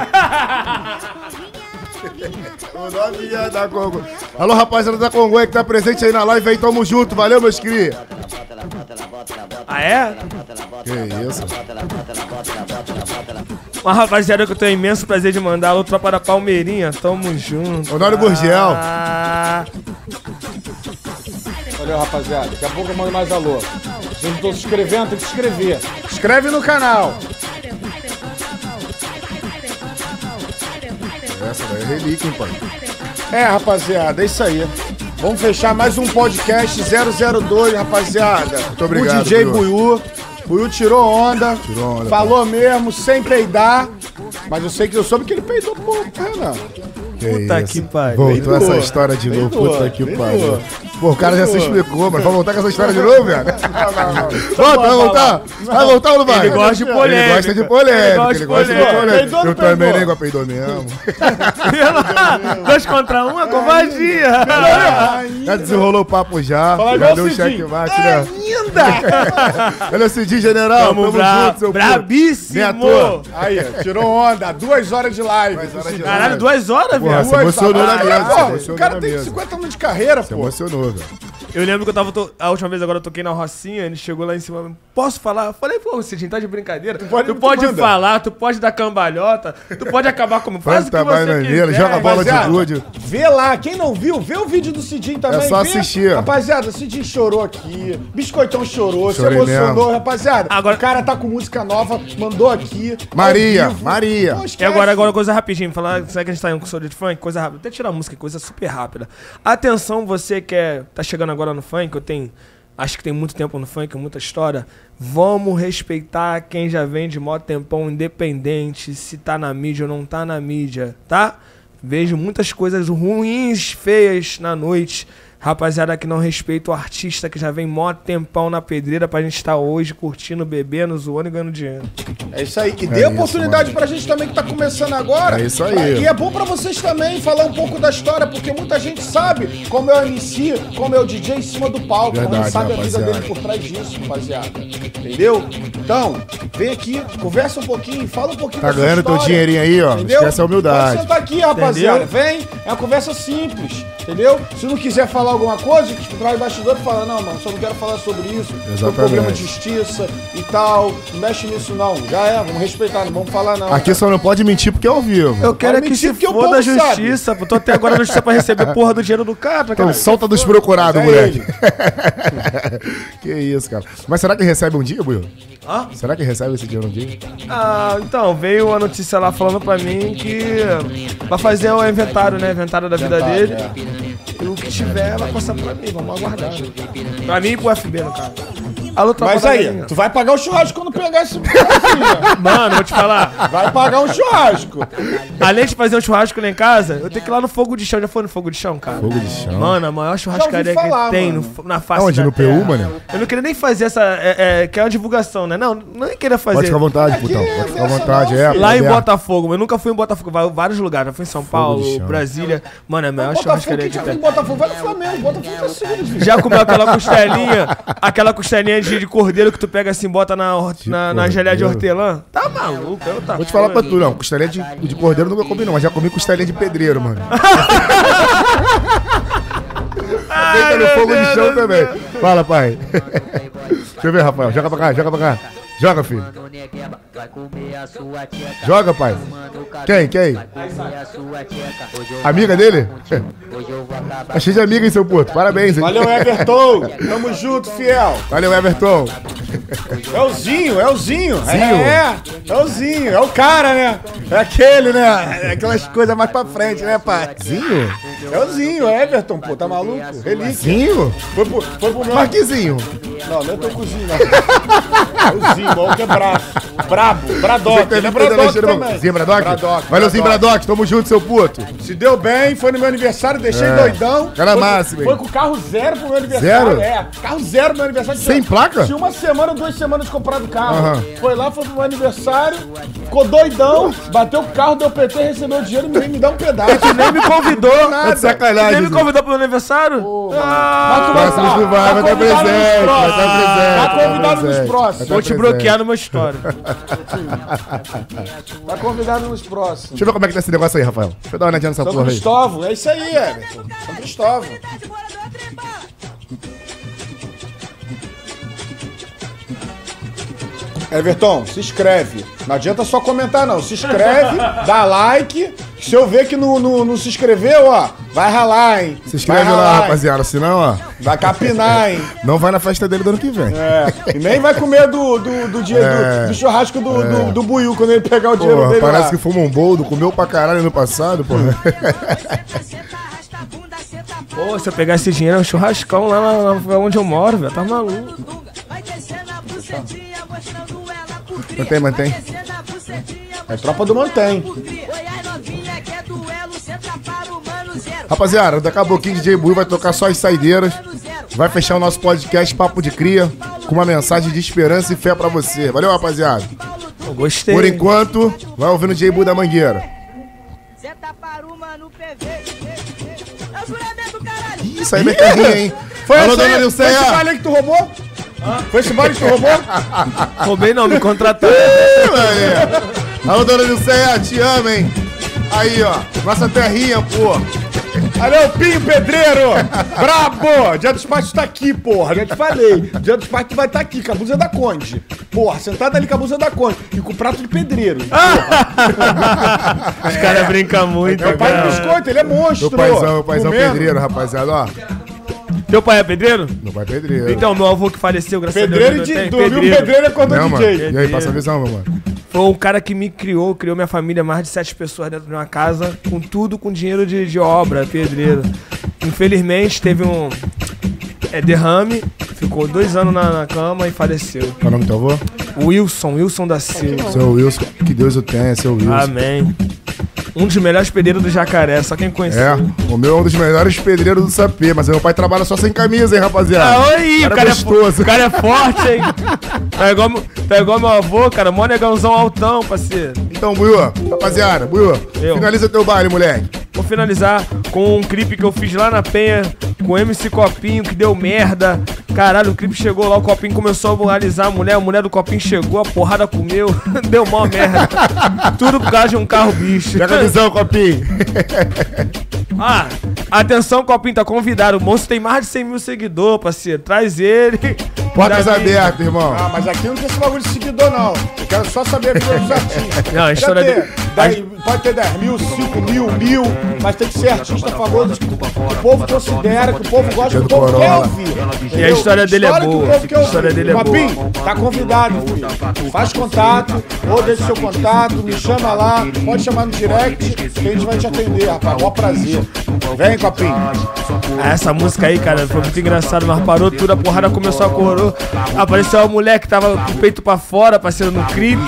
S3: O novinha da Congo. Alô, rapaziada da Congo aí que tá presente aí na live aí, tamo junto, valeu, meus cria.
S4: Ah, é?
S3: Que isso?
S4: Uma rapaziada que eu tenho imenso prazer de mandar, alô, tropa da Palmeirinha, tamo junto.
S3: Honório Burgel.
S4: Ah,
S1: Valeu, rapaziada. Daqui a pouco eu mando mais alô. Vocês não estão se inscrevendo, tem que se inscrever. Inscreve no canal.
S3: Essa daí é relíquia, hein, pai.
S1: É, rapaziada, é isso aí. Vamos fechar mais um podcast 002, rapaziada. Muito
S3: obrigado,
S1: O DJ
S3: Buiú.
S1: Buiú. Tirou onda.
S3: Tirou onda,
S1: Falou mesmo, sem peidar. Mas eu sei que eu soube que ele peidou pouco, Renan.
S3: Que
S4: Puta
S3: isso.
S4: que pariu.
S3: Voltou essa história de novo, puta que pariu. Pô, o cara já se explicou, mas vai voltar com essa história de novo, velho? Volta, vai voltar? Vai voltar ou não vai?
S4: Ele gosta de polêmica.
S3: Ele gosta de polêmica,
S4: Ele gosta de polêmica.
S3: Eu também nego a peidou mesmo.
S4: Dois contra um, é covardia.
S3: Já desenrolou o papo já. Já deu
S1: o
S3: checkmate, né?
S1: Ainda!
S3: Olha o Cidinho, general.
S4: Tamo
S3: junto, seu
S4: brabíssimo.
S3: Nem.
S1: Aí, tirou onda. Duas horas de live.
S4: Caralho, duas horas,
S3: Porra, se emocionou na mesa.
S1: O cara tem
S3: mesa.
S1: 50 anos de carreira, pô.
S3: emocionou, velho.
S4: Eu lembro que eu tava. to- A última vez agora eu toquei na Rocinha, ele chegou lá em cima. Posso falar? Eu falei, pô, Cidinho, tá de brincadeira. Tu
S1: pode-
S4: pode,
S1: tu manda.
S4: falar, tu pode dar cambalhota, tu pode acabar como faz o que você quiser.
S3: joga bola de gude.
S1: Vê lá, quem não viu, vê o vídeo do Cidinho também.
S3: É só
S1: vê.
S3: assistir.
S1: Rapaziada, o Cidinho chorou aqui, Biscoitão chorou,
S3: Chorei
S1: se emocionou,
S3: mesmo.
S1: rapaziada.
S4: Agora-
S1: O cara tá com música nova, mandou aqui.
S3: Maria. Maria.
S1: Pô,
S4: E agora, agora, coisa rapidinho, falar, será que a gente tá em um curso de funk? Coisa rápida. Até tirar a música, coisa super rápida. Atenção, você que é, tá chegando agora no funk, eu tenho. Acho que tem muito tempo no funk, muita história. Vamos respeitar quem já vem de mó tempão, independente, se tá na mídia ou não tá na mídia, tá? Vejo muitas coisas ruins, feias na noite. Rapaziada que não respeita o artista que já vem mó tempão na pedreira pra gente estar hoje curtindo, bebendo, zoando e ganhando dinheiro.
S1: É isso aí. E dê
S3: isso,
S1: oportunidade pra gente também que tá começando agora.
S3: É isso aí.
S1: E é bom pra vocês também falar um pouco da história, porque muita gente sabe como é o MC, como é o DJ em cima do palco.
S3: Verdade,
S1: não sabe a vida
S3: rapaziada.
S1: dele por trás disso, rapaziada. Entendeu? Então, vem aqui, conversa um pouquinho, fala um pouquinho
S3: Tá
S1: da sua
S3: ganhando teu
S1: história,
S3: dinheirinho aí, ó.
S1: Entendeu?
S3: Esquece a humildade.
S1: Pode sentar aqui, rapaziada.
S4: Entendeu?
S1: Vem, é uma conversa simples, entendeu? Se não quiser falar alguma coisa, que traz bastidor e fala, não, mano, só não quero falar sobre isso. Tem
S3: Exatamente.
S1: problema de justiça e tal. Não mexe nisso não. Já é, vamos respeitar, não vamos falar não.
S3: Aqui só não pode mentir porque é ao vivo.
S4: Eu quero é que
S1: mentir
S4: se
S1: porque o
S4: foda a
S1: povo sabe.
S4: justiça. pô. Tô até agora na justiça pra receber porra do dinheiro do cara,
S3: Então
S4: cara.
S3: solta dos procurados,
S1: É
S3: moleque. que isso, cara. Mas será que recebe um dia, Buiu?
S4: Hã?
S3: Será que recebe esse dinheiro um dia?
S4: Ah, então, veio a notícia lá falando pra mim que vai fazer o inventário, né? Inventário da vida
S1: Inventário,
S4: dele. Que tiver vai passar pra mim, vamos aguardar. Pra mim e pro FB, no caso. Alô,
S1: Mas aí, tu vai pagar o churrasco quando pegar esse.
S4: Mano, vou te falar.
S1: Vai pagar um churrasco.
S4: Além de fazer um churrasco lá em casa, eu tenho que ir lá no Fogo de Chão. Já foi no Fogo de Chão, cara?
S3: Fogo de chão.
S4: Mano, a maior churrascaria
S1: falar,
S4: que tem
S1: mano.
S4: no- na face
S3: Aonde?
S4: da
S3: No
S4: terra.
S3: PU, mano?
S4: Eu não queria nem fazer essa... É, é, que é uma divulgação, né? Não, nem queria fazer.
S3: Pode ficar à vontade, putão. Pode ficar à vontade, é.
S4: Lá em
S3: aberto.
S4: Botafogo, mas eu nunca fui em Botafogo, vai em vários lugares, já fui em São Paulo. Brasília. Mano, é a maior
S1: Botafogo,
S4: churrascaria que tem.
S1: em Botafogo? Vai no Flamengo. Botafogo tá segundo, filho.
S4: Já comeu aquela costelinha, aquela costelinha de, de cordeiro que tu pega assim, bota na, hor- na, na geleia de
S3: cordeiro.
S4: hortelã? Tá maluco, eu tá
S3: Vou te falar pra tu, não. Costelinha de, de cordeiro nunca comi, não. Mas já comi costelinha de pedreiro, mano. Feita no fogo de chão também. Fala, pai. Deixa eu ver, Rafael. Joga pra cá, joga pra cá. Joga, filho. Joga, pai. Quem, quem? Amiga dele? Tá cheio de amiga, hein, seu puto? Parabéns, hein?
S1: Valeu, Everton. Tamo junto, fiel.
S3: Valeu, Everton.
S1: É o Zinho, é o Zinho.
S3: Zinho?
S1: É, é o Zinho. É o cara, né? É aquele, né? É aquelas coisas mais pra frente, né, pai?
S3: Zinho?
S1: É o Zinho, é Everton, pô. Tá maluco? Relíquia.
S3: Zinho?
S1: Foi pro, foi pro meu...
S3: Marquezinho.
S1: Não, não é teu cozinho, não. É o Zinho, o que é brabo. Brabo, Bradock. Ele é Bradock também.
S3: Zinho Bradock?
S1: Bradock.
S3: Valeu, Zinho Bradock. Tamo junto, seu puto.
S1: Se deu bem, foi no meu aniversário, deixei
S3: É.
S1: doidão.
S3: Cara
S1: Foi-
S3: máximo, hein?
S1: Foi com carro zero pro meu aniversário.
S3: Zero?
S1: É, carro zero pro meu aniversário.
S3: Sem
S1: Tinha-
S3: placa?
S1: Tinha uma semana, duas semanas comprado carro.
S3: Aham.
S1: Foi lá, foi pro meu aniversário, ficou doidão, bateu o carro, deu PT, recebeu o dinheiro e nem me dá um pedaço.
S4: Nem me convidou.
S3: Tá de sacanagem.
S4: Nem me convidou pro meu aniversário?
S1: Mas tu
S3: Próximo tu vai, vai estar
S1: convidado nos
S3: presente. Vai
S1: próximos.
S3: estar presente.
S1: Tá convidado nos
S3: presente.
S1: próximos.
S3: Vai tá
S4: Vou te
S3: presente.
S4: Bloquear numa história.
S1: Tá convidado nos próximos.
S3: Deixa eu ver como é que tá esse negócio aí, Rafael. Deixa eu dar uma olhadinha nessa
S1: São
S3: porra aí.
S1: Cristóvão, é isso aí, Everton. São Cristóvão. Everton, se inscreve. Não adianta só comentar, não. Se inscreve, dá like. Se eu ver que não, não, não se inscreveu, ó, vai ralar, hein?
S3: Se inscreve
S1: vai
S3: lá,
S1: hein?
S3: rapaziada. Senão, ó,
S1: Vai capinar, hein?
S3: não vai na festa dele do ano que vem.
S1: É. E nem vai comer do, do, do, dia,
S3: É.
S1: do, do churrasco do, do, do Buiu quando ele pegar o dinheiro
S3: Porra,
S1: dele
S3: parece
S1: lá.
S3: que fumou um boldo, comeu pra caralho no passado, porra.
S4: Pô, se eu pegar esse dinheiro, é um churrascão lá, na- na- onde eu moro, velho. Tá maluco.
S3: Mantém, mantém.
S1: É tropa do Mantém.
S3: Rapaziada, daqui a pouquinho DJ Buiu vai tocar só as saideiras. Vai fechar o nosso podcast Papo de Cria com uma mensagem de esperança e fé pra você. Valeu, rapaziada.
S4: Eu gostei.
S3: Por enquanto, vai ouvindo DJ Buiu da Mangueira. Ih, Isso aí é mercadinha, hein?
S1: Foi,
S3: Alô,
S1: esse aí-
S3: dona
S1: foi esse
S3: Nilceia.
S1: baile aí que tu roubou? Foi esse baile que tu roubou?
S4: Roubei não, me contrataram.
S3: Alô, dona Nilceia, te amo, hein? Aí, ó, nossa terrinha, pô.
S1: Alô, Pinho Pedreiro! Brabo! Dia dos Pais tá aqui, porra. Já te falei. Dia dos Pais tu vai estar aqui, com a blusa da Conde. Porra, sentado ali com a blusa da Conde. E com o prato de pedreiro.
S4: Os caras brincam muito.
S1: é o pai do biscoito, ele é monstro.
S3: Meu paizão, meu paizão pedreiro, rapaziada, ó.
S4: Teu pai é pedreiro?
S3: Meu pai é pedreiro.
S4: Então, meu avô que faleceu, graças
S1: Pedreiro
S4: a
S1: e
S4: Deus. eu
S1: de,
S4: tenho
S1: dormiu pedreiro é quando
S3: Não,
S1: o
S3: mano.
S1: DJ.
S3: E aí, passa a visão, meu mano.
S4: Foi um cara que me criou, criou minha família, mais de sete pessoas dentro de uma casa, com tudo com dinheiro de, de obra, pedreiro. Infelizmente, teve um é, derrame, ficou dois anos na, na cama e faleceu.
S3: Qual é o nome do teu avô?
S4: Wilson, Wilson da Silva.
S3: Seu Wilson, que Deus o tenha, seu Wilson.
S4: Amém. Um dos melhores pedreiros do jacaré, só quem conhece.
S3: É, o meu é um dos melhores pedreiros do sapê, mas meu pai trabalha só sem camisa, hein, rapaziada.
S4: Ah, oi, o
S3: Cara
S4: cara, é, fo- o cara é forte, hein? Tá igual, meu- tá igual meu avô, cara. Mó negãozão altão, parceiro.
S3: Então, Buiu, rapaziada, Buiu,
S4: Eu.
S3: finaliza teu baile, moleque.
S4: Vou finalizar com um clipe que eu fiz lá na Penha com o MC Copinho, que deu merda. Caralho, o clipe chegou lá, o Copinho começou a moralizar a mulher, a mulher do Copinho chegou, a porrada comeu, deu mó merda. Tudo por causa de um carro bicho.
S3: Pega a visão, copinho.
S4: Ah, atenção, Copinho, tá convidado. O monstro tem mais de 100 mil seguidores, parceiro. Traz ele.
S3: Portas abertas, irmão.
S1: Ah, mas aqui não tem esse bagulho de seguidor, não. Eu quero só saber a vida dos artistas.
S4: Não, a história dele-
S1: 10 Pode ter 10 mil, 5 mil, mil, mas tem que ser artista famoso que o povo considera, que o povo gosta, que o povo quer ouvir.
S4: E a história dele é boa. A história dele é boa.
S1: Tá convidado, filho. Faz contato, ou deixa seu contato, me chama lá, pode chamar no direct, que a gente vai te atender, rapaz. Mó prazer. Vem, Copinho.
S4: Ah, Essa música aí, cara, foi muito engraçado. Nós parou tudo, a porrada começou a correr. Apareceu uma mulher que tava com o peito pra fora, parceiro, no clipe.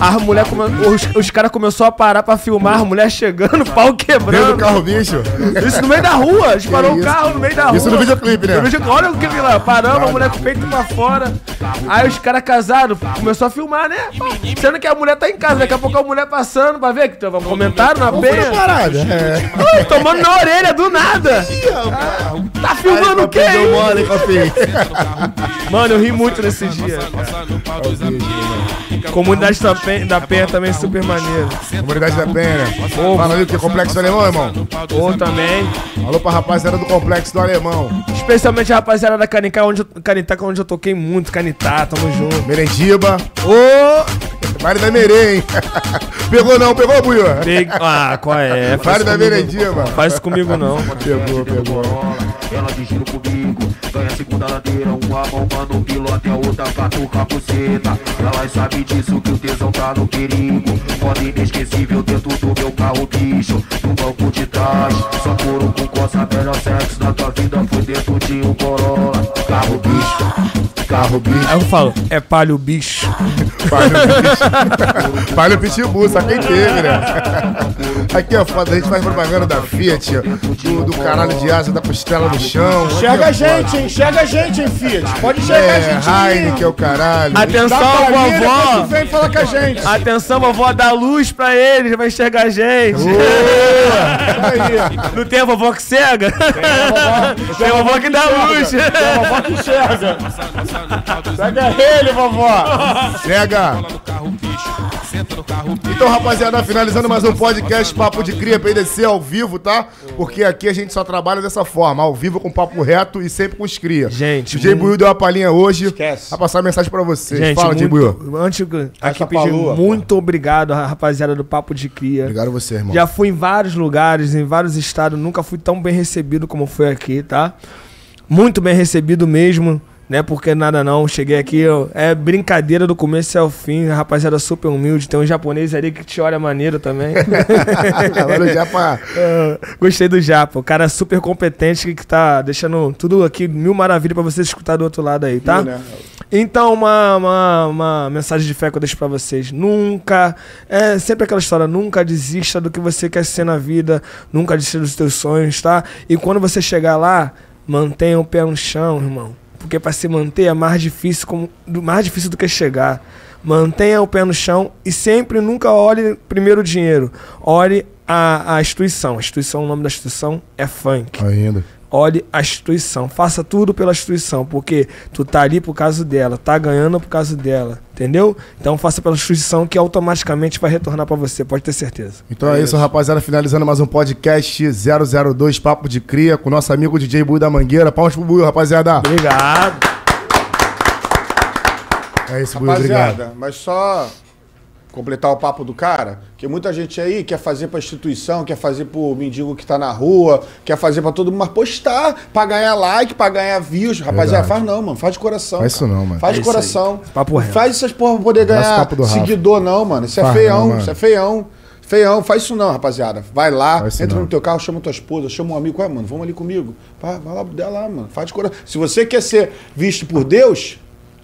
S4: A mulher, come... os, os caras começaram a parar pra filmar, mulher chegando, pau
S3: Dentro do
S4: quebrando.
S3: carro, bicho.
S4: Isso no meio da rua, eles pararam o carro no meio da rua.
S3: Isso no videoclipe, né?
S4: Olha o que vi lá, paramos, a mulher com o peito pra fora. Aí os caras casados começou a filmar, né? Sendo que a mulher tá em casa, daqui a pouco a mulher passando pra ver que tava um comentário na penha.
S3: parada. É.
S4: Tomando na orelha do nada. Ah, Tá filmando o quê?
S3: Deu
S4: hein?
S3: mole.
S4: Mano, eu ri muito nesse dia. Comunidade da Penha, da Penha também super maneiro.
S3: Comunidade da Penha. Fala aí o que? Complexo do Alemão, irmão?
S4: Ou também.
S3: Alô pra rapaziada do Complexo do Alemão.
S4: Especialmente a rapaziada da Canicá, onde eu, Canitaca, onde eu toquei muito. Canitá, tamo junto.
S3: Merendiba.
S4: Ô!
S3: Baile da Merê, hein? Pegou não, pegou, Buiu?
S4: Big- Ah, qual é? Faz
S3: da
S4: comigo,
S3: Merendiba.
S4: faz isso comigo não.
S3: Pegou, pegou.
S6: Ela de giro comigo, ganha a segunda ladeira, uma mão mano piloto e a outra catuca a buceta. Elas sabem disso que o tesão tá no perigo. Moda inesquecível dentro do meu carro, bicho. No banco de trás, só couro com coça, melhor sexo da tua vida foi dentro de um Corolla. Carro bicho,
S3: Carro bicho.
S4: Aí eu falo, é palho bicho.
S3: Palho bicho. Palho pitbull, só quem teve, né? Aqui, ó, foda, a gente faz propaganda da Fiat, do, do caralho de asa, da costela no chão.
S1: Enxerga a gente, hein? Enxerga a gente, hein, Fiat? Pode enxergar a
S3: É,
S1: gente. aí.
S3: Heineken, é o caralho.
S4: Atenção, vovó.
S1: vem falar com a gente.
S4: Atenção, vovó, dá luz pra eles, vai enxergar a gente. Não tem a vovó que cega? Tem a vovó que dá luz.
S1: Tem a vovó que enxerga. Pega ele, vovó.
S3: Cega. Então, rapaziada, finalizando mais um podcast Papo de Cria PDC ao vivo, tá? Porque aqui a gente só trabalha dessa forma, ao vivo com papo reto e sempre com os cria.
S4: Gente,
S3: DJ
S4: muito-
S3: Buiu deu uma palhinha hoje.
S1: Esquece.
S3: Vai passar uma mensagem pra vocês.
S4: Gente,
S3: Fala, DJ Buiu.
S4: antes de- aqui pedir muito obrigado, a rapaziada do Papo de Cria.
S3: Obrigado a você, irmão.
S4: Já fui em vários lugares, em vários estados, nunca fui tão bem recebido como foi aqui, tá? Muito bem recebido mesmo, né? Porque nada não, cheguei aqui, ó, é brincadeira do começo ao fim, rapaziada super humilde, tem um japonês ali que te olha maneiro também.
S3: Agora já pra...
S4: Ah, Gostei do Japa, o cara é super competente que, tá deixando tudo aqui mil maravilhas pra você escutar do outro lado aí, tá?
S1: Né?
S4: Então, uma, uma, uma mensagem de fé que eu deixo pra vocês. Nunca, é sempre aquela história, nunca desista do que você quer ser na vida, nunca desista dos teus sonhos, tá? E quando você chegar lá, mantenha o pé no chão, irmão. Porque pra se manter é mais difícil, como, do- mais difícil do que chegar. Mantenha o pé no chão e sempre nunca olhe primeiro o dinheiro. Olhe a, a instituição. A instituição, o nome da instituição é funk
S3: Ainda.
S4: Olhe a instituição, faça tudo pela instituição, porque tu tá ali por causa dela, tá ganhando por causa dela, entendeu? Então faça pela instituição que automaticamente vai retornar pra você, pode ter certeza.
S3: Então é, isso, rapaziada. Finalizando mais um podcast 002 Papo de Cria com nosso amigo DJ Buiu da Mangueira. Palmas pro Buiu, rapaziada.
S4: Obrigado.
S3: É isso, Buiu. Obrigado.
S1: Rapaziada, mas só completar o papo do cara, que muita gente aí quer fazer pra instituição, quer fazer pro mendigo que tá na rua, quer fazer pra todo mundo, mas postar pra ganhar like, pra ganhar views. Rapaziada,
S3: Verdade.
S1: faz não, mano. Faz de coração.
S3: Faz isso
S1: cara.
S3: não, mano.
S1: Faz
S4: É
S1: de
S4: isso
S1: coração.
S4: Papo reto.
S1: Faz essas porra pra poder ganhar seguidor, não, mano. Isso é
S3: Faz
S1: feião,
S3: não,
S1: isso é feião. Feião, faz isso não, rapaziada. Vai lá,
S3: Faz isso
S1: entra
S3: não.
S1: no teu carro, chama tua esposa, chama um amigo, ué, mano, vamos ali comigo. Vai, vai lá, dá lá, mano. Faz de coração. Se você quer ser visto por Deus,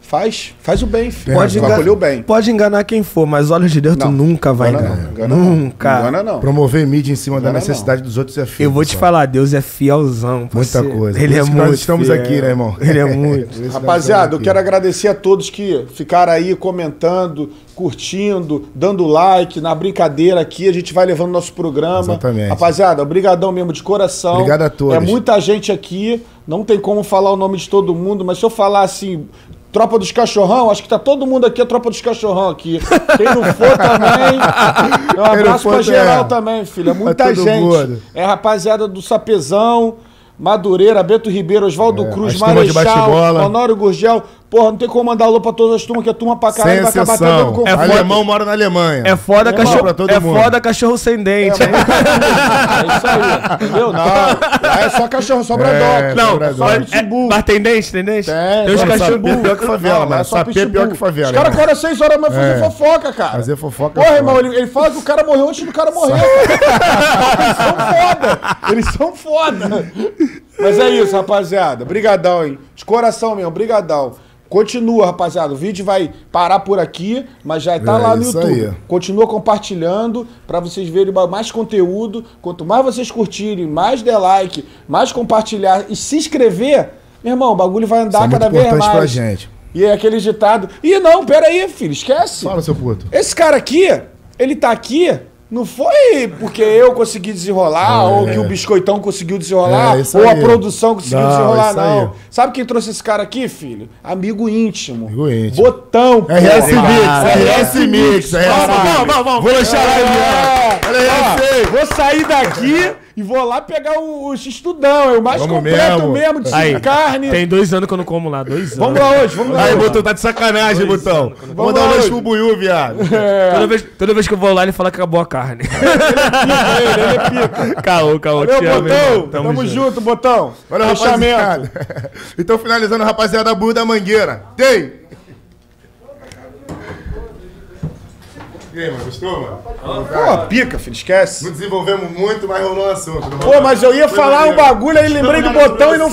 S1: Faz, faz o bem, filho.
S4: Pode,
S1: tu
S4: engan-
S1: acolheu bem.
S4: pode enganar quem for, mas olhos de Deus tu
S1: Não,
S4: nunca vai
S1: engana
S4: enganar.
S1: não, engana não.
S4: nunca.
S1: Engana não.
S3: Promover mídia em cima da
S1: Engana
S3: necessidade dos outros é feio.
S4: Eu vou te
S3: pessoal.
S4: falar, Deus é fielzão.
S3: Muita
S4: parceiro.
S3: coisa.
S4: Ele
S3: Por
S4: é muito.
S3: nós estamos
S4: fiel.
S3: aqui, né, irmão?
S4: Ele é muito.
S1: Rapaziada, eu quero agradecer a todos que ficaram aí comentando, curtindo, dando like na brincadeira aqui. A gente vai levando nosso programa.
S3: Exatamente.
S1: Rapaziada, obrigadão mesmo de coração.
S3: Obrigado a todos.
S1: É muita gente aqui, não tem como falar o nome de todo mundo, mas se eu falar assim, Tropa dos Cachorrão, acho que tá todo mundo aqui, é Tropa dos Cachorrão aqui. Quem não for também, um abraço pra geral
S3: é.
S1: também, filho. É muita
S3: todo
S1: gente.
S3: mundo.
S1: É rapaziada do Sapezão, Madureira, Beto Ribeiro, Oswaldo
S3: É,
S1: Cruz, Marechal. Honório Gurgel. Porra, não tem como mandar alô pra todas as turmas, que é turma pra caralho, vai acabar tendo
S3: exceção.
S1: conflito.
S4: É foda.
S3: Alemão mora na Alemanha.
S4: É foda,
S1: Irmão,
S4: cachorro,
S3: pra todo
S4: é
S3: mundo.
S4: foda cachorro sem dente. hein?
S1: É isso aí, entendeu? Não, lá é só cachorro, só
S3: É,
S1: bradock.
S4: Não,
S1: só
S4: é-
S1: pitbull.
S4: mas tem dente, tem dente?
S1: Tem,
S4: tem os
S1: só
S4: cachorros.
S3: pior que favela, mano.
S1: é só
S3: Sapê pior
S1: pitbull.
S3: que favela.
S1: Os caras acordam 6 horas da manhã fazer
S3: É.
S1: fofoca, cara.
S3: Fazer fofoca.
S1: Porra,
S3: é
S1: irmão, ele, ele fala que o cara morreu antes do cara morrer. Eles são foda. Eles são foda. Mas é isso, rapaziada. Brigadão, hein? De coração mesmo, brigadão. Continua, rapaziada. O vídeo vai parar por aqui, mas já tá
S3: É
S1: lá no YouTube.
S3: aí.
S1: Continua compartilhando pra vocês verem mais conteúdo. Quanto mais vocês curtirem, mais der like, mais compartilhar e se inscrever, meu irmão, o bagulho vai andar
S3: é
S1: cada vez mais.
S3: pra gente.
S1: E é aquele ditado. Ih, não, pera aí, filho, esquece.
S3: Fala, seu puto.
S1: Esse cara aqui, ele tá aqui, não foi porque eu consegui desenrolar, ou que o biscoitão conseguiu desenrolar,
S3: É,
S1: ou a produção conseguiu
S3: Não,
S1: desenrolar,
S3: aí.
S1: não. Sabe quem trouxe esse cara aqui, filho? Amigo íntimo.
S3: Amigo íntimo.
S1: Botão. pô.
S3: RS Mix,
S1: Ah,
S3: RS Mix,
S1: Vamos, vamos, vamos.
S3: Vou deixar lá,
S1: É. Vou sair daqui e vou lá pegar o, o X-Tudão, é o mais
S3: Vamos
S1: completo
S3: mesmo.
S1: mesmo, de
S4: Aí,
S1: carne.
S4: Tem dois anos que eu não como lá, dois anos.
S1: Vamos lá hoje, vamos lá
S3: Aí. Botão, tá de sacanagem, Botão. Vamos dar um
S1: lá
S3: lanche pro Buiú, viado.
S4: Toda, vez, toda vez que eu vou lá, ele fala que acabou a carne.
S1: Ele, ele é pica.
S4: caô, caô.
S1: Valeu, Botão.
S4: irmão.
S1: Tamo, junto. Botão.
S3: Olha,
S1: Fechamento.
S3: rapaziada. Então, finalizando, rapaziada, Buiú da Mangueira. Tem! E aí, mano, gostou, mano?
S1: Pô, pica, filho, esquece.
S3: Não desenvolvemos muito, mas rolou um assunto.
S1: Pô, mas eu ia falar um bagulho aí, lembrei do botão e não